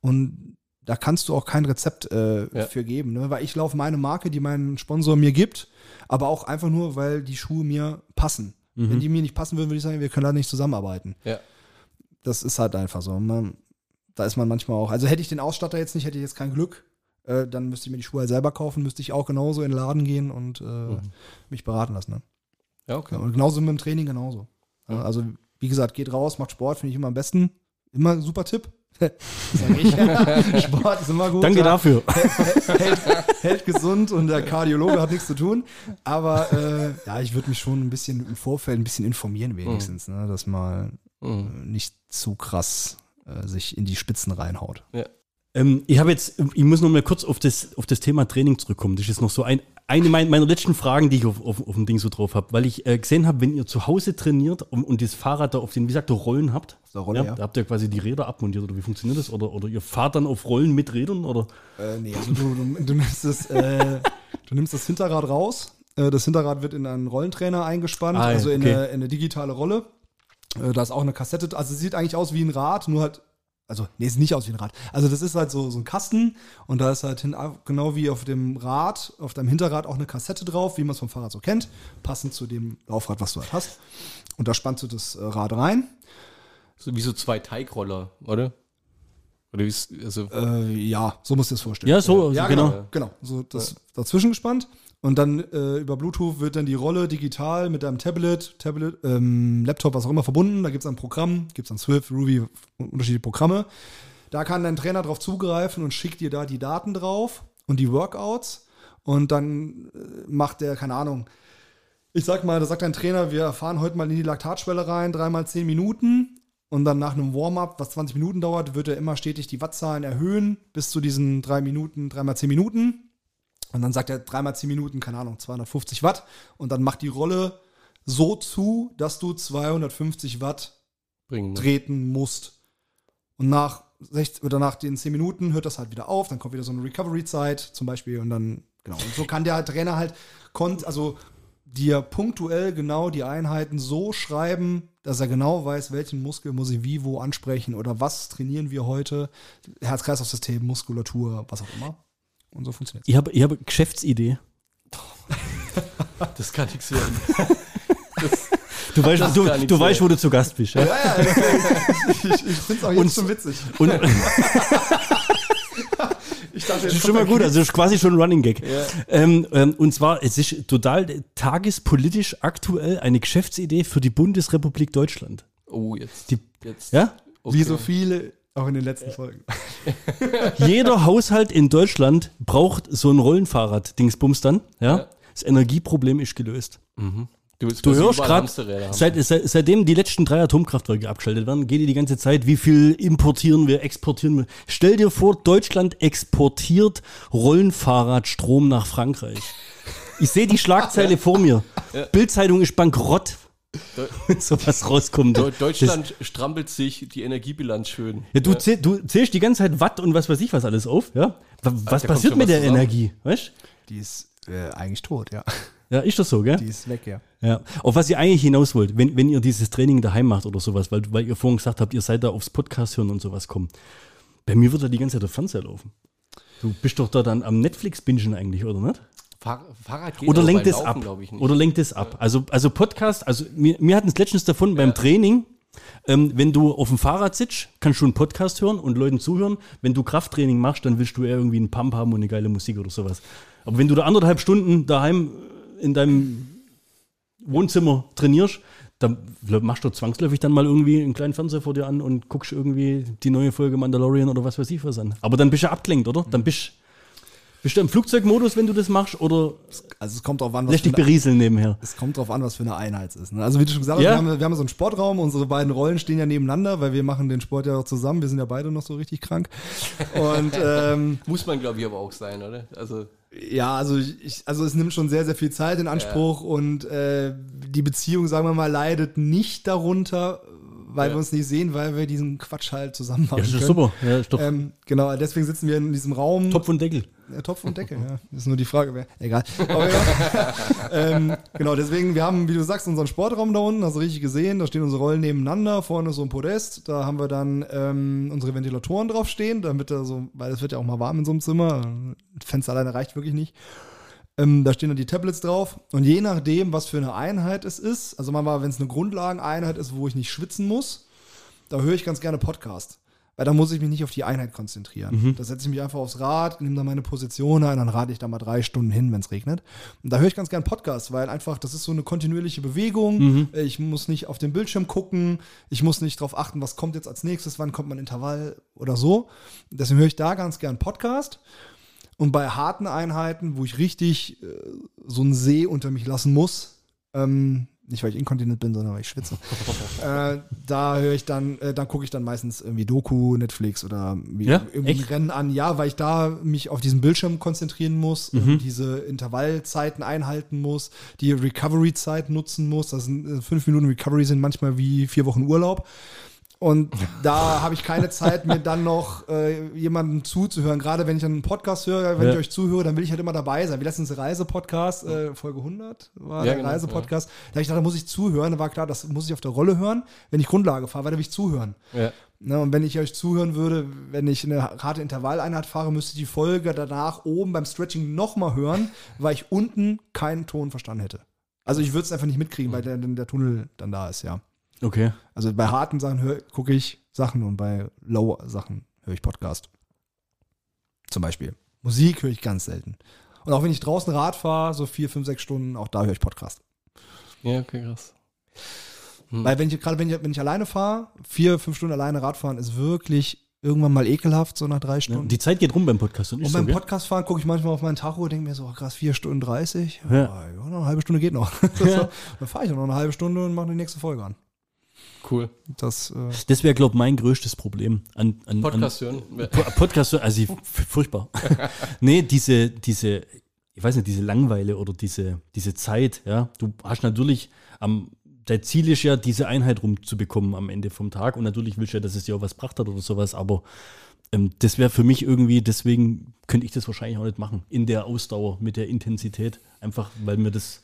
Und da kannst du auch kein Rezept äh, Ja. für geben, ne? weil ich laufe meine Marke, die mein Sponsor mir gibt, aber auch einfach nur, weil die Schuhe mir passen. Wenn die mir nicht passen würden, würde ich sagen, wir können da nicht zusammenarbeiten. Ja. Das ist halt einfach so. Man, da ist man manchmal auch. Also hätte ich den Ausstatter jetzt nicht, hätte ich jetzt kein Glück. Äh, dann müsste ich mir die Schuhe halt selber kaufen, müsste ich auch genauso in den Laden gehen und äh, mich beraten lassen. Ne? Ja, okay. Ja, und genauso mit dem Training genauso. Ja, Also, wie gesagt, geht raus, macht Sport, finde ich immer am besten. Immer ein super Tipp. Sag ich. Sport ist immer gut. Danke ja. dafür. hält, hält gesund und der Kardiologe hat nichts zu tun. Aber äh, ja, ich würde mich schon ein bisschen im Vorfeld ein bisschen informieren wenigstens, ne, dass man Mhm. äh, nicht zu krass äh, sich in die Spitzen reinhaut. Ja. Ähm, ich habe jetzt, ich muss noch mal kurz auf das, auf das Thema Training zurückkommen. Das ist noch so ein, eine mein- meiner letzten Fragen, die ich auf, auf, auf dem Ding so drauf habe, weil ich äh, gesehen habe, wenn ihr zu Hause trainiert und, und das Fahrrad da auf den, wie sagt ihr, Rollen habt, Rolle, ja. da habt ihr quasi die Räder abmontiert oder wie funktioniert das? Oder, oder ihr fahrt dann auf Rollen mit Rädern oder? Äh, nee, also du, du, du, nimmst das, äh, du nimmst das Hinterrad raus. Äh, das Hinterrad wird in einen Rollentrainer eingespannt, Ah, ja, also in, okay. eine, in eine digitale Rolle. Äh, da ist auch eine Kassette. Also es sieht eigentlich aus wie ein Rad, nur halt. Also, nee, es sieht nicht aus wie ein Rad. Also, das ist halt so, so ein Kasten und da ist halt hin, genau wie auf dem Rad, auf deinem Hinterrad auch eine Kassette drauf, wie man es vom Fahrrad so kennt, passend zu dem Laufrad, was du halt hast. Und da spannst du das äh, Rad rein. So wie so zwei Teigroller, oder? Oder wie es, also, Äh, ja, so musst du dir das vorstellen. Ja, so, Ja, genau. genau. Genau. So das dazwischen gespannt. Und dann äh, über Bluetooth wird dann die Rolle digital mit deinem Tablet, Tablet, ähm, Laptop, was auch immer verbunden. Da gibt es ein Programm, gibt es dann Swift, Ruby, unterschiedliche Programme. Da kann dein Trainer drauf zugreifen und schickt dir da die Daten drauf und die Workouts. Und dann äh, macht der, keine Ahnung, ich sag mal, da sagt dein Trainer, wir fahren heute mal in die Laktatschwelle rein, dreimal zehn Minuten. Und dann nach einem Warm-up, was 20 Minuten dauert, wird er immer stetig die Wattzahlen erhöhen bis zu diesen drei Minuten, dreimal zehn Minuten. Und dann sagt er dreimal zehn Minuten, keine Ahnung, 250 Watt. Und dann macht die Rolle so zu, dass du 250 Watt bringen. Ne? treten musst. Und nach 60, oder nach den 10 Minuten hört das halt wieder auf, dann kommt wieder so eine Recovery-Zeit zum Beispiel und dann, genau. Und so kann der Trainer halt, kon also dir punktuell genau die Einheiten so schreiben, dass er genau weiß, welchen Muskel muss ich wie wo ansprechen oder was trainieren wir heute, Herz-Kreislauf-System, Muskulatur, was auch immer. Und so funktioniert Ich habe ich habe Geschäftsidee. Das kann nichts werden. Du weißt, Das du, du weißt, wo du zu Gast bist. Ja? Ja, ja, ich, ich, ich finde es auch jetzt Und- schon witzig. Und Ich dachte, das ist schon mal gut, also das ist quasi schon ein Running Gag. Ähm, ähm, und zwar, es ist total tagespolitisch aktuell eine Geschäftsidee für die Bundesrepublik Deutschland. Oh, jetzt. Die- jetzt. Ja? Wie so viele, auch in den letzten Folgen. Jeder Haushalt in Deutschland braucht so ein Rollenfahrrad, Dingsbums dann. Ja? Ja. Das Energieproblem ist gelöst. Du, willst Du quasi hörst gerade, seit, seit, seitdem die letzten drei Atomkraftwerke abgeschaltet werden, geht ihr die ganze Zeit, wie viel importieren wir, exportieren wir. Stell dir vor, Deutschland exportiert Rollenfahrradstrom nach Frankreich. Ich sehe die Schlagzeile vor mir. Bildzeitung ist bankrott, sowas rauskommt. Deu- Deutschland strampelt sich die Energiebilanz schön. Ja, du, zähl, du zählst die ganze Zeit Watt und was weiß ich was alles auf, ja? Wa- Was da passiert mit was der zusammen. Energie, weißt Die ist äh, eigentlich tot, ja. Ja, ist das so, gell? Die ist weg, ja. Ja. Auf was ihr eigentlich hinaus wollt, wenn, wenn ihr dieses Training daheim macht oder sowas, weil, weil ihr vorhin gesagt habt, ihr seid da aufs Podcast hören und sowas kommen. Bei mir wird da die ganze Zeit der Fernseher laufen. Du bist doch da dann am Netflix-Bingen eigentlich, oder nicht? Fahr Fahrrad geht Oder lenkt es ab? glaub ich nicht. Oder lenkt es ab? Also, also Podcast, also wir, wir hatten es letztens davon beim Training, ähm, wenn du auf dem Fahrrad sitzt, kannst du einen Podcast hören und Leuten zuhören. Wenn du Krafttraining machst, dann willst du eher irgendwie einen Pump haben und eine geile Musik oder sowas. Aber wenn du da anderthalb Stunden daheim in deinem Wohnzimmer trainierst, dann machst du zwangsläufig dann mal irgendwie einen kleinen Fernseher vor dir an und guckst irgendwie die neue Folge Mandalorian oder was weiß ich was an. Aber dann bist du abgelenkt, oder? Dann bist, bist du im Flugzeugmodus, wenn du das machst, oder Also es kommt drauf an, was lässt dich für eine, berieseln nebenher? es kommt drauf an, was für eine Einheit es ist. Ne? Also wie du schon gesagt hast, Ja. wir, haben, wir haben so einen Sportraum, unsere beiden Rollen stehen ja nebeneinander, weil wir machen den Sport ja auch zusammen. Wir sind ja beide noch so richtig krank. Und ähm, Muss man, glaube ich, aber auch sein, oder? Also, Ja, also ich, also es nimmt schon sehr, sehr viel Zeit in Anspruch und äh, die Beziehung, sagen wir mal, leidet nicht darunter, weil Ja. wir uns nicht sehen, weil wir diesen Quatsch halt zusammen machen Ja, das ist können. super. Ja, ist doch Ähm, genau, deswegen sitzen wir in diesem Raum. Topf und Deckel. Topf und Deckel, ja. Das ist nur die Frage, wer. Egal. Aber ja. ähm, genau, deswegen, wir haben, wie du sagst, unseren Sportraum da unten, hast du richtig gesehen, da stehen unsere Rollen nebeneinander, vorne ist so ein Podest, da haben wir dann ähm, unsere Ventilatoren draufstehen, damit da so, weil es wird ja auch mal warm in so einem Zimmer, Fenster alleine reicht wirklich nicht. Ähm, da stehen dann die Tablets drauf und je nachdem, was für eine Einheit es ist, also manchmal, wenn es eine Grundlageneinheit ist, wo ich nicht schwitzen muss, da höre ich ganz gerne Podcast. Weil da muss ich mich nicht auf die Einheit konzentrieren. Da setze ich mich einfach aufs Rad, nehme da meine Position ein, dann rate ich da mal drei Stunden hin, wenn es regnet. Und da höre ich ganz gern Podcast, weil einfach das ist so eine kontinuierliche Bewegung. Äh, Ich muss nicht auf den Bildschirm gucken, ich muss nicht darauf achten, was kommt jetzt als nächstes, wann kommt mein Intervall oder so. Deswegen höre ich da ganz gern Podcast. Und bei harten Einheiten, wo ich richtig äh, so einen See unter mich lassen muss, ähm, nicht weil ich inkontinent bin, sondern weil ich schwitze, äh, da höre ich dann, äh, dann gucke ich dann meistens irgendwie Doku, Netflix oder wie, Ja? irgendwie? Rennen an. Ja, weil ich da mich auf diesen Bildschirm konzentrieren muss, und diese Intervallzeiten einhalten muss, die Recovery-Zeit nutzen muss. Das sind äh, fünf Minuten Recovery sind manchmal wie vier Wochen Urlaub. Und da habe ich keine Zeit, mir dann noch äh, jemandem zuzuhören. Gerade wenn ich einen Podcast höre, wenn Ja. ich euch zuhöre, dann will ich halt immer dabei sein. Wie letztens Reisepodcast, äh, Folge 100 war Ja, der genau, Reisepodcast. Da habe ich gedacht, da muss ich zuhören. Da war klar, das muss ich auf der Rolle hören. Wenn ich Grundlage fahre, weil da will ich zuhören. ja. Ne, und wenn ich euch zuhören würde, wenn ich eine harte Intervalleinheit fahre, müsste ich die Folge danach oben beim Stretching nochmal hören, weil ich unten keinen Ton verstanden hätte. Also ich würde es einfach nicht mitkriegen, weil der, der Tunnel dann da ist, ja. Okay. Also bei harten Sachen gucke ich Sachen und bei low Sachen höre ich Podcast. Zum Beispiel. Musik höre ich ganz selten. Und auch wenn ich draußen Rad fahre, so vier, fünf, sechs Stunden, auch da höre ich Podcast. Ja, okay, krass. Weil wenn ich, gerade wenn ich, wenn ich alleine fahre, vier, fünf Stunden alleine Radfahren ist wirklich irgendwann mal ekelhaft, so nach drei Ja, Stunden. die Zeit geht rum beim Podcast und und beim so? Podcast fahren gucke ich manchmal auf meinen Tacho und denke mir so, ach, krass, vier Stunden 30. Ja. Ja, ja noch eine halbe Stunde geht noch. Ja. Dann fahre ich noch eine halbe Stunde und mache die nächste Folge an. Cool. Das, äh, Das wäre, glaube ich, mein größtes Problem an, an, Podcast hören. an Po- Podcast, also ich- f- furchtbar. nee, diese, diese, ich weiß nicht, diese Langweile oder diese, diese Zeit, ja. Du hast natürlich am, dein Ziel ist ja, diese Einheit rumzubekommen am Ende vom Tag und natürlich willst du ja, dass es dir auch was gebracht hat oder sowas, aber ähm, das wäre für mich irgendwie, deswegen könnte ich das wahrscheinlich auch nicht machen, in der Ausdauer, mit der Intensität, einfach weil mir das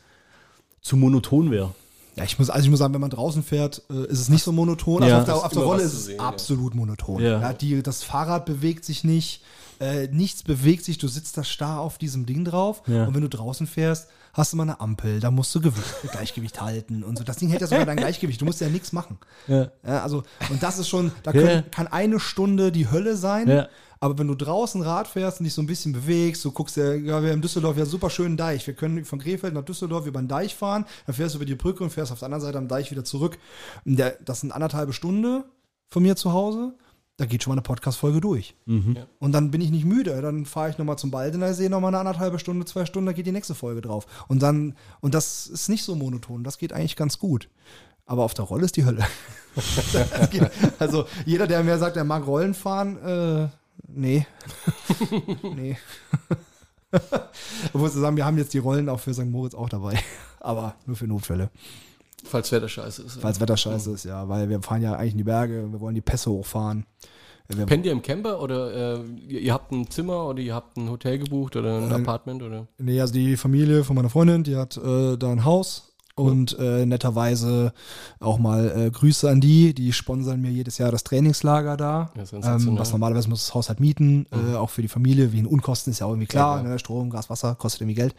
zu monoton wäre. Ja, ich muss, also ich muss sagen, wenn man draußen fährt, äh, ist es nicht so monoton. Ja. Also auf der, auf der Rolle ist es sehen, ja. absolut monoton. Ja. Ja. die, das Fahrrad bewegt sich nicht, äh, nichts bewegt sich, du sitzt da starr auf diesem Ding drauf. Ja. Und wenn du draußen fährst, hast du mal eine Ampel, da musst du Gewicht, Gleichgewicht halten und so. Das Ding hält ja sogar dein Gleichgewicht, du musst ja nichts machen. Ja. Ja, also, und das ist schon, da Ja. können, kann eine Stunde die Hölle sein. Ja. Aber wenn du draußen Rad fährst und dich so ein bisschen bewegst, du guckst ja, ja wir haben in Düsseldorf ja super schönen Deich. Wir können von Krefeld nach Düsseldorf über den Deich fahren, dann fährst du über die Brücke und fährst auf der anderen Seite am Deich wieder zurück. Das sind anderthalbe Stunde von mir zu Hause. Da geht schon mal eine Podcast-Folge durch. Und dann bin ich nicht müde. Dann fahre ich nochmal zum Baldener See, nochmal eine anderthalbe Stunde, zwei Stunden, da geht die nächste Folge drauf. Und dann, und das ist nicht so monoton. Das geht eigentlich ganz gut. Aber auf der Rolle ist die Hölle. Geht- also jeder, der mir sagt, er mag Rollen fahren, äh, nee. nee. Obwohl zu sagen, wir haben jetzt die Rollen auch für St. Moritz auch dabei. Aber nur für Notfälle. Falls Wetter scheiße ist. Falls Wetter scheiße ist, ja. Weil wir fahren ja eigentlich in die Berge, wir wollen die Pässe hochfahren. Wir- Pennt ihr im Camper oder äh, ihr, ihr habt ein Zimmer oder ihr habt ein Hotel gebucht oder ein Äh, Apartment oder? Nee, also die Familie von meiner Freundin, die hat äh, da ein Haus und äh, netterweise auch mal äh, Grüße an die, die sponsern mir jedes Jahr das Trainingslager da. Sensationell. ähm, was normalerweise muss das Haus halt mieten, äh, auch für die Familie, wegen Unkosten ist ja auch irgendwie klar, Ja, ne? Strom, Gas, Wasser kostet irgendwie Geld.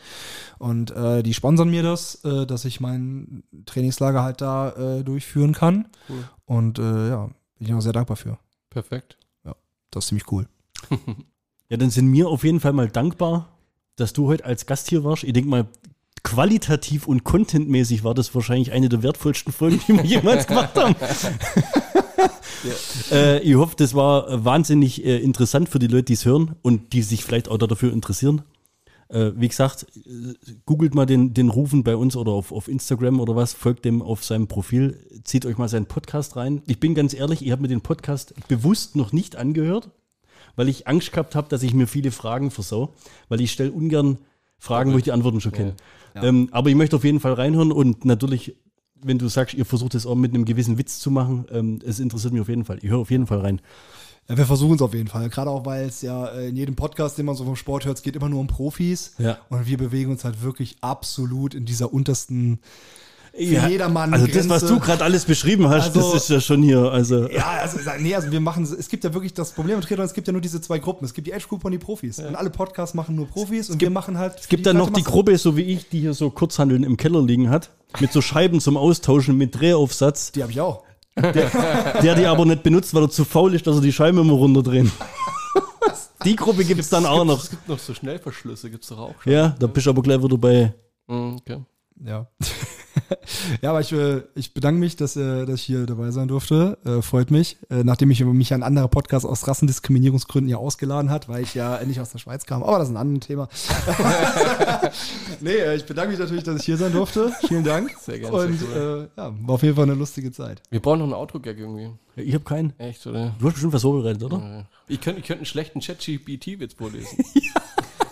Und die sponsern mir das, dass ich mein Trainingslager halt da durchführen kann. Cool. Und ja, bin ich auch sehr dankbar für. Perfekt. Das ist ziemlich cool. Ja, dann sind wir auf jeden Fall mal dankbar, dass du heute als Gast hier warst. Ich denke mal, qualitativ und contentmäßig war das wahrscheinlich eine der wertvollsten Folgen, die wir jemals gemacht haben. äh, ich hoffe, das war wahnsinnig äh, interessant für die Leute, die es hören und die sich vielleicht auch dafür interessieren. Äh, wie gesagt, äh, googelt mal den, den Rufen bei uns oder auf, auf Instagram oder was, folgt dem auf seinem Profil, zieht euch mal seinen Podcast rein. Ich bin ganz ehrlich, ich habe mir den Podcast bewusst noch nicht angehört, weil ich Angst gehabt habe, dass ich mir viele Fragen versau, weil ich stelle ungern Fragen, wo ich die Antworten schon kenne. Ähm, aber ich möchte auf jeden Fall reinhören und natürlich, wenn du sagst, ihr versucht es auch mit einem gewissen Witz zu machen, ähm, es interessiert mich auf jeden Fall. Ich höre auf jeden Fall rein. Ja, wir versuchen es auf jeden Fall. Gerade auch, weil es ja äh, in jedem Podcast, den man so vom Sport hört, es geht immer nur um Profis. Ja. Und wir bewegen uns halt wirklich absolut in dieser untersten Ja, jedermann Also das, was Grenze. du gerade alles beschrieben hast, Also- das ist ja schon hier, also Ja, also, nee, also wir machen, es gibt ja wirklich das Problem mit Triathlon, es gibt ja nur diese zwei Gruppen. Es gibt die Edge Group und die Profis. Und alle Podcasts machen nur Profis und wir machen halt. Es gibt dann noch die Gruppe, so wie ich, die hier so Kurzhandeln im Keller liegen hat, mit so Scheiben zum Austauschen mit Drehaufsatz, Die habe ich auch. Der die aber nicht benutzt, weil er zu faul ist, dass er die Scheibe immer runterdrehen. Die Gruppe gibt es dann auch noch. Es gibt noch so Schnellverschlüsse, gibt es doch auch schon. Ja, da bist du aber gleich wieder bei. Mhm, okay. Ja. ja, aber ich, äh, ich bedanke mich, dass, äh, dass ich hier dabei sein durfte. Äh, freut mich. Äh, nachdem ich mich ein anderer Podcast aus Rassendiskriminierungsgründen ja ausgeladen hat, weil ich ja nicht aus der Schweiz kam. Aber das ist ein anderes Thema. nee, äh, ich bedanke mich natürlich, dass ich hier sein durfte. Vielen Dank. Sehr gerne, Und sehr äh, ja, war auf jeden Fall eine lustige Zeit. Wir brauchen noch einen Outro-Gag irgendwie. Ich habe keinen. Echt, oder? Du hast bestimmt was vorbereitet, oder? Ich könnte ich könnt einen schlechten Chat-GPT-Witz vorlesen.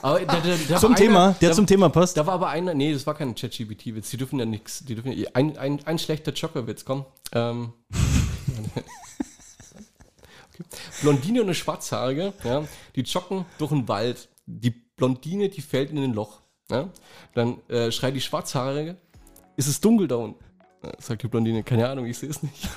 Aber da, da, da Zum Thema, einer- der zum Thema passt. Da war aber einer, nee, das war kein ChatGPT-Witz, die dürfen ja nichts. Die dürfen ja, ein, ein, ein schlechter Jogger-Witz, komm. Ähm. okay. Blondine und eine Schwarzhaarige, ja, die joggen durch den Wald. Die Blondine, die fällt in ein Loch. Ja. Dann äh, schreit die Schwarzhaarige, ist es dunkel da unten? Ja, Sagt die Blondine, keine Ahnung, ich sehe es nicht.